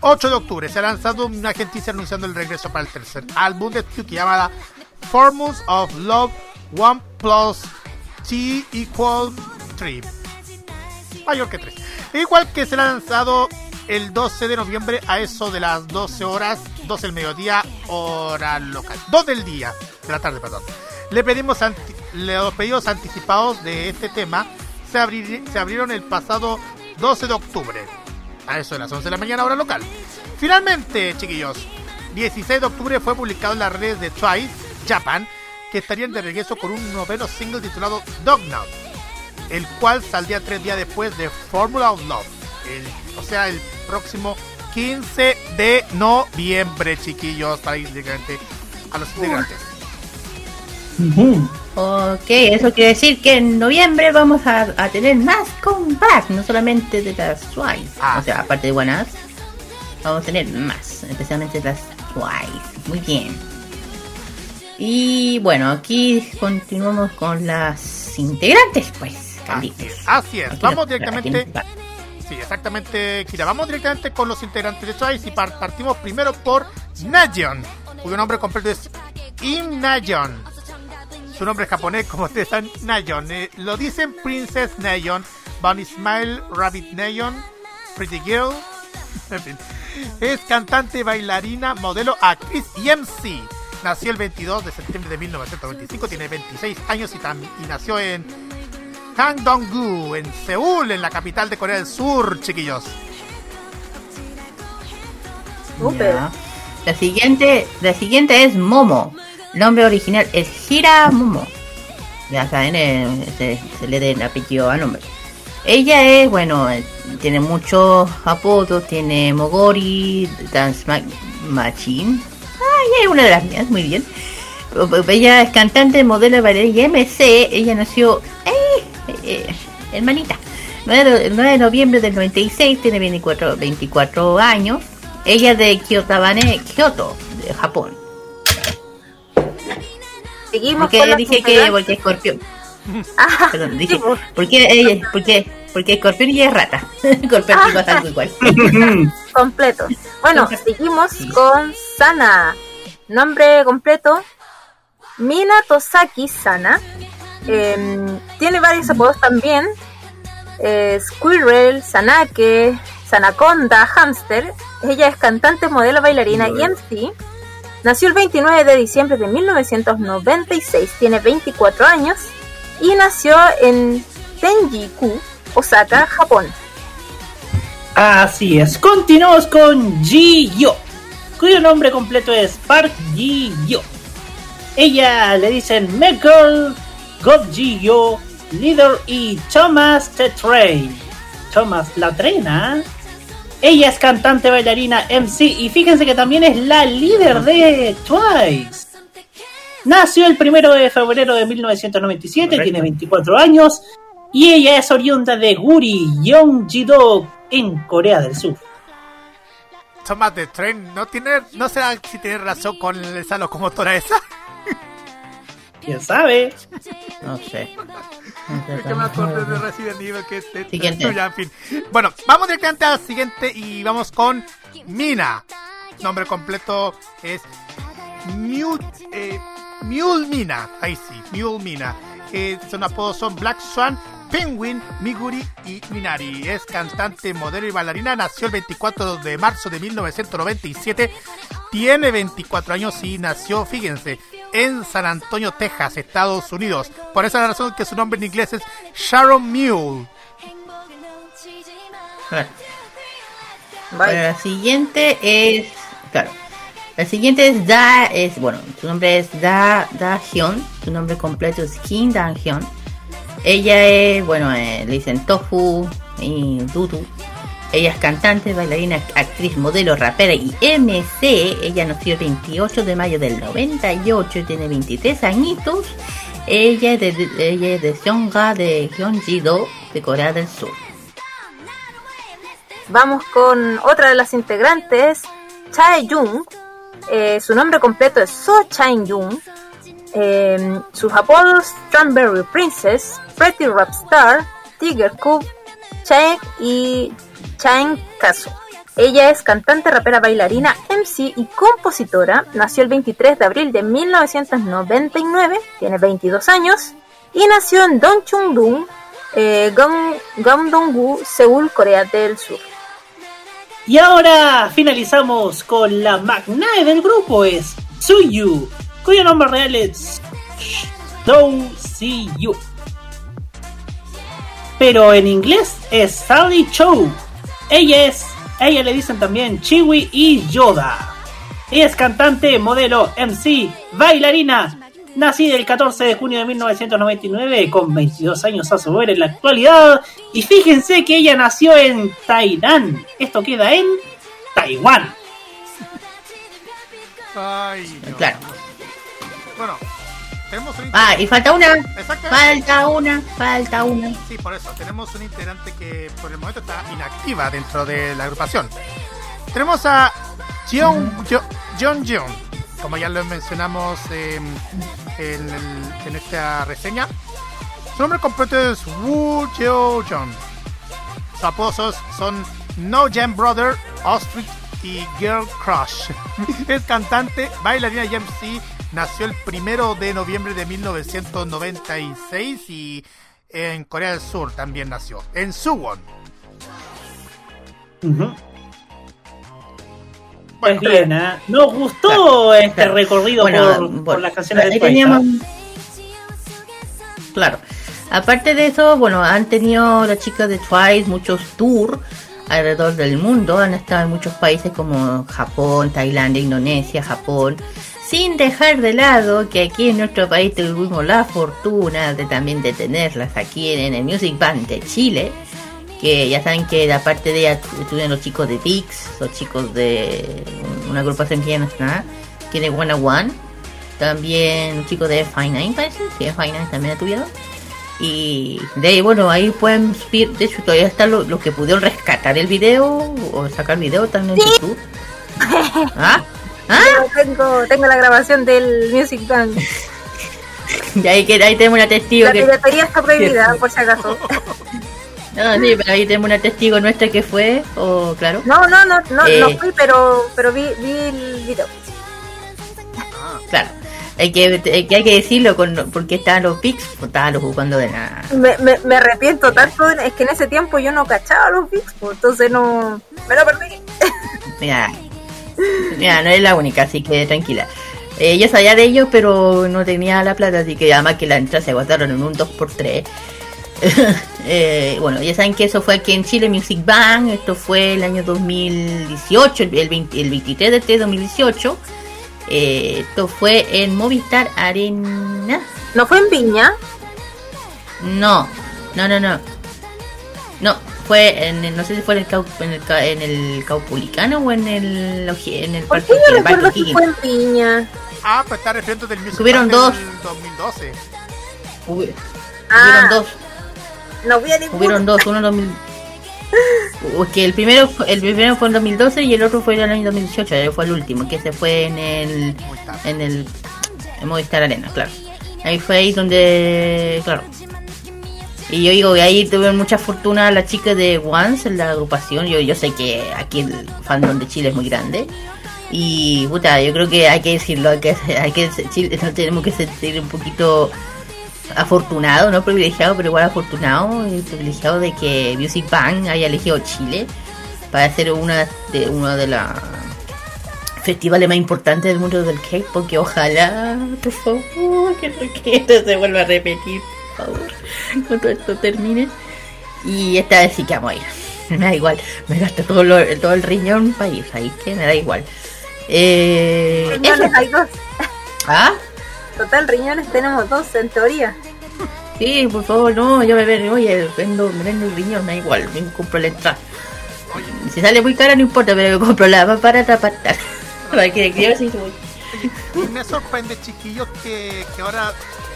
8 de octubre se ha lanzado una agencia anunciando el regreso para el tercer álbum de Tsuki llamada Formulas of Love 1 plus T equal 3. Mayor que 3. Igual que se ha lanzado el 12 de noviembre a eso de las 12 horas, 12 del mediodía, hora local. 2 del día, de la tarde, perdón. Le pedimos los pedidos anticipados de este tema se, abrieron el pasado 12 de octubre, a eso de las 11 de la mañana, hora local. Finalmente, chiquillos, 16 de octubre fue publicado en las redes de Twice, Japan, que estarían de regreso con un noveno single titulado Dog Now, el cual saldría tres días después de Formula of Love, o sea, el próximo 15 de noviembre, chiquillos, para ir directamente a los integrantes. Ok, eso quiere decir que en noviembre vamos a, a tener más comeback, no solamente de las Twice. o sea, aparte de buenas, vamos a tener más, especialmente las Twice. Muy bien. Y bueno, aquí continuamos con las integrantes, pues, Carlitos. Así es, Aquí vamos directamente. Sí, exactamente, Kira. Vamos directamente con los integrantes de Twice y par- partimos primero por Nayeon, cuyo nombre completo es Im Nayeon. Su nombre es japonés, como ustedes saben, Nayeon. Eh, lo dicen Princess Nayeon, Bunny Smile, Rabbit Nayeon, Pretty Girl. En fin. Es cantante, bailarina, modelo, actriz y MC. nació el 22 de septiembre de 1995, tiene 26 años y nació en Gangdong-gu, en Seúl, en la capital de Corea del Sur, chiquillos. Ya. La siguiente, la siguiente es Momo. El nombre original es Hira Momo. Ya saben, eh, se, se le den apellido al nombre. Ella es, bueno, eh, tiene muchos apodos. Tiene Mogori, Dance Ma- Machine. Ah, es una de las mías, muy bien. Ella es cantante, modelo, bailarina y MC. Ella nació, eh, eh, hermanita, 9 de, 9 de noviembre del 96, tiene 24, 24 años. Ella es de Kyotabane, Kyoto, de Japón. Seguimos Porque con dije que porque escorpión. Perdón, dije, ¿por qué ella? ¿Por qué? Porque escorpión y ella es rata. escorpión y pasa algo igual. completo. Bueno, seguimos con Sana. Nombre completo: Mina Tosaki Sana. Em, tiene varios apodos también: eh, Squirrel, Sanake, Sanaconda, Hamster. Ella es cantante, modelo, bailarina y MC. Nació el 29 de diciembre de 1996, tiene 24 años y nació en Tenjiku, Osaka, Japón. Así es, continuamos con Ji-Yo, cuyo nombre completo es Park Ji-Yo. Ella le dicen Michael God Ji-Yo, Leader y Thomas Tetrey. Thomas la trena. Ella es cantante, bailarina, MC y fíjense que también es la líder de Twice. Nació el primero de febrero de 1997, Correcto. tiene 24 años y ella es oriunda de Guri, Gyeonggi-do, en Corea del Sur. Thomas de Tren, ¿no tiene, no será si tiene relación con esa locomotora esa? ¿Quién sabe? No sé. Es que me acordé de Resident Evil que es es- Siguiente. ya, en fin. Bueno, vamos directamente al siguiente y vamos con Mina. Nombre completo es Mule, eh, Mule Mina. Ahí sí, Mule Mina. Eh, son apodos son Black Swan, Penguin, Miguri y Minari. Es cantante, modelo y bailarina. Nació el 24 de marzo de 1997. Tiene 24 años y nació, fíjense, en San Antonio, Texas, Estados Unidos. Por esa razón que su nombre en inglés es Sharon Mule. La siguiente es. Claro. La siguiente es Da. Es, bueno, su nombre es Da, da Hyun. Su nombre completo es Kim Da Hyun. Ella es, bueno, eh, le dicen Tofu y Dudu. Ella es cantante, bailarina, actriz, modelo, rapera y MC. Ella nació el 28 de mayo del 98 y tiene 23 añitos. Ella es de, ella es de Seonga de Gyeonggi-do de Corea del Sur. Vamos con otra de las integrantes, Chae Jung. Eh, su nombre completo es So Chae Jung. Eh, sus apodos Strawberry Princess, Pretty Rap Star, Tiger Cub, Chae y Chae Kazu. Ella es cantante, rapera, bailarina, MC y compositora. Nació el 23 de abril de 1999, tiene 22 años y nació en Dongchung-dong, eh, Gamdong-gu, Seúl, Corea del Sur. Y ahora finalizamos con la magnae del grupo, es Tsuyu, cuyo nombre real es Snow See You. Pero en inglés es Sally Chow. Ella es, a ella le dicen también Chiwi y Yoda. Ella es cantante, modelo, MC, bailarina. Nacida el 14 de junio de 1999 con 22 años a su ver en la actualidad. Y fíjense que ella nació en Tainan. Esto queda en Taiwán. Ay. Claro. Bueno, tenemos un Ah, y falta una. Falta una, falta una. Sí, por eso. Tenemos un integrante que por el momento está inactiva dentro de la agrupación. Tenemos a Jeon Jo- Jeon Jeon, como ya lo mencionamos eh, en, el- en esta reseña. Su nombre completo es Woo Jeo Jeon. Sus apodos son- son No Jam Brother, Ostrich y Girl Crush. es cantante, bailarina y MC. Nació el primero de noviembre de 1996 y en Corea del Sur también nació, en Suwon. Pues bien, ¿ah? nos gustó este claro. recorrido Bueno, por, bueno, por las canciones de teníamos- ¿ah? Claro. Aparte de eso, bueno, han tenido las chicas de Twice muchos tours alrededor del mundo. Han estado en muchos países como Japón, Tailandia, Indonesia, Japón. Sin dejar de lado que aquí en nuestro país tuvimos la fortuna de también de tenerlas aquí en el Music Band de Chile. Que ya saben que aparte de ella estuvieron los chicos de VIX, los chicos de una agrupación que ya no está, que de One One. También los chicos de F9 parece, sí, F9 también la tuvieron. Y de ahí, bueno, ahí pueden de hecho todavía están los, los que pudieron rescatar el video o sacar video también en YouTube. ¿Ah? Yo tengo, tengo la grabación del Music Band. Y ahí, que, ahí tenemos una testigo La que... piratería está prohibida, por si acaso. No, sí, pero ahí tenemos una testigo nuestra que fue, o claro. No, no, no, no, Eh. no fui, pero, pero vi, vi el video. Claro. Hay que, hay que, hay que decirlo con, porque estaban los pics, estaban los jugando de nada. Me, me, me arrepiento tanto, es que en ese tiempo yo no cachaba los VIX, pues, entonces no... Me lo perdí. Mira, mira, no es la única, así que tranquila. Eh, yo sabía de ellos, pero no tenía la plata, así que además que la entrada se agotaron en un 2x3. Eh, bueno, ya saben que eso fue aquí en Chile Music Bank, esto fue el año 2018, el, el 20 el 23 de este 2018. Eh, esto fue en Movistar Arena. ¿No fue en Viña? No, no, no, no. No, fue en el- no sé si fue en el, Cau- en el, Ca- en el Caupolicano o en el, en el ¿Por Parque qué yo el Parque recuerdo que Higgins. fue en Viña? Ah, pues está refiriendo del Music Hubieron dos. del 2012. Hubi- Ah, Hubieron dos. No vi a ninguno. Hubieron dos, uno en 2000. Es que el primero, el primero fue en 2012 y el otro fue en el año 2018, eh, fue el último, que se fue en el en el en Movistar Arena, claro. Ahí fue ahí donde, claro. Y yo digo, que ahí tuvieron mucha fortuna las chicas de Once la agrupación. Yo, yo sé que aquí el fandom de Chile es muy grande. Y puta, yo creo que hay que decirlo, hay que, hay que Chile, tenemos que sentir un poquito afortunado, no privilegiado, pero igual afortunado y privilegiado de que Music Bank haya elegido Chile para ser una de uno de los festivales más importantes del mundo del K-pop, que ojalá, por favor, que, esto se vuelva a repetir, favor, cuando todo esto termine. Y esta vez sí que vamos a ir. Me da igual, me gasto todo, lo- todo el riñón para ir, ahí que me da igual. Eh, Riñones eso. hay dos. ¿Ah? Total, riñones tenemos dos, en teoría. Sí, por favor, no, yo me vendo, oye, vendo, me vendo el riñón, me da igual, me compro la entrada. Si sale muy cara no importa, pero me compro la más barata para estar. Para que yo sí. Y me sorprende, chiquillos, que, que ahora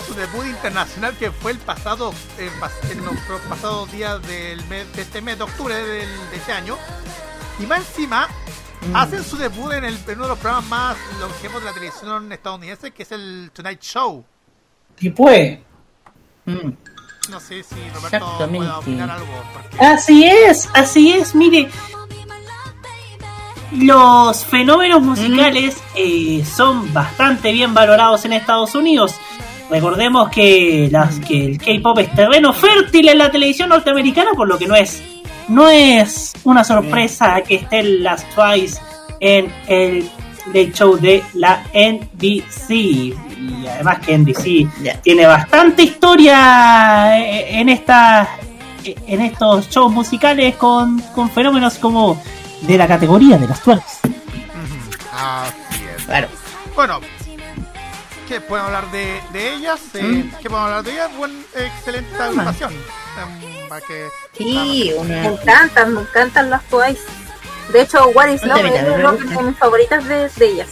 su debut internacional, que fue el pasado, eh, pas- en los pro- pasados días del mes, de este mes de octubre del, de este año, y más encima Mm. hacen su debut en, el, en uno de los programas más longevos de la televisión estadounidense, que es el Tonight Show. Y pues, No sé si Roberto pueda opinar algo. porque- así es, así es, mire. Los fenómenos musicales eh, son bastante bien valorados en Estados Unidos. Recordemos que, las, que el K-pop es terreno fértil en la televisión norteamericana, por lo que no es, no es una sorpresa que estén las Twice en el del show de la NBC. Y además que NBC tiene bastante historia eh, en esta en estos shows musicales con, con fenómenos como de la categoría de las Twice. Así es. Claro. Bueno, ¿qué podemos hablar de, de ellas? Eh, ¿Mm? ¿Qué podemos hablar de ellas? Buen, excelente agrupación. Em, para que, Sí, Me encantan, me encantan las Twice. De hecho, What is Love es una de mis favoritas de, de ellas.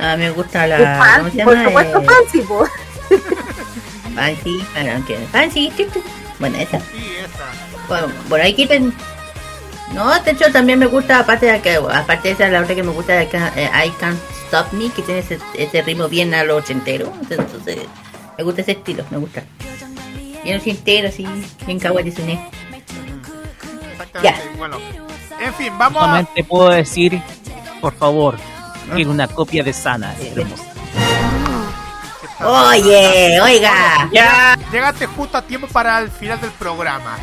Ah, me gusta la. fan, ¿Cómo se por llama? supuesto, Eh, Fancy. Fancy, bueno, que Fancy. Bueno, esa. Sí, esa. Bueno, por ahí quiten. No, de hecho también me gusta, aparte de que, aparte de esa, la otra que me gusta de acá, eh, I Can't Stop Me, que tiene ese, ese ritmo bien a lo ochentero. Entonces, me gusta ese estilo, me gusta. Bien ochentero, así, bien kawaii suene. Exactamente. Bueno, en fin, vamos a. Solamente puedo decir, por favor, quiero una copia de Sana. es hermosa. Oye, oiga. Ya. Llegaste justo a tiempo para el final del programa.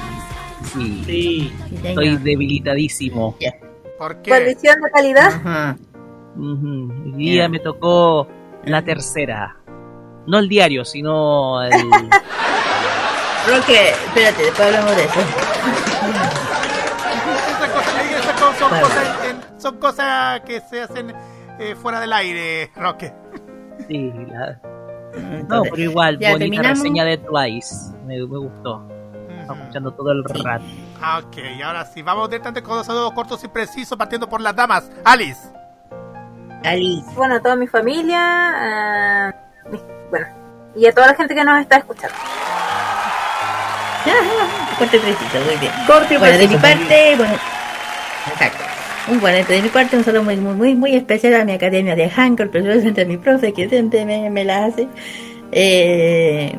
Sí. Estoy debilitadísimo. ¿Por qué? Maldición de calidad. Ujú. Hoy día me tocó la tercera. No el diario, sino el... Creo que, espérate, después hablamos de eso. Esas cosas, esas cosas son, cosas, en- son cosas que se hacen eh, fuera del aire, Roque. Sí, la- No, pero igual, ya bonita terminamos. reseña de Twice. Me, me gustó. Estaba escuchando todo el rato. Ah, Ok, y ahora sí, vamos directamente con los saludos cortos y precisos, partiendo por las damas. Alice. Alice. Bueno, a toda mi familia. bueno, y a toda la gente que nos está escuchando. Corto y preciso, muy bien. Corto y bueno, de mi parte, bueno. Exacto. Un bueno, de mi parte, un saludo muy, muy, muy, muy especial a mi academia de Hancock, precisamente a mi profe que siempre me, me la hace. Eh,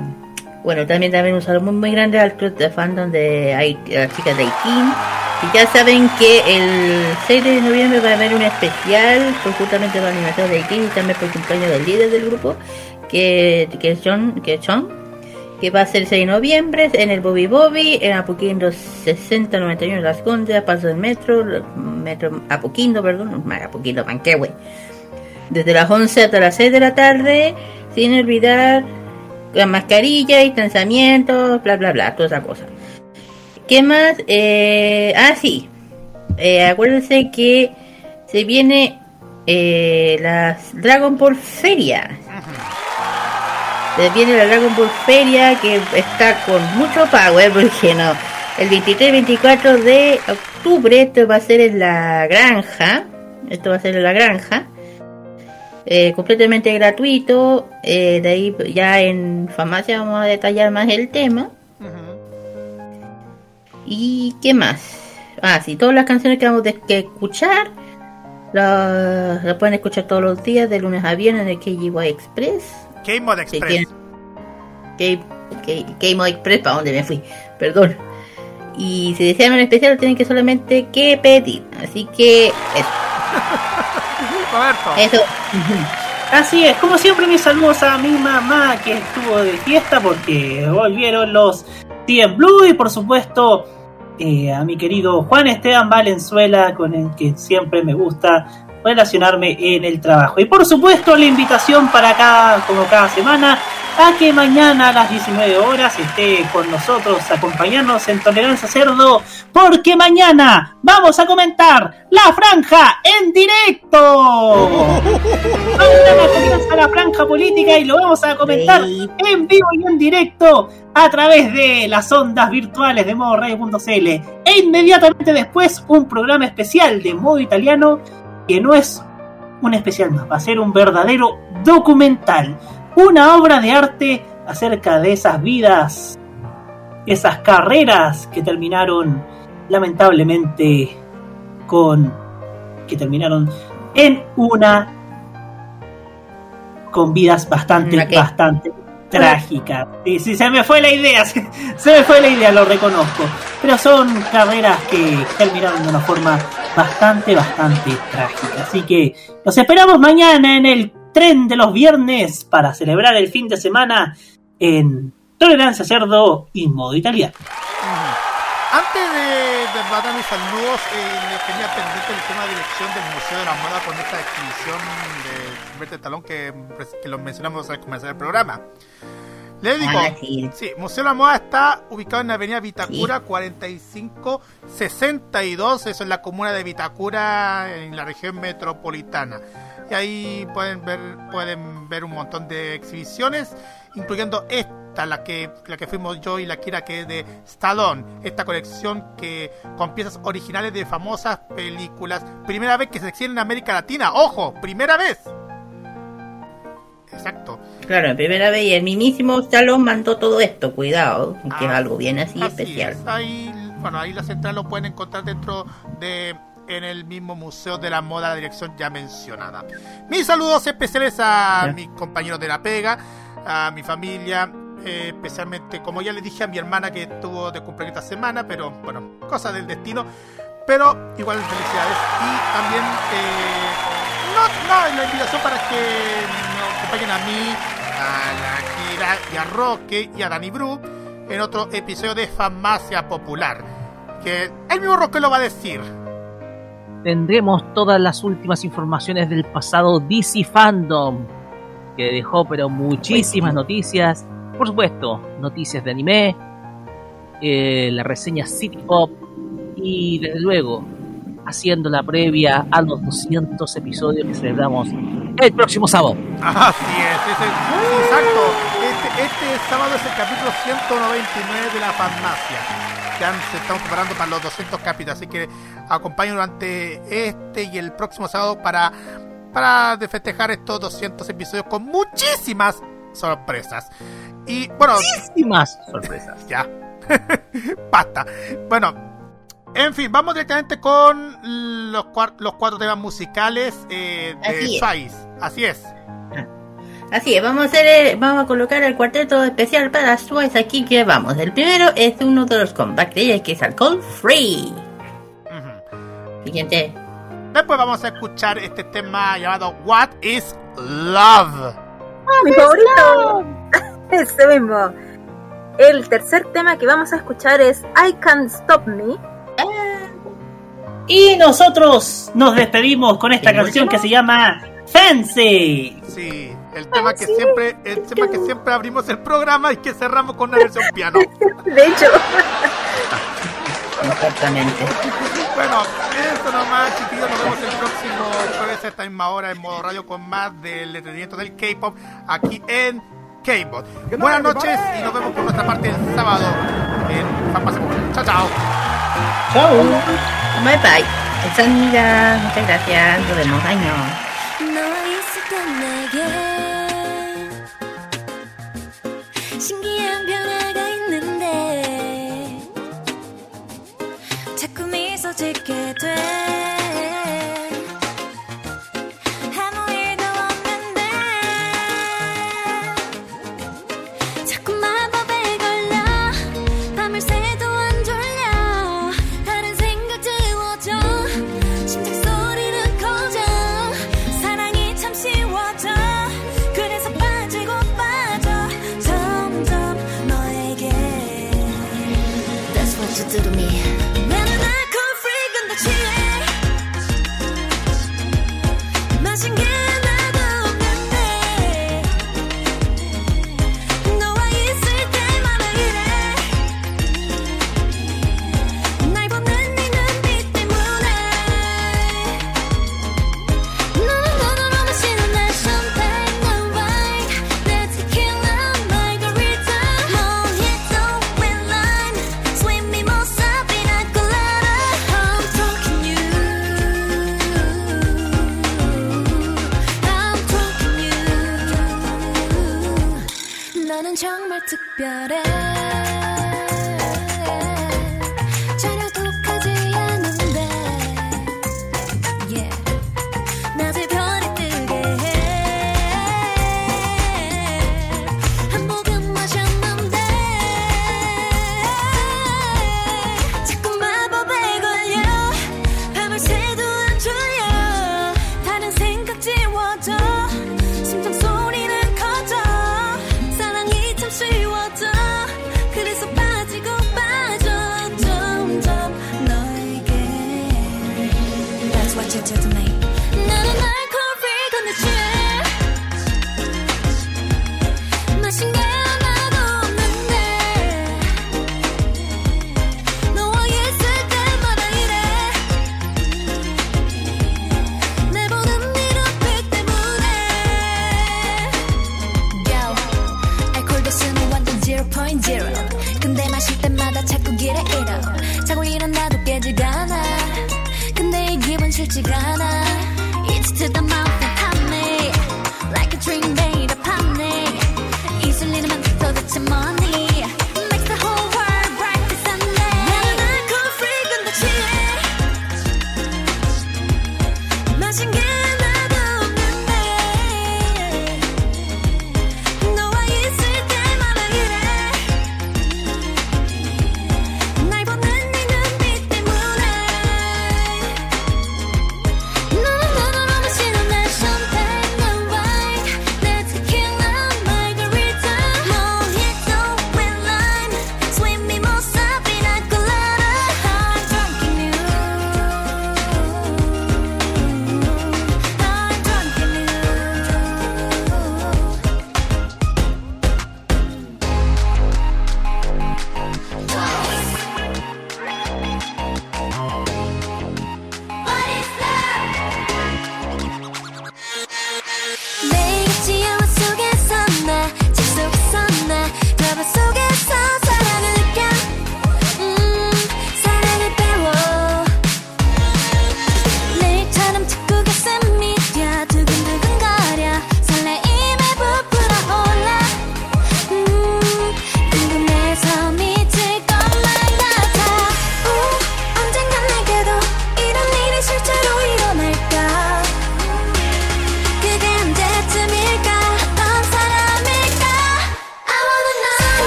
bueno, también, también un saludo muy, muy grande al club de fandom de Ai- las chicas de Aikin. Y ya saben que el 6 de noviembre va a haber un especial por justamente los aniversarios de Aikin y también por cumpleaños del líder del grupo, que, que es John, que es John que va a ser el 6 de noviembre en el Bobby Bobby, en Apoquindo 6091 Las Condes, paso del metro, metro Apoquindo, perdón, Apoquindo, Manquehue. Desde las 11 hasta las 6 de la tarde, sin olvidar la mascarilla y lanzamientos, bla bla bla, toda esa cosa. ¿Qué más? Eh, ah, sí. Eh, acuérdense que se viene eh, la Dragon Ball Feria. Se viene la Dragon Ball Feria que está con mucho power porque no. El 23 y 24 de octubre esto va a ser en la granja. Esto va a ser en la granja. Eh, completamente gratuito. Eh, de ahí ya en farmacia vamos a detallar más el tema. ¿Y qué más? Ah, sí, todas las canciones que vamos que escuchar las las pueden escuchar todos los días de lunes a viernes en el KGY Express. Si Express. Mode Express, ¿para dónde me fui? Perdón. Y si desean un especial, tienen que solamente que pedir. Así que eso. Roberto. Eso. Así es, como siempre mis saludos a mi mamá que estuvo de fiesta porque volvieron los Team Blue y por supuesto eh, a mi querido Juan Esteban Valenzuela con el que siempre me gusta relacionarme en el trabajo. Y por supuesto la invitación para cada, como cada semana, a que mañana a las 19 horas esté con nosotros, acompañarnos en Tolerancia Cerdo, porque mañana vamos a comentar la franja en directo. Mañana comienza la franja política y lo vamos a comentar en vivo y en directo a través de las ondas virtuales de modoradio.cl. E inmediatamente después un programa especial de modo italiano que no es un especial más, va a ser un verdadero documental, una obra de arte acerca de esas vidas, esas carreras que terminaron lamentablemente con que terminaron en una con vidas bastante bastante trágicas. Sí, sí, se me fue la idea, se, se me fue la idea, lo reconozco. Pero son carreras que terminaron de una forma bastante, bastante trágica. Así que los esperamos mañana en el tren de los viernes para celebrar el fin de semana en Tolerancia Cerdo y modo italiano. Antes de, de mandar mis saludos, eh, le tenía pendiente el tema de dirección del Museo de la Moda con esta exhibición de Silvestre Talón que, que lo mencionamos al comenzar el programa. Le digo, Ah, sí. sí, Museo de la Moda está ubicado en la avenida Vitacura 4562, eso es la comuna de Vitacura en la región metropolitana. Y ahí pueden ver, pueden ver un montón de exhibiciones, incluyendo esta, la que, la que fuimos yo y la Kira, que es de Stallone. Esta colección que con piezas originales de famosas películas. Primera vez que se exhibe en América Latina. ¡Ojo! ¡Primera vez! Exacto. Claro, primera vez y el mismísimo Stallone mandó todo esto, cuidado, que es Ah, algo bien así, Así especial. es. Ahí, bueno, ahí la central lo pueden encontrar dentro de en el mismo Museo de la Moda, la dirección ya mencionada. Mis saludos especiales a Ya. mis compañeros de la pega, a mi familia, eh, especialmente, como ya le dije a mi hermana que estuvo de cumpleaños esta semana, pero bueno, cosas del destino. Pero igual felicidades. Y también eh, no, no, la invitación para que nos acompañen a mí, a la Kira y a Roque y a Dani Bru en otro episodio de Farmacia Popular. Que el mismo Roque lo va a decir. Tendremos todas las últimas informaciones del pasado DC Fandom, que dejó pero muchísimas noticias. Por supuesto, noticias de anime, eh, la reseña City Pop y desde luego haciendo la previa a los 200 episodios que celebramos el próximo sábado. Así es, ese- sí, exacto. Este, este sábado es el capítulo 199 de la farmacia. Ya se estamos preparando para los 200 capítulos, así que acompañen durante este y el próximo sábado para, para de festejar estos 200 episodios con muchísimas sorpresas. Y bueno, muchísimas sorpresas. Ya, basta. Bueno, en fin, vamos directamente con los, cuatro temas musicales eh, de Así. Así es. Así es, vamos a hacer, vamos a colocar el cuarteto especial para Twice aquí que vamos. El primero es uno de los de ella que es Alcohol Free. Siguiente. Después vamos a escuchar este tema llamado What is Love. Mi favorito. Ese mismo. El tercer tema que vamos a escuchar es I Can't Stop Me. Y nosotros nos despedimos con esta canción que se llama Fancy. Sí, el tema que siempre, el tema que siempre abrimos el programa y que cerramos con una versión piano. De hecho. Exactamente. Bueno, eso nomás, chiquillos. Nos vemos el próximo jueves a esta misma hora en modo radio con más del entretenimiento del K-pop aquí en K-pop. Buenas noches y nos vemos por nuestra parte el sábado en San Chao, chao. Chao. Bye bye. Muchas gracias. Nos vemos. Año. 미소 짓게 돼